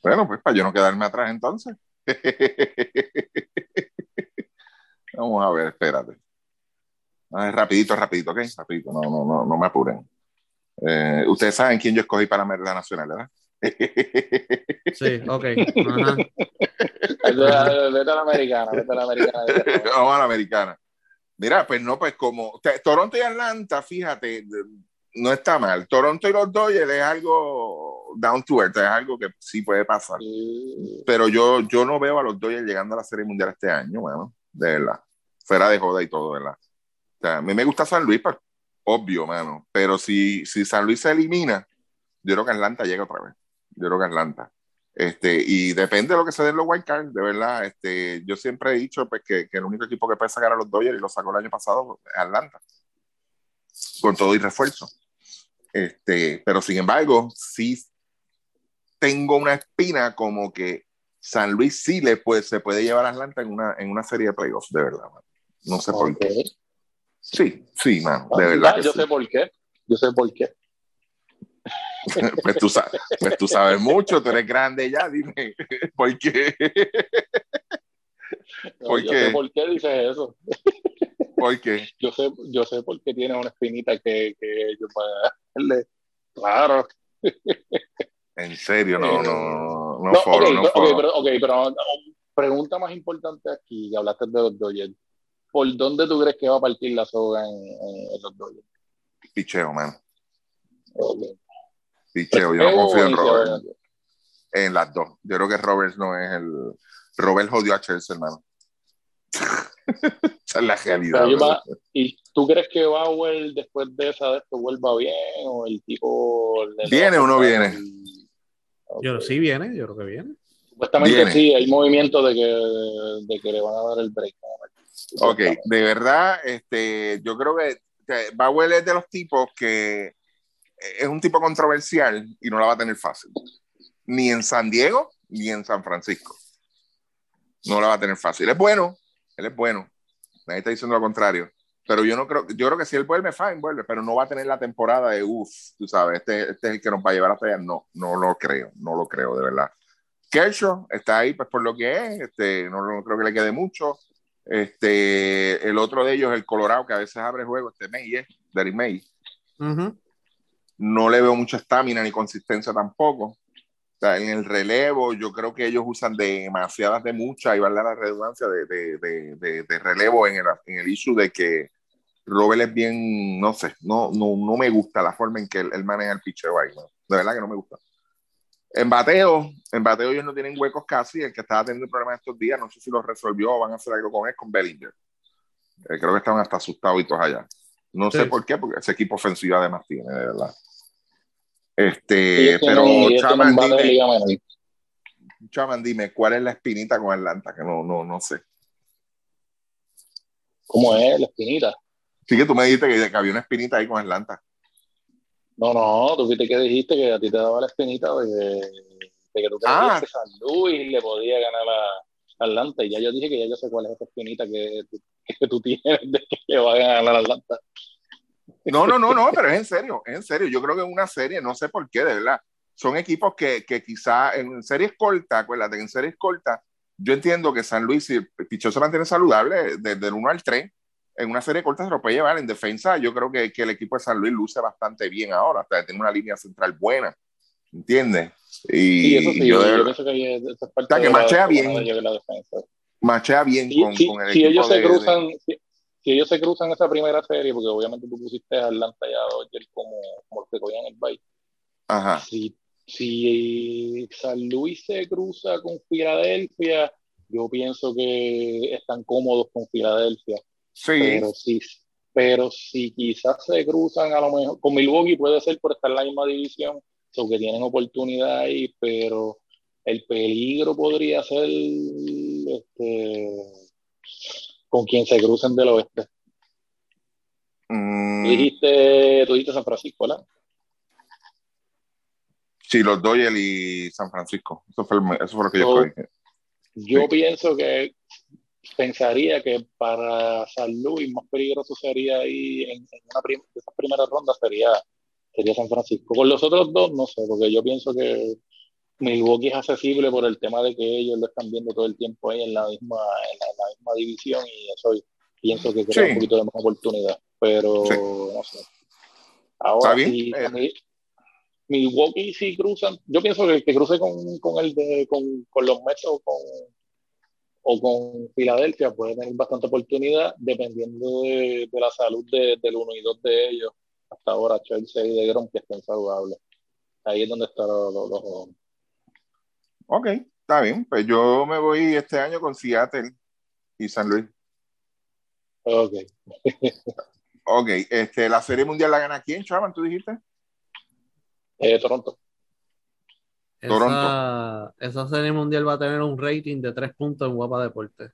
Bueno, pues para yo no quedarme atrás entonces. Vamos a ver, espérate. Ay, rapidito, rapidito, ¿ok? Rapidito, no, no, no, no me apuren. Eh, ustedes saben quién yo escogí para la nacional, ¿verdad?
Sí, ok. Ajá.
Vete a la americana, vete a la americana.
Vamos a la americana. Mira, pues no, pues como te- Toronto y Atlanta, fíjate, no está mal. Toronto y los Dodgers es algo down to earth, es algo que sí puede pasar.
Sí.
Pero yo, yo no veo a los Dodgers llegando a la Serie Mundial este año, bueno, de verdad. Fuera de joda y todo, ¿verdad? O sea, a mí me gusta San Luis, pues, obvio, mano. Pero si, si San Luis se elimina, yo creo que Atlanta llega otra vez. Yo creo que Atlanta. Este, y depende de lo que se den los wild cards, de verdad. Este, yo siempre he dicho pues, que, que el único equipo que puede sacar a los Dodgers y lo sacó el año pasado Atlanta. Con todo y refuerzo. Este, pero sin embargo, sí tengo una espina como que San Luis sí le puede, se puede llevar a Atlanta en una, en una serie de playoffs, de verdad. mano. No sé por qué. Sí, sí, mano, de verdad. que
yo
sí.
sé por qué. Yo sé por qué.
pues, tú sabes, pues tú sabes mucho, tú eres grande ya, dime, ¿por qué?
No,
¿Por
yo
qué?
sé por qué dices eso.
¿Por qué?
Yo sé, yo sé por qué tiene una espinita que, que yo pueda darle. Claro.
En serio, no, no, no,
No,
foro,
ok,
no
pero-
foro.
ok, pero, ok, pero um, pregunta más importante aquí, hablaste de los Dodgers. ¿Por dónde tú crees que va a partir la soga en, en- en los Dodgers?
Picheo, mano.
Ok.
Picheo, yo no confío en Robert.
iniciador.
En las dos. Yo creo que Roberts no es el. Robert jodió a Chelsea, hermano. Esa es la realidad.
Va- ¿Y tú crees que Bauer después de esa de esto vuelva bien o el tipo le-
¿Viene o no viene?
Ok.
Yo sí viene, yo creo que viene.
Supuestamente
Viene.
sí, hay movimiento de que, de que le van a dar el break.
Ok, de verdad, este, yo creo que, Bauer es de los tipos que es un tipo controversial y no la va a tener fácil. Ni en San Diego, ni en San Francisco. No la va a tener fácil. Es bueno, él es bueno. Nadie está diciendo lo contrario. pero yo no creo, yo creo que si él vuelve, fine, vuelve, pero no va a tener la temporada de uff, tú sabes, este, este, es el que nos va a llevar hasta allá. No, no lo creo, no lo creo, de verdad. Kershaw está ahí pues por lo que es, este, no, no creo que le quede mucho. Este, el otro de ellos, el Colorado, que a veces abre juego, este May, ¿eh? Derry May. No le veo mucha estamina ni consistencia tampoco. en el relevo, yo creo que ellos usan demasiadas de muchas, y vale la redundancia de, de, de, de, relevo en el, en el issue de que Robert es bien, no sé, no, no, no me gusta la forma en que él, maneja el picheo ahí, de verdad que no me gusta. En bateo, en bateo ellos no tienen huecos casi. El que estaba teniendo problemas estos días, no sé si lo resolvió o van a hacer algo con él, con Bellinger. Eh, creo que estaban hasta asustados y todos allá. No sé por qué, porque ese equipo ofensivo además tiene, de verdad. Este, pero Chaman, dime, Chaman, dime, ¿cuál es la espinita con Atlanta? Que no, no, no sé.
¿Cómo es la espinita?
Sí, que tú me dijiste que, que había una espinita ahí con Atlanta.
No, no, tú viste que dijiste que a ti te daba la espinita de, que tú creías ah. que San Luis le podía ganar a Atlanta. Y ya yo dije que ya yo sé cuál es esa espinita que, que tú tienes de que le va a ganar a Atlanta.
No, no, no, no, pero es en serio, es en serio. Yo creo que en una serie, no sé por qué, de verdad. Son equipos que, que quizá en series cortas, acuérdate, en series cortas, yo entiendo que San Luis, si el pichón se mantiene saludable desde el 1 al 3, en una serie corta se lo puede llevar. En defensa, yo creo que, que el equipo de San Luis luce bastante bien ahora. O sea, tiene una línea central buena. ¿Entiendes? Y eso sí, yo, pienso que, o que machea bien. Machea bien con, con, el
si equipo ellos se cruzan, si, ellos se cruzan esa primera serie, porque obviamente tú pusiste a Atlanta y a Dodgers como, como los que cogían el bike.
Ajá.
Si, si San Luis se cruza con Filadelfia, yo pienso que están cómodos con Filadelfia. Pero sí, pero si quizás se cruzan a lo mejor con Milwaukee puede ser por estar en la misma división, o que tienen oportunidad ahí, pero el peligro podría ser este, con quien se crucen del oeste.
Mm.
Tú, dijiste, tú dijiste San Francisco, ¿verdad?
Sí, los Doyle y San Francisco. Eso fue, eso fue lo que yo, dije.
Yo pienso que pensaría que para San Luis más peligroso sería ahí en, una de esas primeras rondas sería, sería San Francisco. Con los otros dos, no sé, porque yo pienso que Milwaukee es accesible por el tema de que ellos lo están viendo todo el tiempo ahí en la misma, en la, misma división y eso pienso que crea un poquito de más oportunidad. Pero no sé. Ahora sí, eh. Milwaukee si cruzan, yo pienso que, que cruce con, con el de, con, con los Mets o con o con Filadelfia puede tener bastante oportunidad dependiendo de, la salud de, del uno y dos de ellos. Hasta ahora, Chelsea y de Grom que estén saludables. Ahí es donde están los, dos.
Ok, está bien. Pues yo me voy este año con Seattle y San Luis.
Ok.
ok, este, la Serie Mundial la gana quién, Chaman, tú dijiste?
Eh, Toronto.
Esa, esa serie mundial va a tener un rating de tres puntos en Guapa Deportes.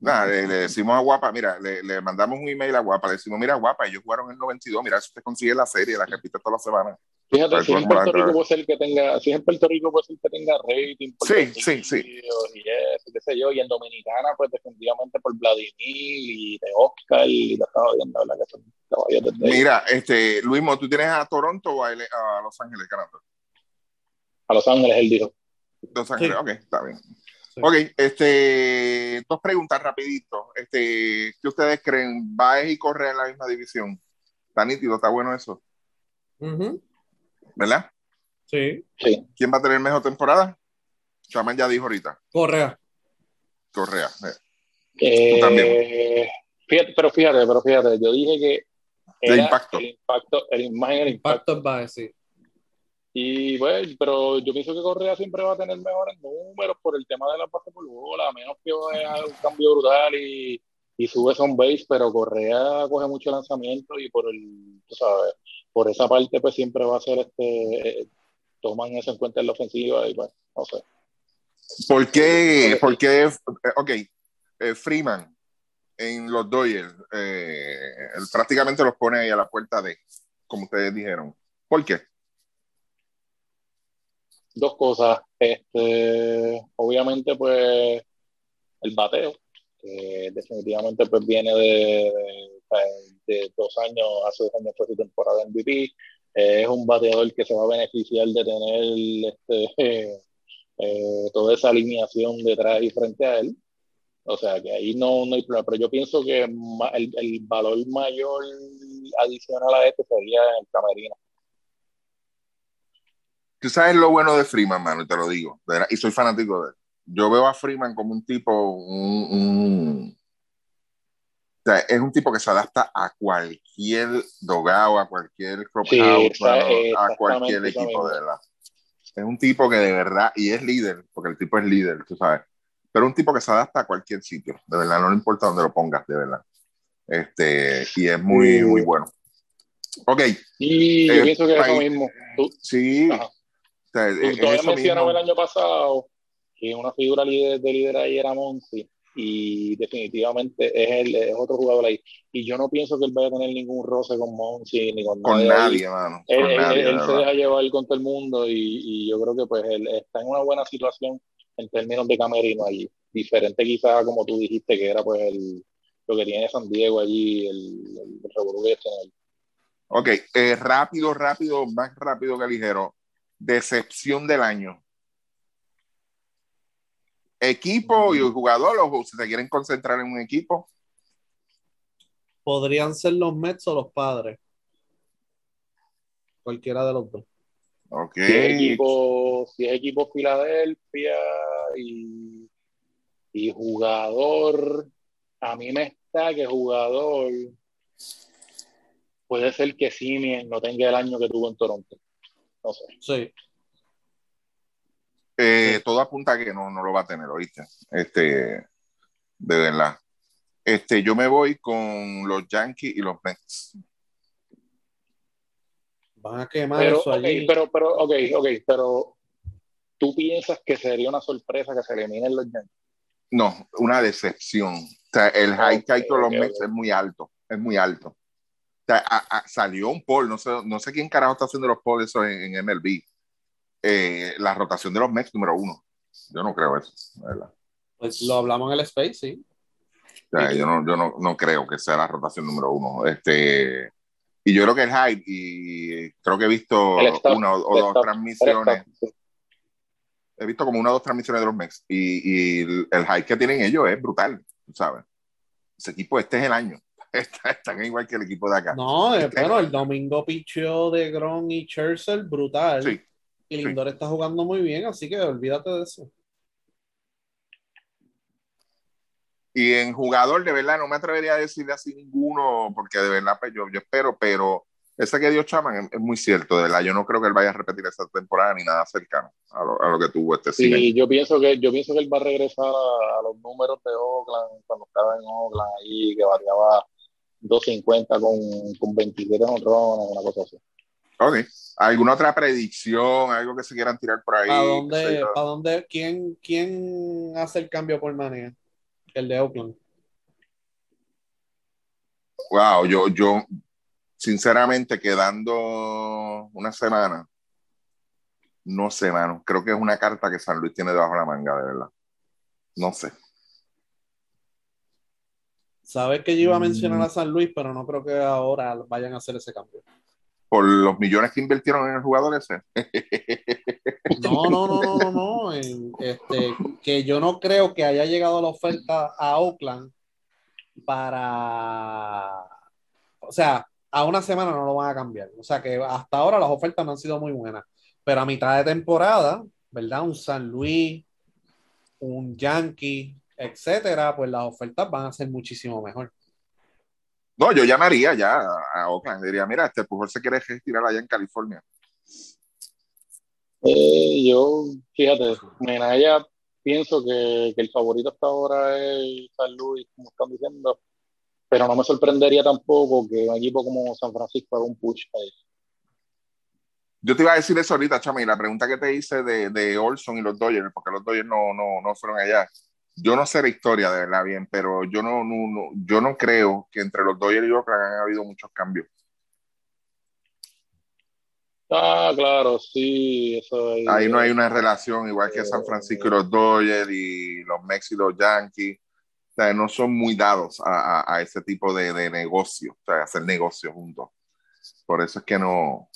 Nada, le, decimos a Guapa, mira, le, mandamos un email a Guapa, le decimos, mira, Guapa, ellos jugaron en el 92, mira, si usted consigue la serie, la repite toda la semana.
Fíjate, si en Puerto Rico puede ser que tenga, si en Puerto Rico puede ser que tenga rating.
sí, sí, sí.
Y eso, qué sé yo, y en Dominicana, pues definitivamente por Vladimir y de Oscar, y la estaba viendo, ¿verdad? Que son
caballos de Mira, este, Luis, ¿tú tienes a Toronto o a, a Los Ángeles ganando?
A Los Ángeles, él dijo.
Los Ángeles, ok, está bien. Ok, este, dos preguntas rapidito. Este, ¿Qué ustedes creen? ¿Baez y Correa en la misma división? Está nítido, está bueno eso. ¿Verdad?
Sí.
sí.
¿Quién va a tener mejor temporada? Chaman ya dijo ahorita.
Correa.
Correa.
Eh. también. Fíjate, pero fíjate, pero fíjate, yo dije que
el impacto.
El impacto, el, el
impacto. es Baez, sí.
Y bueno, pero yo pienso que Correa siempre va a tener mejores números por el tema de la base por bola, a menos que haya un cambio brutal y, y sube son base, pero Correa coge mucho lanzamiento y por el, tú sabes, por esa parte pues siempre va a ser este, toman eso en cuenta en la ofensiva y pues, no sé.
¿Por qué, por qué ok, eh, Freeman en los Dodgers eh, prácticamente los pone ahí a la puerta de, como ustedes dijeron? ¿Por qué?
Dos cosas. Este, obviamente, pues, el bateo. definitivamente pues viene de, de, dos años, hace dos años fue su temporada MVP. es un bateador que se va a beneficiar de tener este, eh, toda esa alineación detrás y frente a él. O sea que ahí no, no hay problema, pero yo pienso que el, el valor mayor adicional a este sería el camerino.
Tú sabes lo bueno de Freeman, mano, y te lo digo, y soy fanático de él. Yo veo a Freeman como un tipo, un, o sea, es un tipo que se adapta a cualquier dogado, a cualquier crop a cualquier equipo, de verdad. Es un tipo que de verdad, y es líder, porque el tipo es líder, tú sabes, pero un tipo que se adapta a cualquier sitio, de verdad, no le importa dónde lo pongas, de verdad. Este, y es muy, muy bueno. Ok.
Y yo eh, pienso que es lo mismo.
sí.
O sea, el año pasado que una figura líder, de líder ahí era Monty y definitivamente es, el, es otro jugador ahí. Y yo no pienso que él vaya a tener ningún roce con Monsi ni con,
con nadie. mano.
Él, se deja llevar con todo el mundo y, y, yo creo que pues él está en una buena situación en términos de camerino allí. Diferente quizá como tú dijiste que era pues el, lo que tiene San Diego allí, el, el, el
Ok, eh, rápido, rápido, más rápido que ligero. Decepción del año. Equipo y jugador, o si se quieren concentrar en un equipo.
Podrían ser los Mets o los padres. Cualquiera de los dos.
Ok.
Si es equipo, si es equipo Filadelfia y, y jugador, a mí me está que jugador puede ser que Simien no tenga el año que tuvo en Toronto. No sé.
Sí.
Eh, todo apunta a que no, no lo va a tener, ¿oíste? Este, de verdad. Este, yo me voy con los Yankees y los Mets.
Van a quemar
pero,
eso allí.
pero, pero, ok, ok, pero ¿tú piensas que sería una sorpresa que se eliminen los Yankees?
No, una decepción. O sea, el high okay, con los Mets es muy alto, es muy alto. Sea, salió un poll, no sé, no sé quién carajo está haciendo los polls eso en, en MLB. Eh, la rotación de los Mets número uno. Yo no creo eso, ¿verdad?
Pues lo hablamos en el Space, sí.
O sea, yo no, yo no, no, creo que sea la rotación número uno. Este, y yo creo que el hype, y creo que he visto una o, dos transmisiones. He visto como una o dos transmisiones de los Mets. Y, y el, el hype que tienen ellos es brutal, ¿sabes? Ese equipo, este es el año. Están igual que el equipo de acá.
No, este bueno, el domingo pichó de Gron y Churchill, brutal. Sí. Y Lindor está jugando muy bien, así que olvídate de eso.
Y en jugador, de verdad, no me atrevería a decirle así ninguno, porque de verdad, pues yo, yo espero, pero ese que dio Chaman es, muy cierto, de verdad. Yo no creo que él vaya a repetir esa temporada ni nada cercano a lo, a lo que tuvo este
Sí, yo pienso que yo pienso que él va a regresar a, los números de Oakland cuando estaba en Oakland ahí, que variaba 250 con, con 27 honrones, una cosa así.
Ok. ¿Alguna otra predicción? ¿Algo que se quieran tirar por ahí?
¿Para dónde? ¿Para dónde? ¿Quién, ¿Quién hace el cambio por manía? El de Oakland.
Wow, yo, yo, sinceramente, quedando una semana, no sé, mano. Creo que es una carta que San Luis tiene debajo de la manga, de verdad. No sé.
Sabes que yo iba a mencionar mm. a San Luis, pero no creo que ahora vayan a hacer ese cambio
por los millones que invirtieron en el jugador ese.
No, no, no, no, no, no. Este, que yo no creo que haya llegado la oferta a Oakland para, o sea, a una semana no lo van a cambiar. O sea que hasta ahora las ofertas no han sido muy buenas. Pero a mitad de temporada, ¿verdad? Un San Luis, un Yankee, etcétera, pues las ofertas van a ser muchísimo mejor.
No, yo llamaría ya a Oakland. Diría, mira, este Pujol se quiere retirar allá en California.
Eh, yo, fíjate, Menaya pienso que, que, el favorito hasta ahora es San Luis, como están diciendo, pero no me sorprendería tampoco que un equipo como San Francisco haga un push ahí.
Yo te iba a decir eso ahorita, Chami, la pregunta que te hice de, de Olson y los Dodgers, porque los Dodgers no, no, no fueron allá yo no sé la historia de verdad bien, pero yo no, no, yo no creo que entre los Dodgers y Oakland han habido muchos cambios.
Ah, claro, sí, eso
Ahí no hay una relación igual que San Francisco y los Dodgers y los Mets y los Yankees. O sea, no son muy dados a, a, a ese tipo de, de negocio, o sea, hacer negocio juntos. Por eso es que no,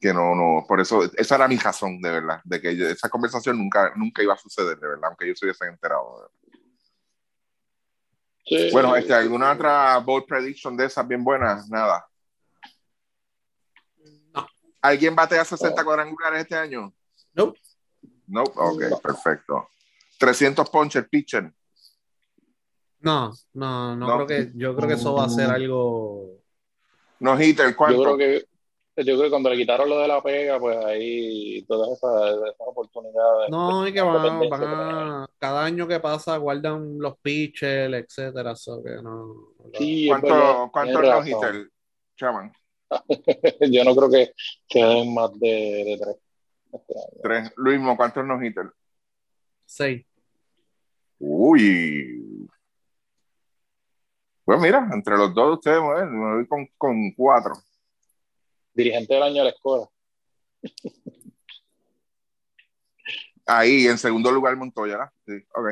que no, no, por eso, esa era mi razón, de verdad, de que yo- esa conversación nunca, nunca iba a suceder, de verdad, aunque yo se hubiesen enterado.
Sí.
Bueno, este, ¿alguna otra bold prediction de esas bien buenas? Nada.
No.
¿Alguien batea 60 cuadrangulares este año?
No.
No, ok,
No.
perfecto. 300 ponches pitcher.
No, no, no,
No.
creo que, yo creo que eso va a ser algo.
No hitter,
Yo
¿cuánto?
creo que yo creo que cuando le quitaron lo de la pega, pues ahí todas esas, esas oportunidades.
No, y que van, a, cada año que pasa guardan los pitchers, etcétera, so que no.
Sí,
¿Cuánto, cuánto no chaman?
Yo no creo que se den más de, de tres. este.
Tres. Luismo, ¿cuántos no hitter?
Seis.
Uy. Pues mira, entre los dos de ustedes, me voy- me voy con, con cuatro.
Dirigente del año de la escuela.
Ahí, en segundo lugar, Montoya, ¿verdad? Sí, ok.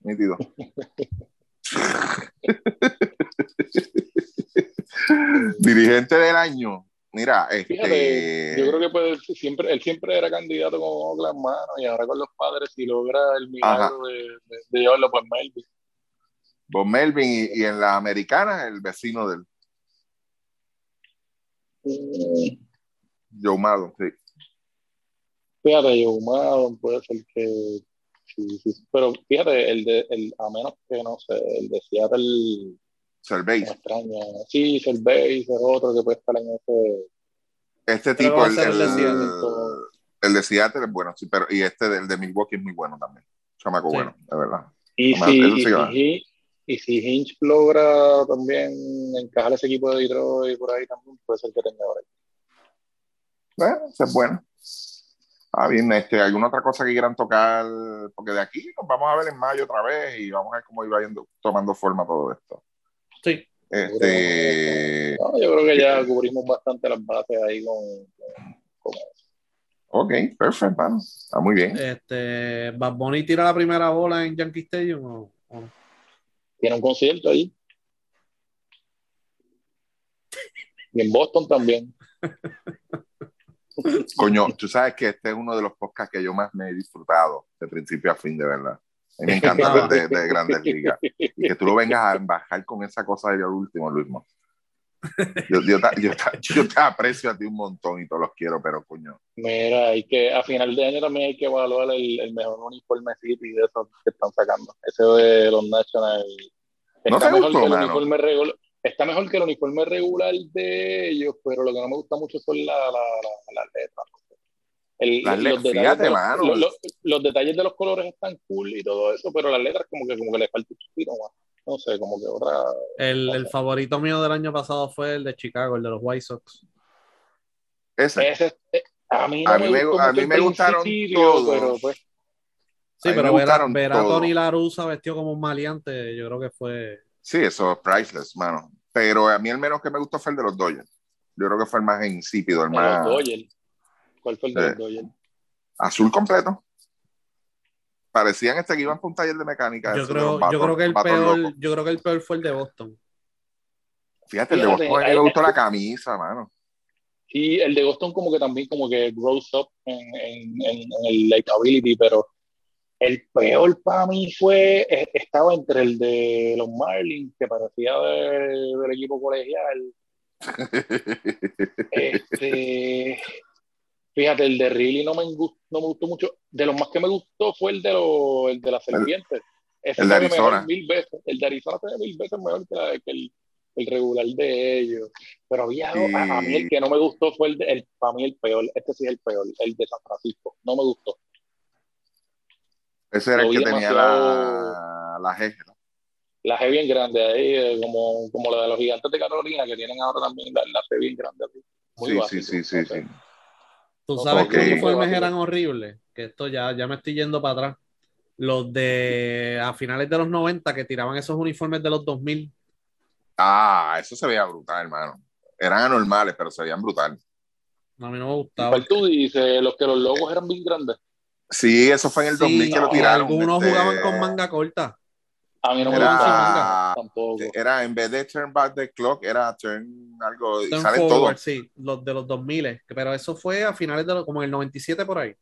Nítido. Dirigente del año. Mira,
Fíjate,
este.
yo creo que puede, siempre, él siempre era candidato con Oakland, mano, y ahora con los padres, si logra el milagro de, de, de llevarlo por Melvin.
Bob Melvin y, y en la americana, el vecino del Joe Maddon, sí.
Fíjate, Joe Maddon puede ser que. Sí, sí, pero fíjate, el de, el, a menos que no sé, el de Seattle
Cervey.
me extraña. Sí, Cervey, es otro que puede estar en ese.
Este tipo, el,
el de
el-
Seattle.
el de Seattle es bueno, sí, pero y este del de Milwaukee es muy bueno también. Chamaco
Sí.
bueno, de verdad.
Y si, y,
sí.
Y si Hinch logra también encajar ese equipo de Detroit por ahí también, puede ser que tenga ahora.
Bueno, esa es buena. Ah, bien, este, ¿alguna otra cosa que quieran tocar? Porque de aquí nos vamos a ver en mayo otra vez y vamos a ver cómo iba yendo, tomando forma todo esto.
Sí.
Este,
No, yo creo que ya cubrimos bastante las bases ahí con, eso.
ok, perfecto, mano. Está muy bien.
Este, Bad Bunny tira la primera bola en Yankee Stadium o, o no?
Tiene un concierto ahí. Y en Boston también.
Coño, tú sabes que este es uno de los podcasts que yo más me he disfrutado de principio a fin, de verdad. Me encanta de, de grandes ligas. Y que tú lo vengas a bajar con esa cosa de lo último, Luis. Mo. Yo, yo, te, yo, te- yo te aprecio a ti un montón y todos los quiero, pero coño.
Mira, hay que, a final de año también hay que evaluar el, el mejor uniforme City de esos que están sacando. Ese de los Nationals.
¿No
Está
te
mejor
gustó,
que el
mano?
uniforme regular. Está mejor que el uniforme regular de ellos, pero lo que no me gusta mucho son la, la, la- las letras. El-
Las
los detalles
fíjate,
de los-
mano.
los- los- los detalles de los colores están cool y todo eso, pero las letras como que, como que le falta un chupito. No sé, como que otra.
El, el favorito mío del año pasado fue el de Chicago, el de los White Sox.
Ese.
Ese, eh, a mí no
A
me,
mí me- a mí gustaron
principio,
todos.
Pero pues,
Sí, pero ver a, ver a. Tony Larusa vestido como un maleante, yo creo que fue.
Sí, eso es priceless, mano. Pero a mí el menos que me gustó fue el de los Dodgers. Yo creo que fue el más insípido, el
de los
más
Dodgers. ¿Cuál fue el de
Sí.
los Dodgers?
azul completo. Parecían este que iban para un taller de mecánica.
Yo creo,
los vatos-
yo creo que el peor,
locos.
yo creo que el peor fue el de Boston.
Fíjate, el de Boston a mí
hay-
me gustó la camisa, mano.
Y el de Boston como que también como que grows up en, en, en, en el likability, pero el peor para mí fue, eh, estaba entre el de los Marlins, que parecía de- del equipo colegial. Este, fíjate, el de Riley no me, gustó, no me gustó mucho. De los más que me gustó fue el de, los, el de las serpientes. Ese
el de Arizona.
mil veces. El de Arizona se ve mil veces mejor que, la- que el, el regular de ellos. Pero había
Sí.
a, a mí el que no me gustó fue el, de, el para mí el peor. Este sí es el peor, el de San Francisco. No me gustó.
Ese era
Lo
el que tenía la, la G. ¿no?
La G bien grande ahí, eh, como, como la de los gigantes de Carolina, que tienen ahora también la, la G bien grande así. Muy
Sí,
básico,
sí, sí, sí, sí.
Tú sabes
ok.
qué uniformes eran horribles, que esto ya, ya me estoy yendo para atrás. Los de a finales de los 90 que tiraban esos uniformes de los 2000.
Ah, eso se veía brutal, hermano. Eran anormales, pero se veían brutal.
A mí no me gustaba.
¿Cuál tú dices? Los que los logos eran bien grandes.
Sí, eso fue en el 2000
Sí,
que lo tiraron.
algunos
este,
jugaban con manga corta.
A mí no me
Era-
gusta tampoco.
Era en vez de turn back the clock, era turn algo. Y
forward,
todos.
sí, los de los 2000, pero eso fue a finales de los, como en el 97 por ahí.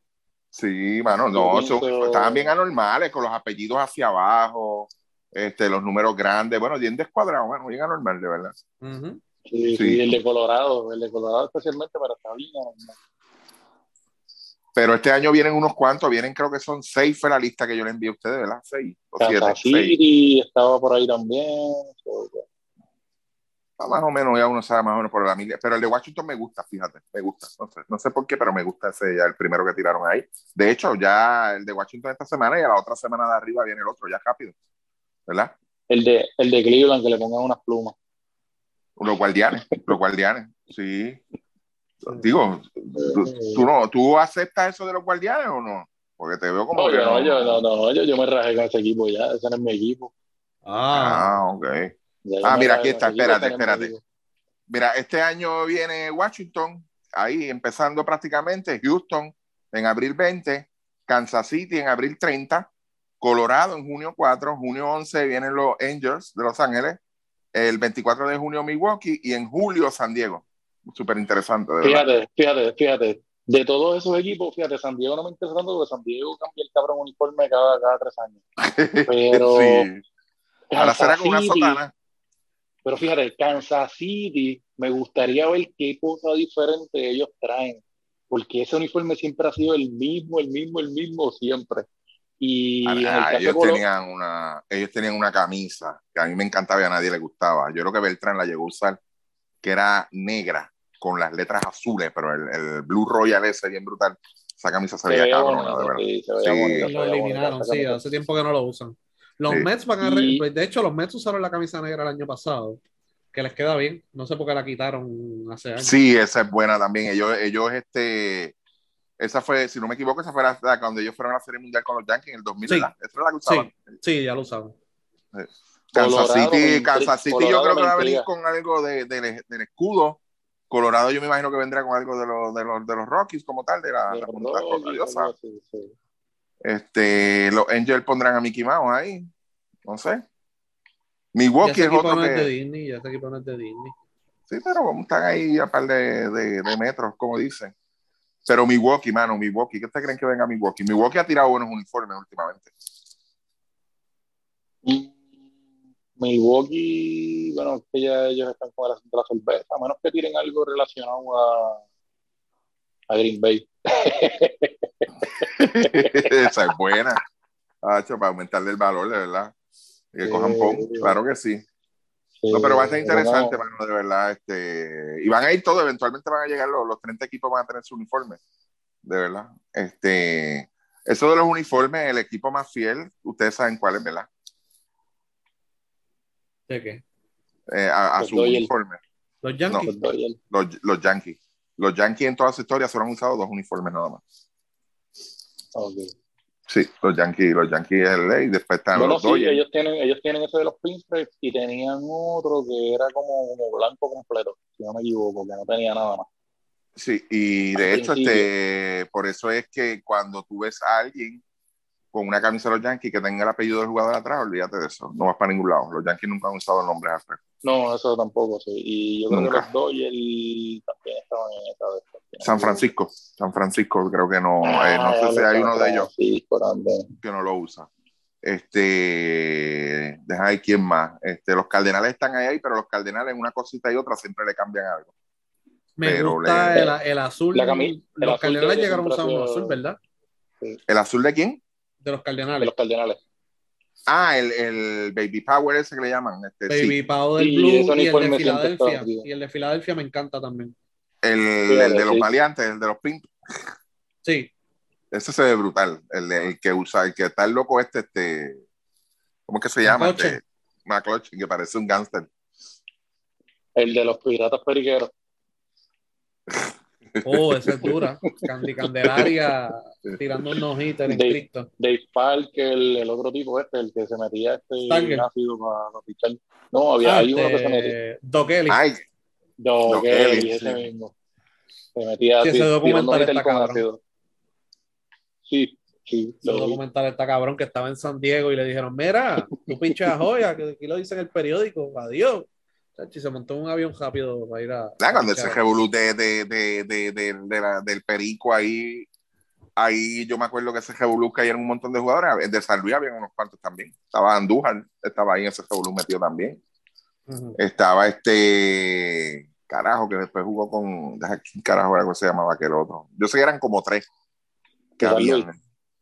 Sí, mano, no, son- estaban bien anormales, con los apellidos hacia abajo, este, los números grandes, bueno, bien descuadrados, bueno, bien anormal, de verdad.
Sí,
Sí.
sí, el de Colorado, el de Colorado especialmente, pero está bien. ¿no?
Pero este año vienen unos cuantos, vienen creo que son seis fue la lista que yo le envié a ustedes, ¿verdad? Seis o siete, seis.
Estaba por ahí también.
Ah, Más o menos, ya uno sabe más o menos por la milla. Pero el de Washington me gusta, fíjate, me gusta. No sé, no sé por qué, pero me gusta ese ya, el primero que tiraron ahí. De hecho, ya el de Washington esta semana y a la otra semana de arriba viene el otro, ya rápido, ¿verdad?
El de, el de Cleveland, que le pongan unas plumas.
Los guardianes, los guardianes, sí. Digo, ¿tú, tú no, ¿tú aceptas eso de los guardianes o no? Porque te veo como
No,
que
yo no,
no.
yo, no, no, yo, yo me rajé con ese equipo ya, ese no es mi equipo.
Ah,
Ah, ok. Ah, mira, aquí está, espérate, espérate. Mira, este año viene Washington, ahí empezando prácticamente, Houston en abril 20, Kansas City en abril 30, Colorado en junio 4, junio 11 vienen los Angels de Los Ángeles, el 24 de junio Milwaukee y en julio San Diego. Súper interesante.
Fíjate, fíjate, fíjate. De todos esos equipos, fíjate, San Diego no me interesa tanto porque San Diego cambia el cabrón uniforme cada, cada tres años. Pero
sí. Ahora será con una sotana.
Pero fíjate, Kansas City, me gustaría ver qué cosa diferente ellos traen, porque ese uniforme siempre ha sido el mismo, el mismo, el mismo siempre. Y el
Ah,
de
ellos,
Colo-
tenían una, ellos tenían una camisa que a mí me encantaba y a nadie le gustaba. Yo creo que Beltrán la llegó a usar, que era negra con las letras azules, pero el, el Blue Royal ese bien brutal. Esa camisa se veía cabrona, de verdad.
sí,
Sí.
lo eliminaron, sí, hace tiempo que no lo usan. Los
Sí.
Mets van a... re-
Y-
pues, De hecho, los Mets usaron la camisa negra el año pasado, que les queda bien. No sé por qué la quitaron hace años.
Sí, esa es buena también. Ellos, ellos, este, esa fue, si no me equivoco, esa fue la, la cuando ellos fueron a la Serie Mundial con los Yankees en el 2000,
Sí.
Esa era la que usaban.
Sí, ya lo usaban.
Kansas
Colorado
City, Kansas City yo creo que va a venir con algo de, de- del escudo. Colorado yo me imagino que vendrá con algo de, los de, los, de los Rockies como tal, de la,
De
la
Rockies, sí.
Este, los Angels pondrán a Mickey Mouse ahí. No sé. Milwaukee es otro
de
que.
Disney, ya ese equipo no es de Disney.
Sí, pero estar ahí a par de, de, de metros, como dicen. Pero Milwaukee, mano, Milwaukee. ¿Qué ustedes creen que venga a Milwaukee? Milwaukee ha tirado buenos uniformes últimamente.
Milwaukee, bueno, que ya ellos están con el asunto de la cerveza, a menos que tiren algo relacionado a, a Green Bay.
Esa es buena. Hacho, para aumentarle el valor, de verdad. Que
Sí.
cojan pon. Claro que sí. No, pero va a ser interesante, mano, de verdad. Este, y van a ir todos, eventualmente van a llegar los, los 30 equipos, van a tener su uniforme. De verdad. Este, eso de los uniformes, el equipo más fiel, ustedes saben cuál es, ¿verdad?
¿De qué?
Eh, a, a su
Dodgers.
uniforme.
Los Yankees.
los Dodgers.
Los, los Yankees. Los Yankees en toda su historia solo han usado dos uniformes nada más.
Ok.
Sí, los Yankees, los Yankees es el ley, después están
Bueno,
los
sí,
Dodgers.
ellos tienen, ellos tienen ese de los pinstripes y tenían otro que era como, como blanco completo, si no me equivoco, que no tenía nada más.
Sí, y de
Al
hecho,
principio.
este, por eso es que cuando tú ves a alguien con una camisa de los Yankees que tenga el apellido del jugador atrás, olvídate de eso, no vas para ningún lado. Los Yankees nunca han usado el nombre Harper.
No, eso tampoco, sí. Y yo creo
Nunca.
que los Dodgers también estaban en esa no
San Francisco, San Francisco creo que no,
equivoco.
eh, no
Ah,
sé si hay uno de ellos que no lo usa. Este, deja ver quién más. Este, los Cardenales están ahí, pero los Cardenales una cosita y otra siempre le cambian algo.
Me
pero
gusta
le-
el, el azul.
La
los
azul
Cardenales
de-
llegaron a usar
sido-
azul, ¿verdad?
¿El azul de quién?
De los
De
Cardenales.
los Cardenales.
Ah, el, el Baby Power ese que le llaman. Este, sí.
Baby Pau del Blue y el de Filadelfia. Y el de Filadelfia me encanta también.
El,
Sí,
el de los maleantes, el de los pintos.
Sí,
Ese se ve brutal. El, el que usa, el que está el loco este, este, ¿cómo es que se llama? Este, McClutchin, que parece un gángster.
El de los Piratas Periqueros.
oh, esa es dura. Candy Candelaria tirando un nojito en
De-
estricto.
Dave Parker, el, el otro tipo este, el que se metía este
Stanger.
ácido para, para pichar. No, había
Ah,
hay uno que se metía.
este, Doc Ellis.
Ay,
No,
Doc Ellis,
ese
sí.
mismo. Se metía
Sí, ese
así,
documental
tirando
está cabrón.
ácido. Sí, Sí,
Ese
lo vi.
documental está cabrón que estaba en San Diego y le dijeron, mira, tú pinches Joya, que aquí lo dice en el periódico, adiós. Chachi, se montó un avión rápido para ir a.
Nah, cuando ese revolú de, de, de, de, de- de la- del perico ahí, ahí yo me acuerdo que ese revolú que un montón de jugadores, de San Luis había unos cuantos también. Estaba Andújar, estaba ahí en ese revolú metido también.
Ujú.
Estaba este carajo que después jugó con ¿quién carajo era que se llamaba aquel otro? Yo sé que eran como tres que habían.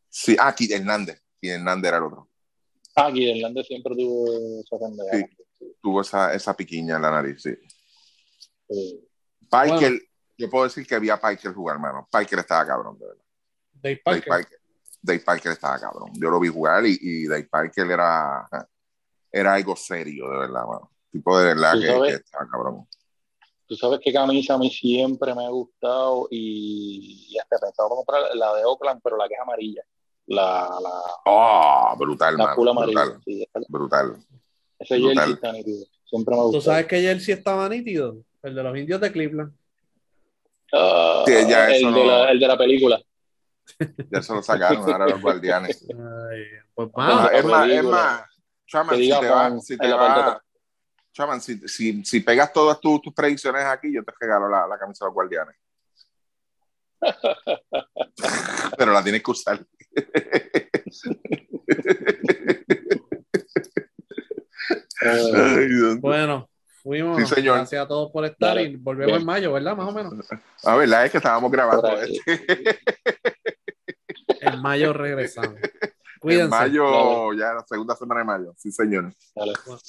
Sí, ah, Kid Hernández. Kid Hernández era el otro.
Ah, aquí Hernández siempre tuvo esa.
Sí. Tuvo esa, esa piquiña en la nariz, sí.
Sí.
Piker,
Bueno.
yo puedo decir que vi a Piker jugar, hermano. Piker estaba cabrón, de verdad.
Dave
Dave
Parker.
Parker. Dave Parker estaba cabrón. Yo lo vi jugar y, y Dave Parker era, era algo serio, de verdad, mano. Tipo de verdad
¿Tú
que,
sabes?
que estaba cabrón.
Tú sabes qué camisa a mí siempre me ha gustado y, y hasta pensaba comprar la de Oakland, pero la que es amarilla. La, la,
Oh, brutal,
la
mano.
full amarilla.
Brutal,
Sí,
brutal.
Ese jersey está nítido. Siempre me ha
¿Tú sabes que Jersey estaba nítido? El de los indios de Cleveland.
Ah,
Sí, ya
el,
eso
de
no-
la, el de la película.
Ya se lo sacaron, ahora los guardianes.
Ay, pues vamos.
es más, es más, Chaman, si te vas, si te vas. Chaman, si, si, si pegas todas tus, tus predicciones aquí, yo te regalo la, la camisa de los guardianes. Pero la tienes que usar.
Eh,
Ay.
Bueno, fuimos.
Sí, señor.
Gracias a todos por estar
Dale.
y volvemos
Bien.
en mayo, ¿verdad? Más o menos.
La verdad es que estábamos grabando este.
En mayo regresamos.
en
Cuídense.
mayo, ya la segunda semana de mayo. Sí, señor.
dale.
Bueno.